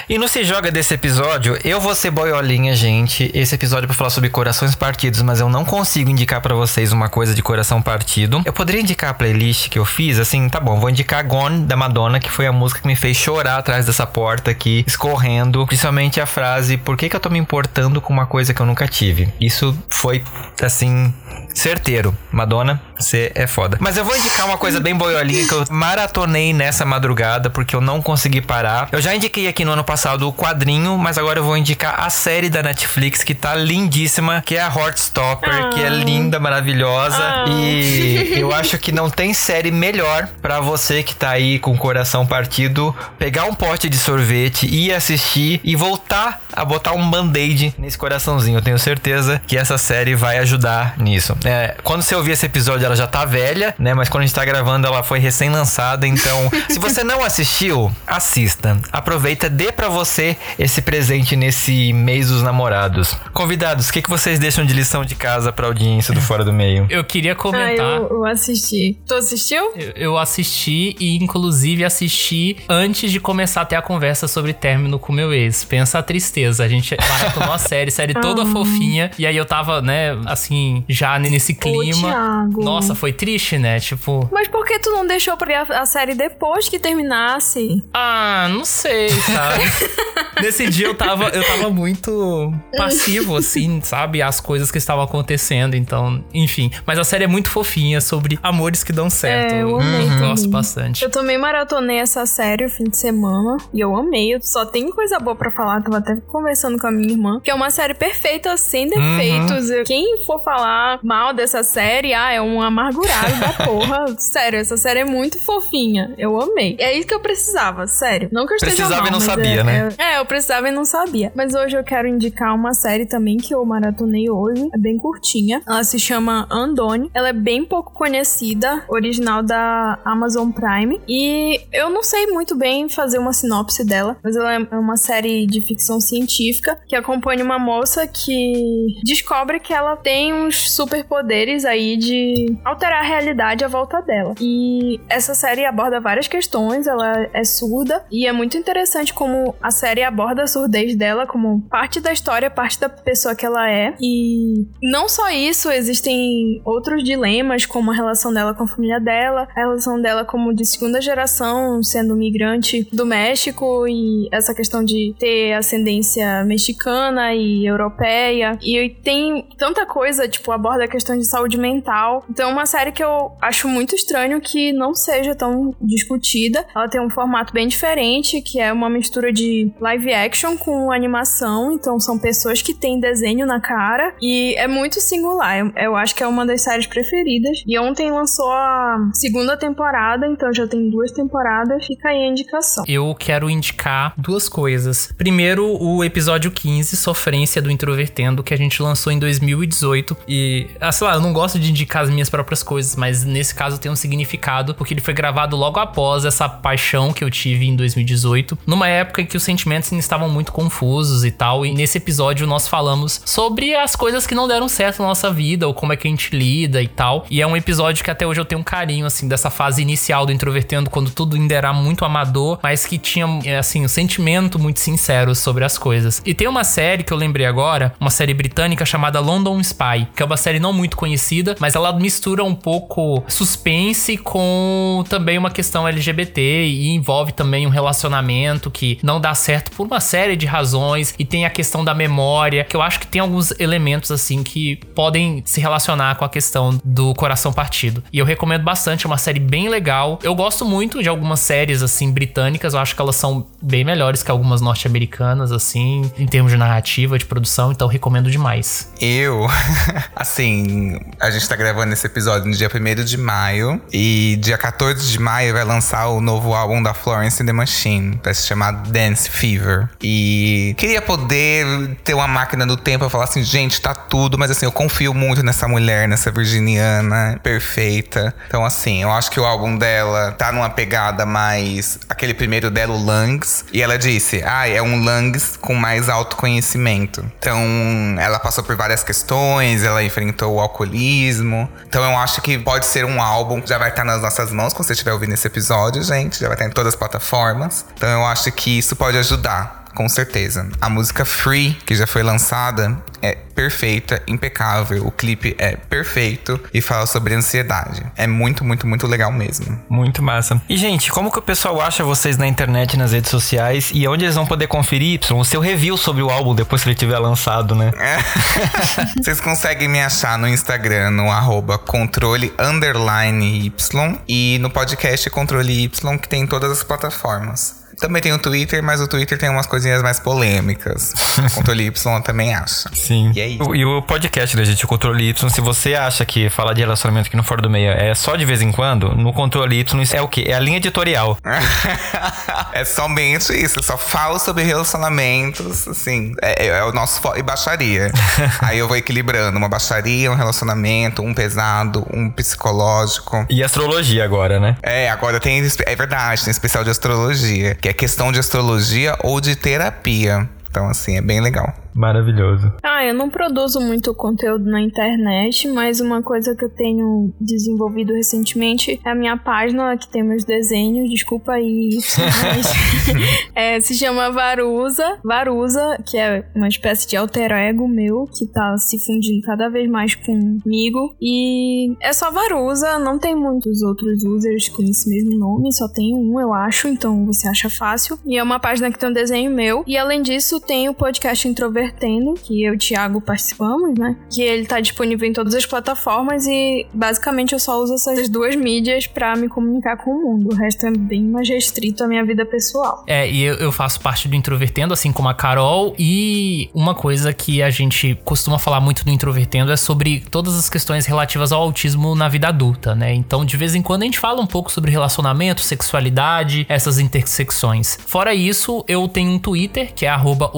E no Se Joga desse episódio, eu vou ser boiolinha, gente. Esse episódio é pra falar sobre corações partidos, mas eu não consigo indicar pra vocês uma coisa de coração partido. Eu poderia indicar a playlist que eu fiz, assim, tá bom, vou indicar Gone da Madonna, que foi a música que me fez chorar atrás dessa porta aqui, escorrendo. Principalmente a frase: Por que, que eu tô me importando com uma coisa que eu nunca tive? Isso foi, assim, certeiro. Madonna, você é foda. Mas eu vou indicar uma coisa bem boiolinha que eu maratonei nessa madrugada porque eu não consegui parar. Eu já indiquei aqui no ano passado o quadrinho, mas agora eu vou indicar a série da Netflix que tá lindíssima, que é a Heartstopper, que é linda, maravilhosa e eu acho que não tem série melhor pra você que tá aí com o coração partido pegar um pote de sorvete ir assistir e voltar a botar um band-aid nesse coraçãozinho. Eu tenho certeza que essa série vai ajudar nisso. É, quando você ouvir esse episódio, ela já tá velha, né? Mas quando a gente tá gravando, ela foi recém-lançada. Então, se você não assistiu, assista. Aproveita, dê pra você esse presente nesse mês dos namorados. Convidados, o que, que vocês deixam de lição de casa pra audiência do Fora do Meio? Eu queria Ah, comentar. eu, eu assisti. Tu assistiu? Eu- Eu assisti e, inclusive, assisti antes de começar a ter a conversa sobre término com meu ex. Pensa a tristeza. A gente maratonou a série, série toda fofinha. E aí eu tava, né, assim, já nesse clima. Thiago. Nossa, foi triste, né? Tipo, Mas por que tu não deixou pra ver a, a série depois que terminasse? ah, não sei, sabe? Nesse dia eu tava, eu tava muito passivo, assim, sabe? As coisas que estavam acontecendo. Então, enfim. Mas a série é muito fofinha sobre amores que dão certo. É, eu amei gosto também. bastante. Eu também maratonei essa série o fim de semana e eu amei. Eu só tem coisa boa pra falar. Tava até conversando com a minha irmã. Que é uma série perfeita, sem defeitos. Eu- Quem for falar mal dessa série, ah, é um amargurado da porra. Sério, essa série é muito fofinha. Eu amei. É isso que eu precisava, sério. Não que eu esteja Precisava mal, e não mas sabia, é, né? É, É, eu precisava e não sabia. Mas hoje eu quero indicar uma série também que eu maratonei hoje. É bem curtinha. Ela se chama Andone. Ela é bem pouco conhecida, original da Amazon Prime. E eu não sei muito bem fazer uma sinopse dela, mas ela é uma série de ficção científica que acompanha uma moça que descobre que ela tem uns superpoderes aí de alterar a realidade à volta dela. E essa série aborda várias questões, ela é surda e é muito interessante como a série aborda a surdez dela como parte da história, parte da pessoa que ela é. E não só isso, existem outros dilemas, como a relação dela com a família dela, a relação dela como de segunda geração, sendo migrante do México e essa questão de ter ascendência mexicana e europeia. E tem tanta coisa, tipo, aborda a questão de saúde mental. Então é uma série que eu acho muito estranho que não seja tão discutida. Ela tem um formato bem diferente, que é uma mistura de live action com animação. Então são pessoas que têm desenho na cara e é muito singular. Eu, eu acho que é uma das séries preferidas. E ontem lançou a segunda temporada, então já tem duas temporadas. Fica aí a indicação. Eu quero indicar duas coisas. Primeiro, o episódio 15, Sofrência do Introvertendo, que a gente lançou em 2018. E, ah, sei lá, eu não gosto de indicar as minhas próprias coisas, mas nesse caso tem um significado, porque ele foi gravado logo após essa paixão que eu tive em 2018, numa época em que os sentimentos estavam muito confusos e tal. E nesse episódio nós falamos sobre as coisas que não deram certo na nossa vida, ou como é que a gente lida e tal. E é um episódio que até hoje eu tenho um carinho, assim, dessa fase inicial do Introvertendo, quando tudo ainda era muito amador, mas que tinha, assim, um sentimento muito sincero sobre as coisas. E tem uma série que eu lembrei agora, uma série britânica chamada London Spy, que é uma série não muito conhecida, mas ela mistura um pouco suspense com também uma questão LGBT e envolve também um relacionamento que não dá certo por uma série de razões e tem a questão da memória, que eu acho que tem alguns elementos assim que podem se relacionar com a questão do coração partido. E eu recomendo bastante, é uma série bem legal. Eu gosto muito de algumas séries assim britânicas, eu acho que elas são bem melhores que algumas norte-americanas assim, em termos de narrativa, de produção, então recomendo demais. Eu, assim, a gente tá gravando esse episódio no dia 1 de maio. E dia 14 de maio vai lançar o novo álbum da Florence and the Machine. Vai se chamar Dance Fever. E queria poder ter uma máquina do tempo e falar assim, gente, tá tudo. Mas assim, eu confio muito nessa mulher, nessa virginiana perfeita. Então, assim, eu acho que o álbum dela tá numa pegada mais. Aquele primeiro dela, o Lungs. E ela disse, ah, é um Lungs com mais autoconhecimento. Então, ela passou por várias questões, ela enfrentou o alcoolismo. Então, eu acho que pode ser um álbum que já vai estar nas nossas mãos quando você estiver ouvindo esse episódio, gente. Já vai estar em todas as plataformas. Então, eu acho que isso pode ajudar com certeza. A música Free, que já foi lançada, é perfeita, impecável. O clipe é perfeito e fala sobre ansiedade. É muito, muito, muito legal mesmo. Muito massa. E, gente, como que o pessoal acha vocês na internet, nas redes sociais e onde eles vão poder conferir, Y, o seu review sobre o álbum depois que ele tiver lançado, né? É. Vocês conseguem me achar no Instagram, no arroba controle underline Y e no podcast Controle Y, que tem em todas as plataformas. Também tem o Twitter, mas o Twitter tem umas coisinhas mais polêmicas. O Controle Y também acha. Sim. E é. O- E o podcast da gente, o Controle Y, se você acha que falar de relacionamento aqui no Fora do Meio é só de vez em quando, no Controle Y é o quê? É a linha editorial. é somente isso. Eu só falo sobre relacionamentos, assim. É, é o nosso e baixaria. Aí eu vou equilibrando uma baixaria, um relacionamento, um pesado, um psicológico. E astrologia agora, né? É, agora tem. É verdade, tem especial de astrologia, que é questão de astrologia ou de terapia. Então, assim, é bem legal. Maravilhoso. Ah, eu não produzo muito conteúdo na internet, mas uma coisa que eu tenho desenvolvido recentemente é a minha página que tem meus desenhos, desculpa aí, mas é, se chama Varusa. Varusa, que é uma espécie de alter ego meu, que tá se fundindo cada vez mais comigo. E é só Varusa, não tem muitos outros users com esse mesmo nome, só tem um, eu acho, então você acha fácil. E é uma página que tem um desenho meu. E além disso, tem o podcast Introvertendo, Introvertendo, que eu e o Thiago participamos, né? Que ele tá disponível em todas as plataformas e basicamente eu só uso essas duas mídias para me comunicar com o mundo. O resto é bem mais restrito à minha vida pessoal. É, e eu, eu faço parte do Introvertendo, assim como a Carol, e uma coisa que a gente costuma falar muito no Introvertendo é sobre todas as questões relativas ao autismo na vida adulta, né? Então, de vez em quando a gente fala um pouco sobre relacionamento, sexualidade, essas intersecções. Fora isso, eu tenho um Twitter, que é arroba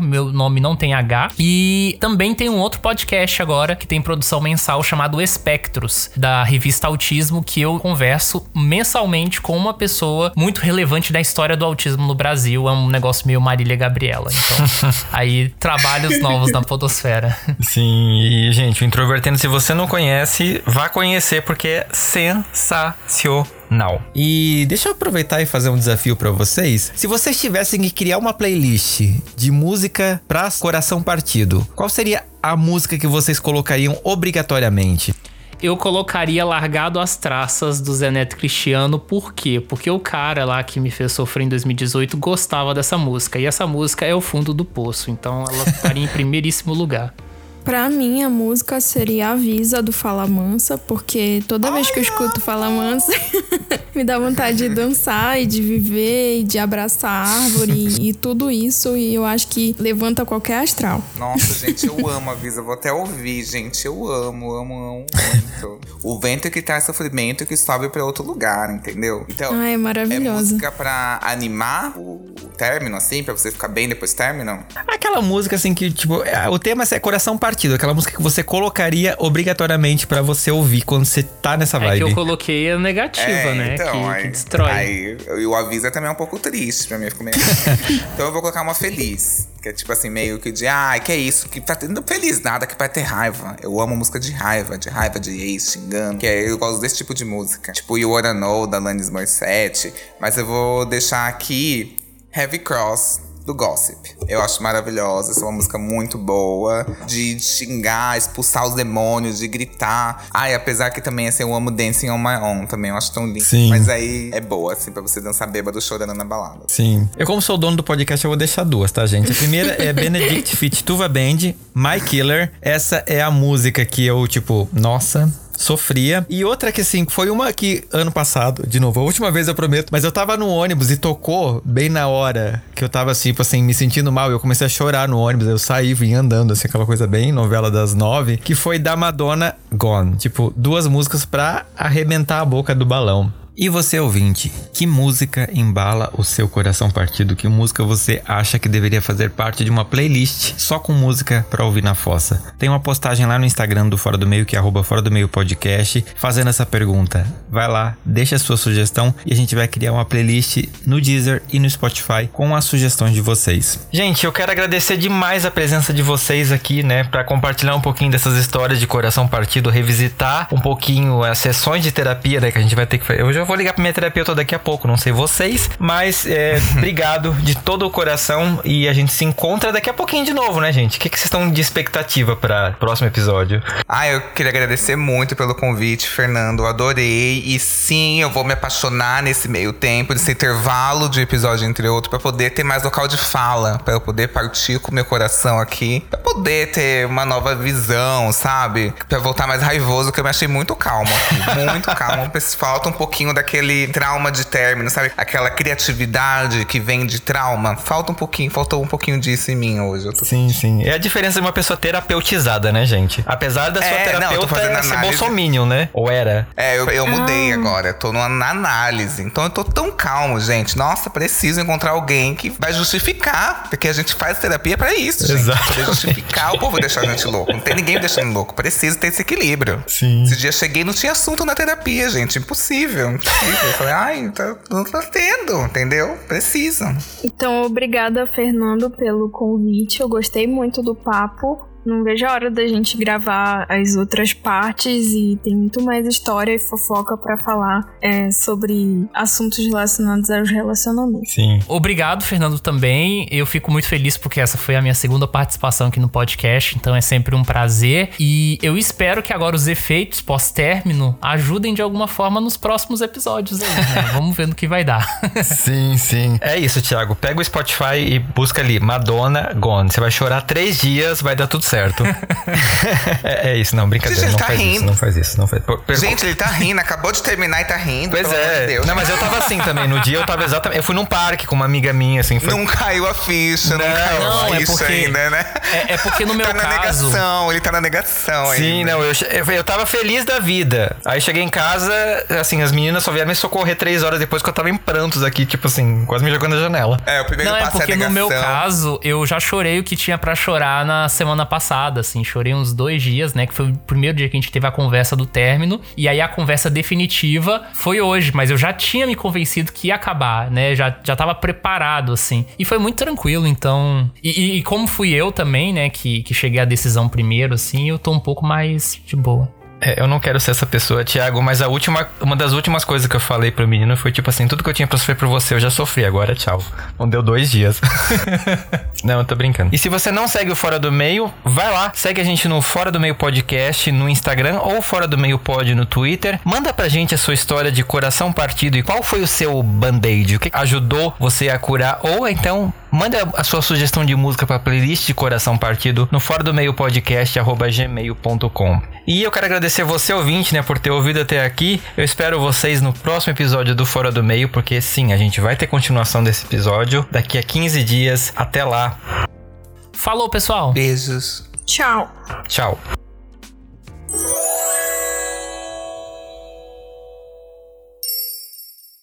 meu nome não tem H, e também tem um outro podcast agora, que tem produção mensal, chamado Espectros, da revista Autismo, que eu converso mensalmente com uma pessoa muito relevante da história do autismo no Brasil. É um negócio meio Marília Gabriela. Então, aí, trabalhos novos na podosfera. Sim, e gente, o Introvertendo, se você não conhece, vá conhecer porque é sensacional. E deixa eu aproveitar e fazer um desafio para vocês. Se vocês tivessem que criar uma playlist de música para coração partido, qual seria a música que vocês colocariam obrigatoriamente? eu colocaria Largado as Traças do Zé Neto Cristiano, por quê? Porque o cara lá que me fez sofrer em 2018 gostava dessa música, e essa música é o fundo do poço, então ela estaria em primeiríssimo lugar. Pra mim, a música seria Avisa do Fala Mansa, porque toda vez que eu escuto Fala Mansa, me dá vontade de dançar e de viver e de abraçar a árvore e, e, tudo isso. E eu acho que levanta qualquer astral. Nossa, gente, eu amo Avisa. Vou até ouvir, gente. Eu amo, amo, amo muito. o vento que traz sofrimento que sobe pra outro lugar, entendeu? Então, Ai, é maravilhosa. É música pra animar o, o término, assim, pra você ficar bem depois do término? Aquela música, assim, que, tipo, é, o tema é coração partido partido, aquela música que você colocaria obrigatoriamente para você ouvir quando você tá nessa vibe. É que eu coloquei a negativa, é, né? Então, que, aí, que destrói. Aí, e o aviso é também um pouco triste pra mim. Meio... então eu vou colocar uma feliz. Que é tipo assim, meio que de, ai, ah, que é isso? Que tá tendo feliz nada que vai ter raiva. Eu amo música de raiva, de raiva de ex, xingando. Que é, eu gosto desse tipo de música. Tipo You Wanna Know, da Alanis Morissette. Mas eu vou deixar aqui Heavy Cross, do Gossip. Eu acho maravilhosa, essa é uma música muito boa, de xingar, expulsar os demônios, de gritar. Ai, apesar que também assim, eu amo Dancing on My Own também, eu acho tão lindo. Sim. Mas aí é boa, assim, pra você dançar bêbado chorando na balada. Sim. Eu, como sou dono do podcast, eu vou deixar duas, tá, gente? A primeira é Benedict Fit Tuva Band, My Killer. Essa é a música que eu, tipo, nossa, sofria. E outra que, assim, foi uma que ano passado, de novo, a última vez eu prometo, mas eu tava no ônibus e tocou bem na hora que eu tava, assim, tipo assim, me sentindo mal. Eu comecei a chorar no ônibus. Eu saí, vim andando, assim, aquela coisa bem novela das nove, que foi da Madonna Gone. Tipo, duas músicas pra arrebentar a boca do balão. E você ouvinte, que música embala o seu coração partido? Que música você acha que deveria fazer parte de uma playlist só com música para ouvir na fossa? Tem uma postagem lá no Instagram do Fora do Meio, que é arroba Fora do Meio Podcast, fazendo essa pergunta. Vai lá, deixa a sua sugestão e a gente vai criar uma playlist no Deezer e no Spotify com as sugestões de vocês. Gente, eu quero agradecer demais a presença de vocês aqui, né, para compartilhar um pouquinho dessas histórias de coração partido, revisitar um pouquinho as sessões de terapia, né, que a gente vai ter que fazer. Hoje eu vou ligar pra minha terapeuta daqui a pouco, não sei vocês, mas é, obrigado de todo o coração e a gente se encontra daqui a pouquinho de novo, né, gente? O que, que vocês estão de expectativa para próximo episódio? Ah, eu queria agradecer muito pelo convite, Fernando. Adorei. E sim, eu vou me apaixonar nesse meio tempo, nesse intervalo de episódio entre outros, para poder ter mais local de fala, para eu poder partir com o meu coração aqui, pra poder ter uma nova visão, sabe? Pra voltar mais raivoso, que eu me achei muito calmo aqui. Muito calmo. Falta um pouquinho daquele trauma de término, sabe? Aquela criatividade que vem de trauma. Falta um pouquinho, faltou um pouquinho disso em mim hoje. Tô... Sim, sim. É a diferença de uma pessoa terapeutizada, né, gente? Apesar da sua é, terapeuta não, ser bolsominion, né? Ou era? É, eu, eu mudei ah. agora. Eu tô numa análise. Então eu tô tão calmo, gente. Nossa, preciso encontrar alguém que vai justificar. Porque a gente faz terapia para isso, gente. Exato. Pra justificar o povo deixar a gente louco. Não tem ninguém me deixando louco. Preciso ter esse equilíbrio. Sim. Esse dia cheguei e não tinha assunto na terapia, gente. Impossível. Eu falei, ai, tá, não tá tendo, entendeu? Precisa. Então, obrigada, Fernando, pelo convite. Eu gostei muito do papo. Não vejo a hora da gente gravar as outras partes e tem muito mais história e fofoca para falar é, sobre assuntos relacionados aos relacionamentos. Sim. Obrigado, Fernando, também. Eu fico muito feliz porque essa foi a minha segunda participação aqui no podcast, então é sempre um prazer. E eu espero que agora os efeitos pós-término ajudem de alguma forma nos próximos episódios aí, né? Vamos ver no que vai dar. sim, sim. É isso, Thiago. Pega o Spotify e busca ali Madonna Gone. Você vai chorar três dias, vai dar tudo certo. é, é, isso, não, brincadeira. Gente, não tá faz rindo. isso, não faz isso, não faz. Per- Gente, ele tá rindo, acabou de terminar e tá rindo. Pois pelo amor de é. Deus. Não, mas eu tava assim também. No dia eu tava exatamente. Eu fui num parque com uma amiga minha, assim. Foi... Não caiu a ficha, não, Não, caiu não, a é ficha porque- ainda, né? É, é porque no meu tá na caso. negação, ele tá na negação Sim, ainda. não, eu, eu, eu tava feliz da vida. Aí cheguei em casa, assim, as meninas só vieram me socorrer três horas depois que eu tava em prantos aqui, tipo assim, quase me jogando da janela. É, o primeiro Não, é passo porque é a no negação. meu caso, eu já chorei o que tinha pra chorar na semana passada, assim. Chorei uns dois dias, né? Que foi o primeiro dia que a gente teve a conversa do término. E aí a conversa definitiva foi hoje, mas eu já tinha me convencido que ia acabar, né? Já, já tava preparado, assim. E foi muito tranquilo, então. E, e- e como fui eu também, né? Que, que cheguei à decisão primeiro, assim, eu tô um pouco mais de boa. É, eu não quero ser essa pessoa, Thiago, mas a última, uma das últimas coisas que eu falei pro menino foi tipo assim: tudo que eu tinha pra sofrer por você, eu já sofri, agora tchau. Não deu dois dias. não, eu tô brincando. E se você não segue o Fora do Meio, vai lá, segue a gente no Fora do Meio Podcast no Instagram ou Fora do Meio Pod no Twitter. Manda pra gente a sua história de coração partido e qual foi o seu band-aid, o que ajudou você a curar, ou então Manda a sua sugestão de música para playlist de Coração Partido no fora do meio podcast arroba gmail.com. E eu quero agradecer você ouvinte, né, por ter ouvido até aqui. Eu espero vocês no próximo episódio do Fora do Meio, porque sim, a gente vai ter continuação desse episódio daqui a 15 dias. Até lá. Falou, pessoal! Beijos. Tchau. Tchau.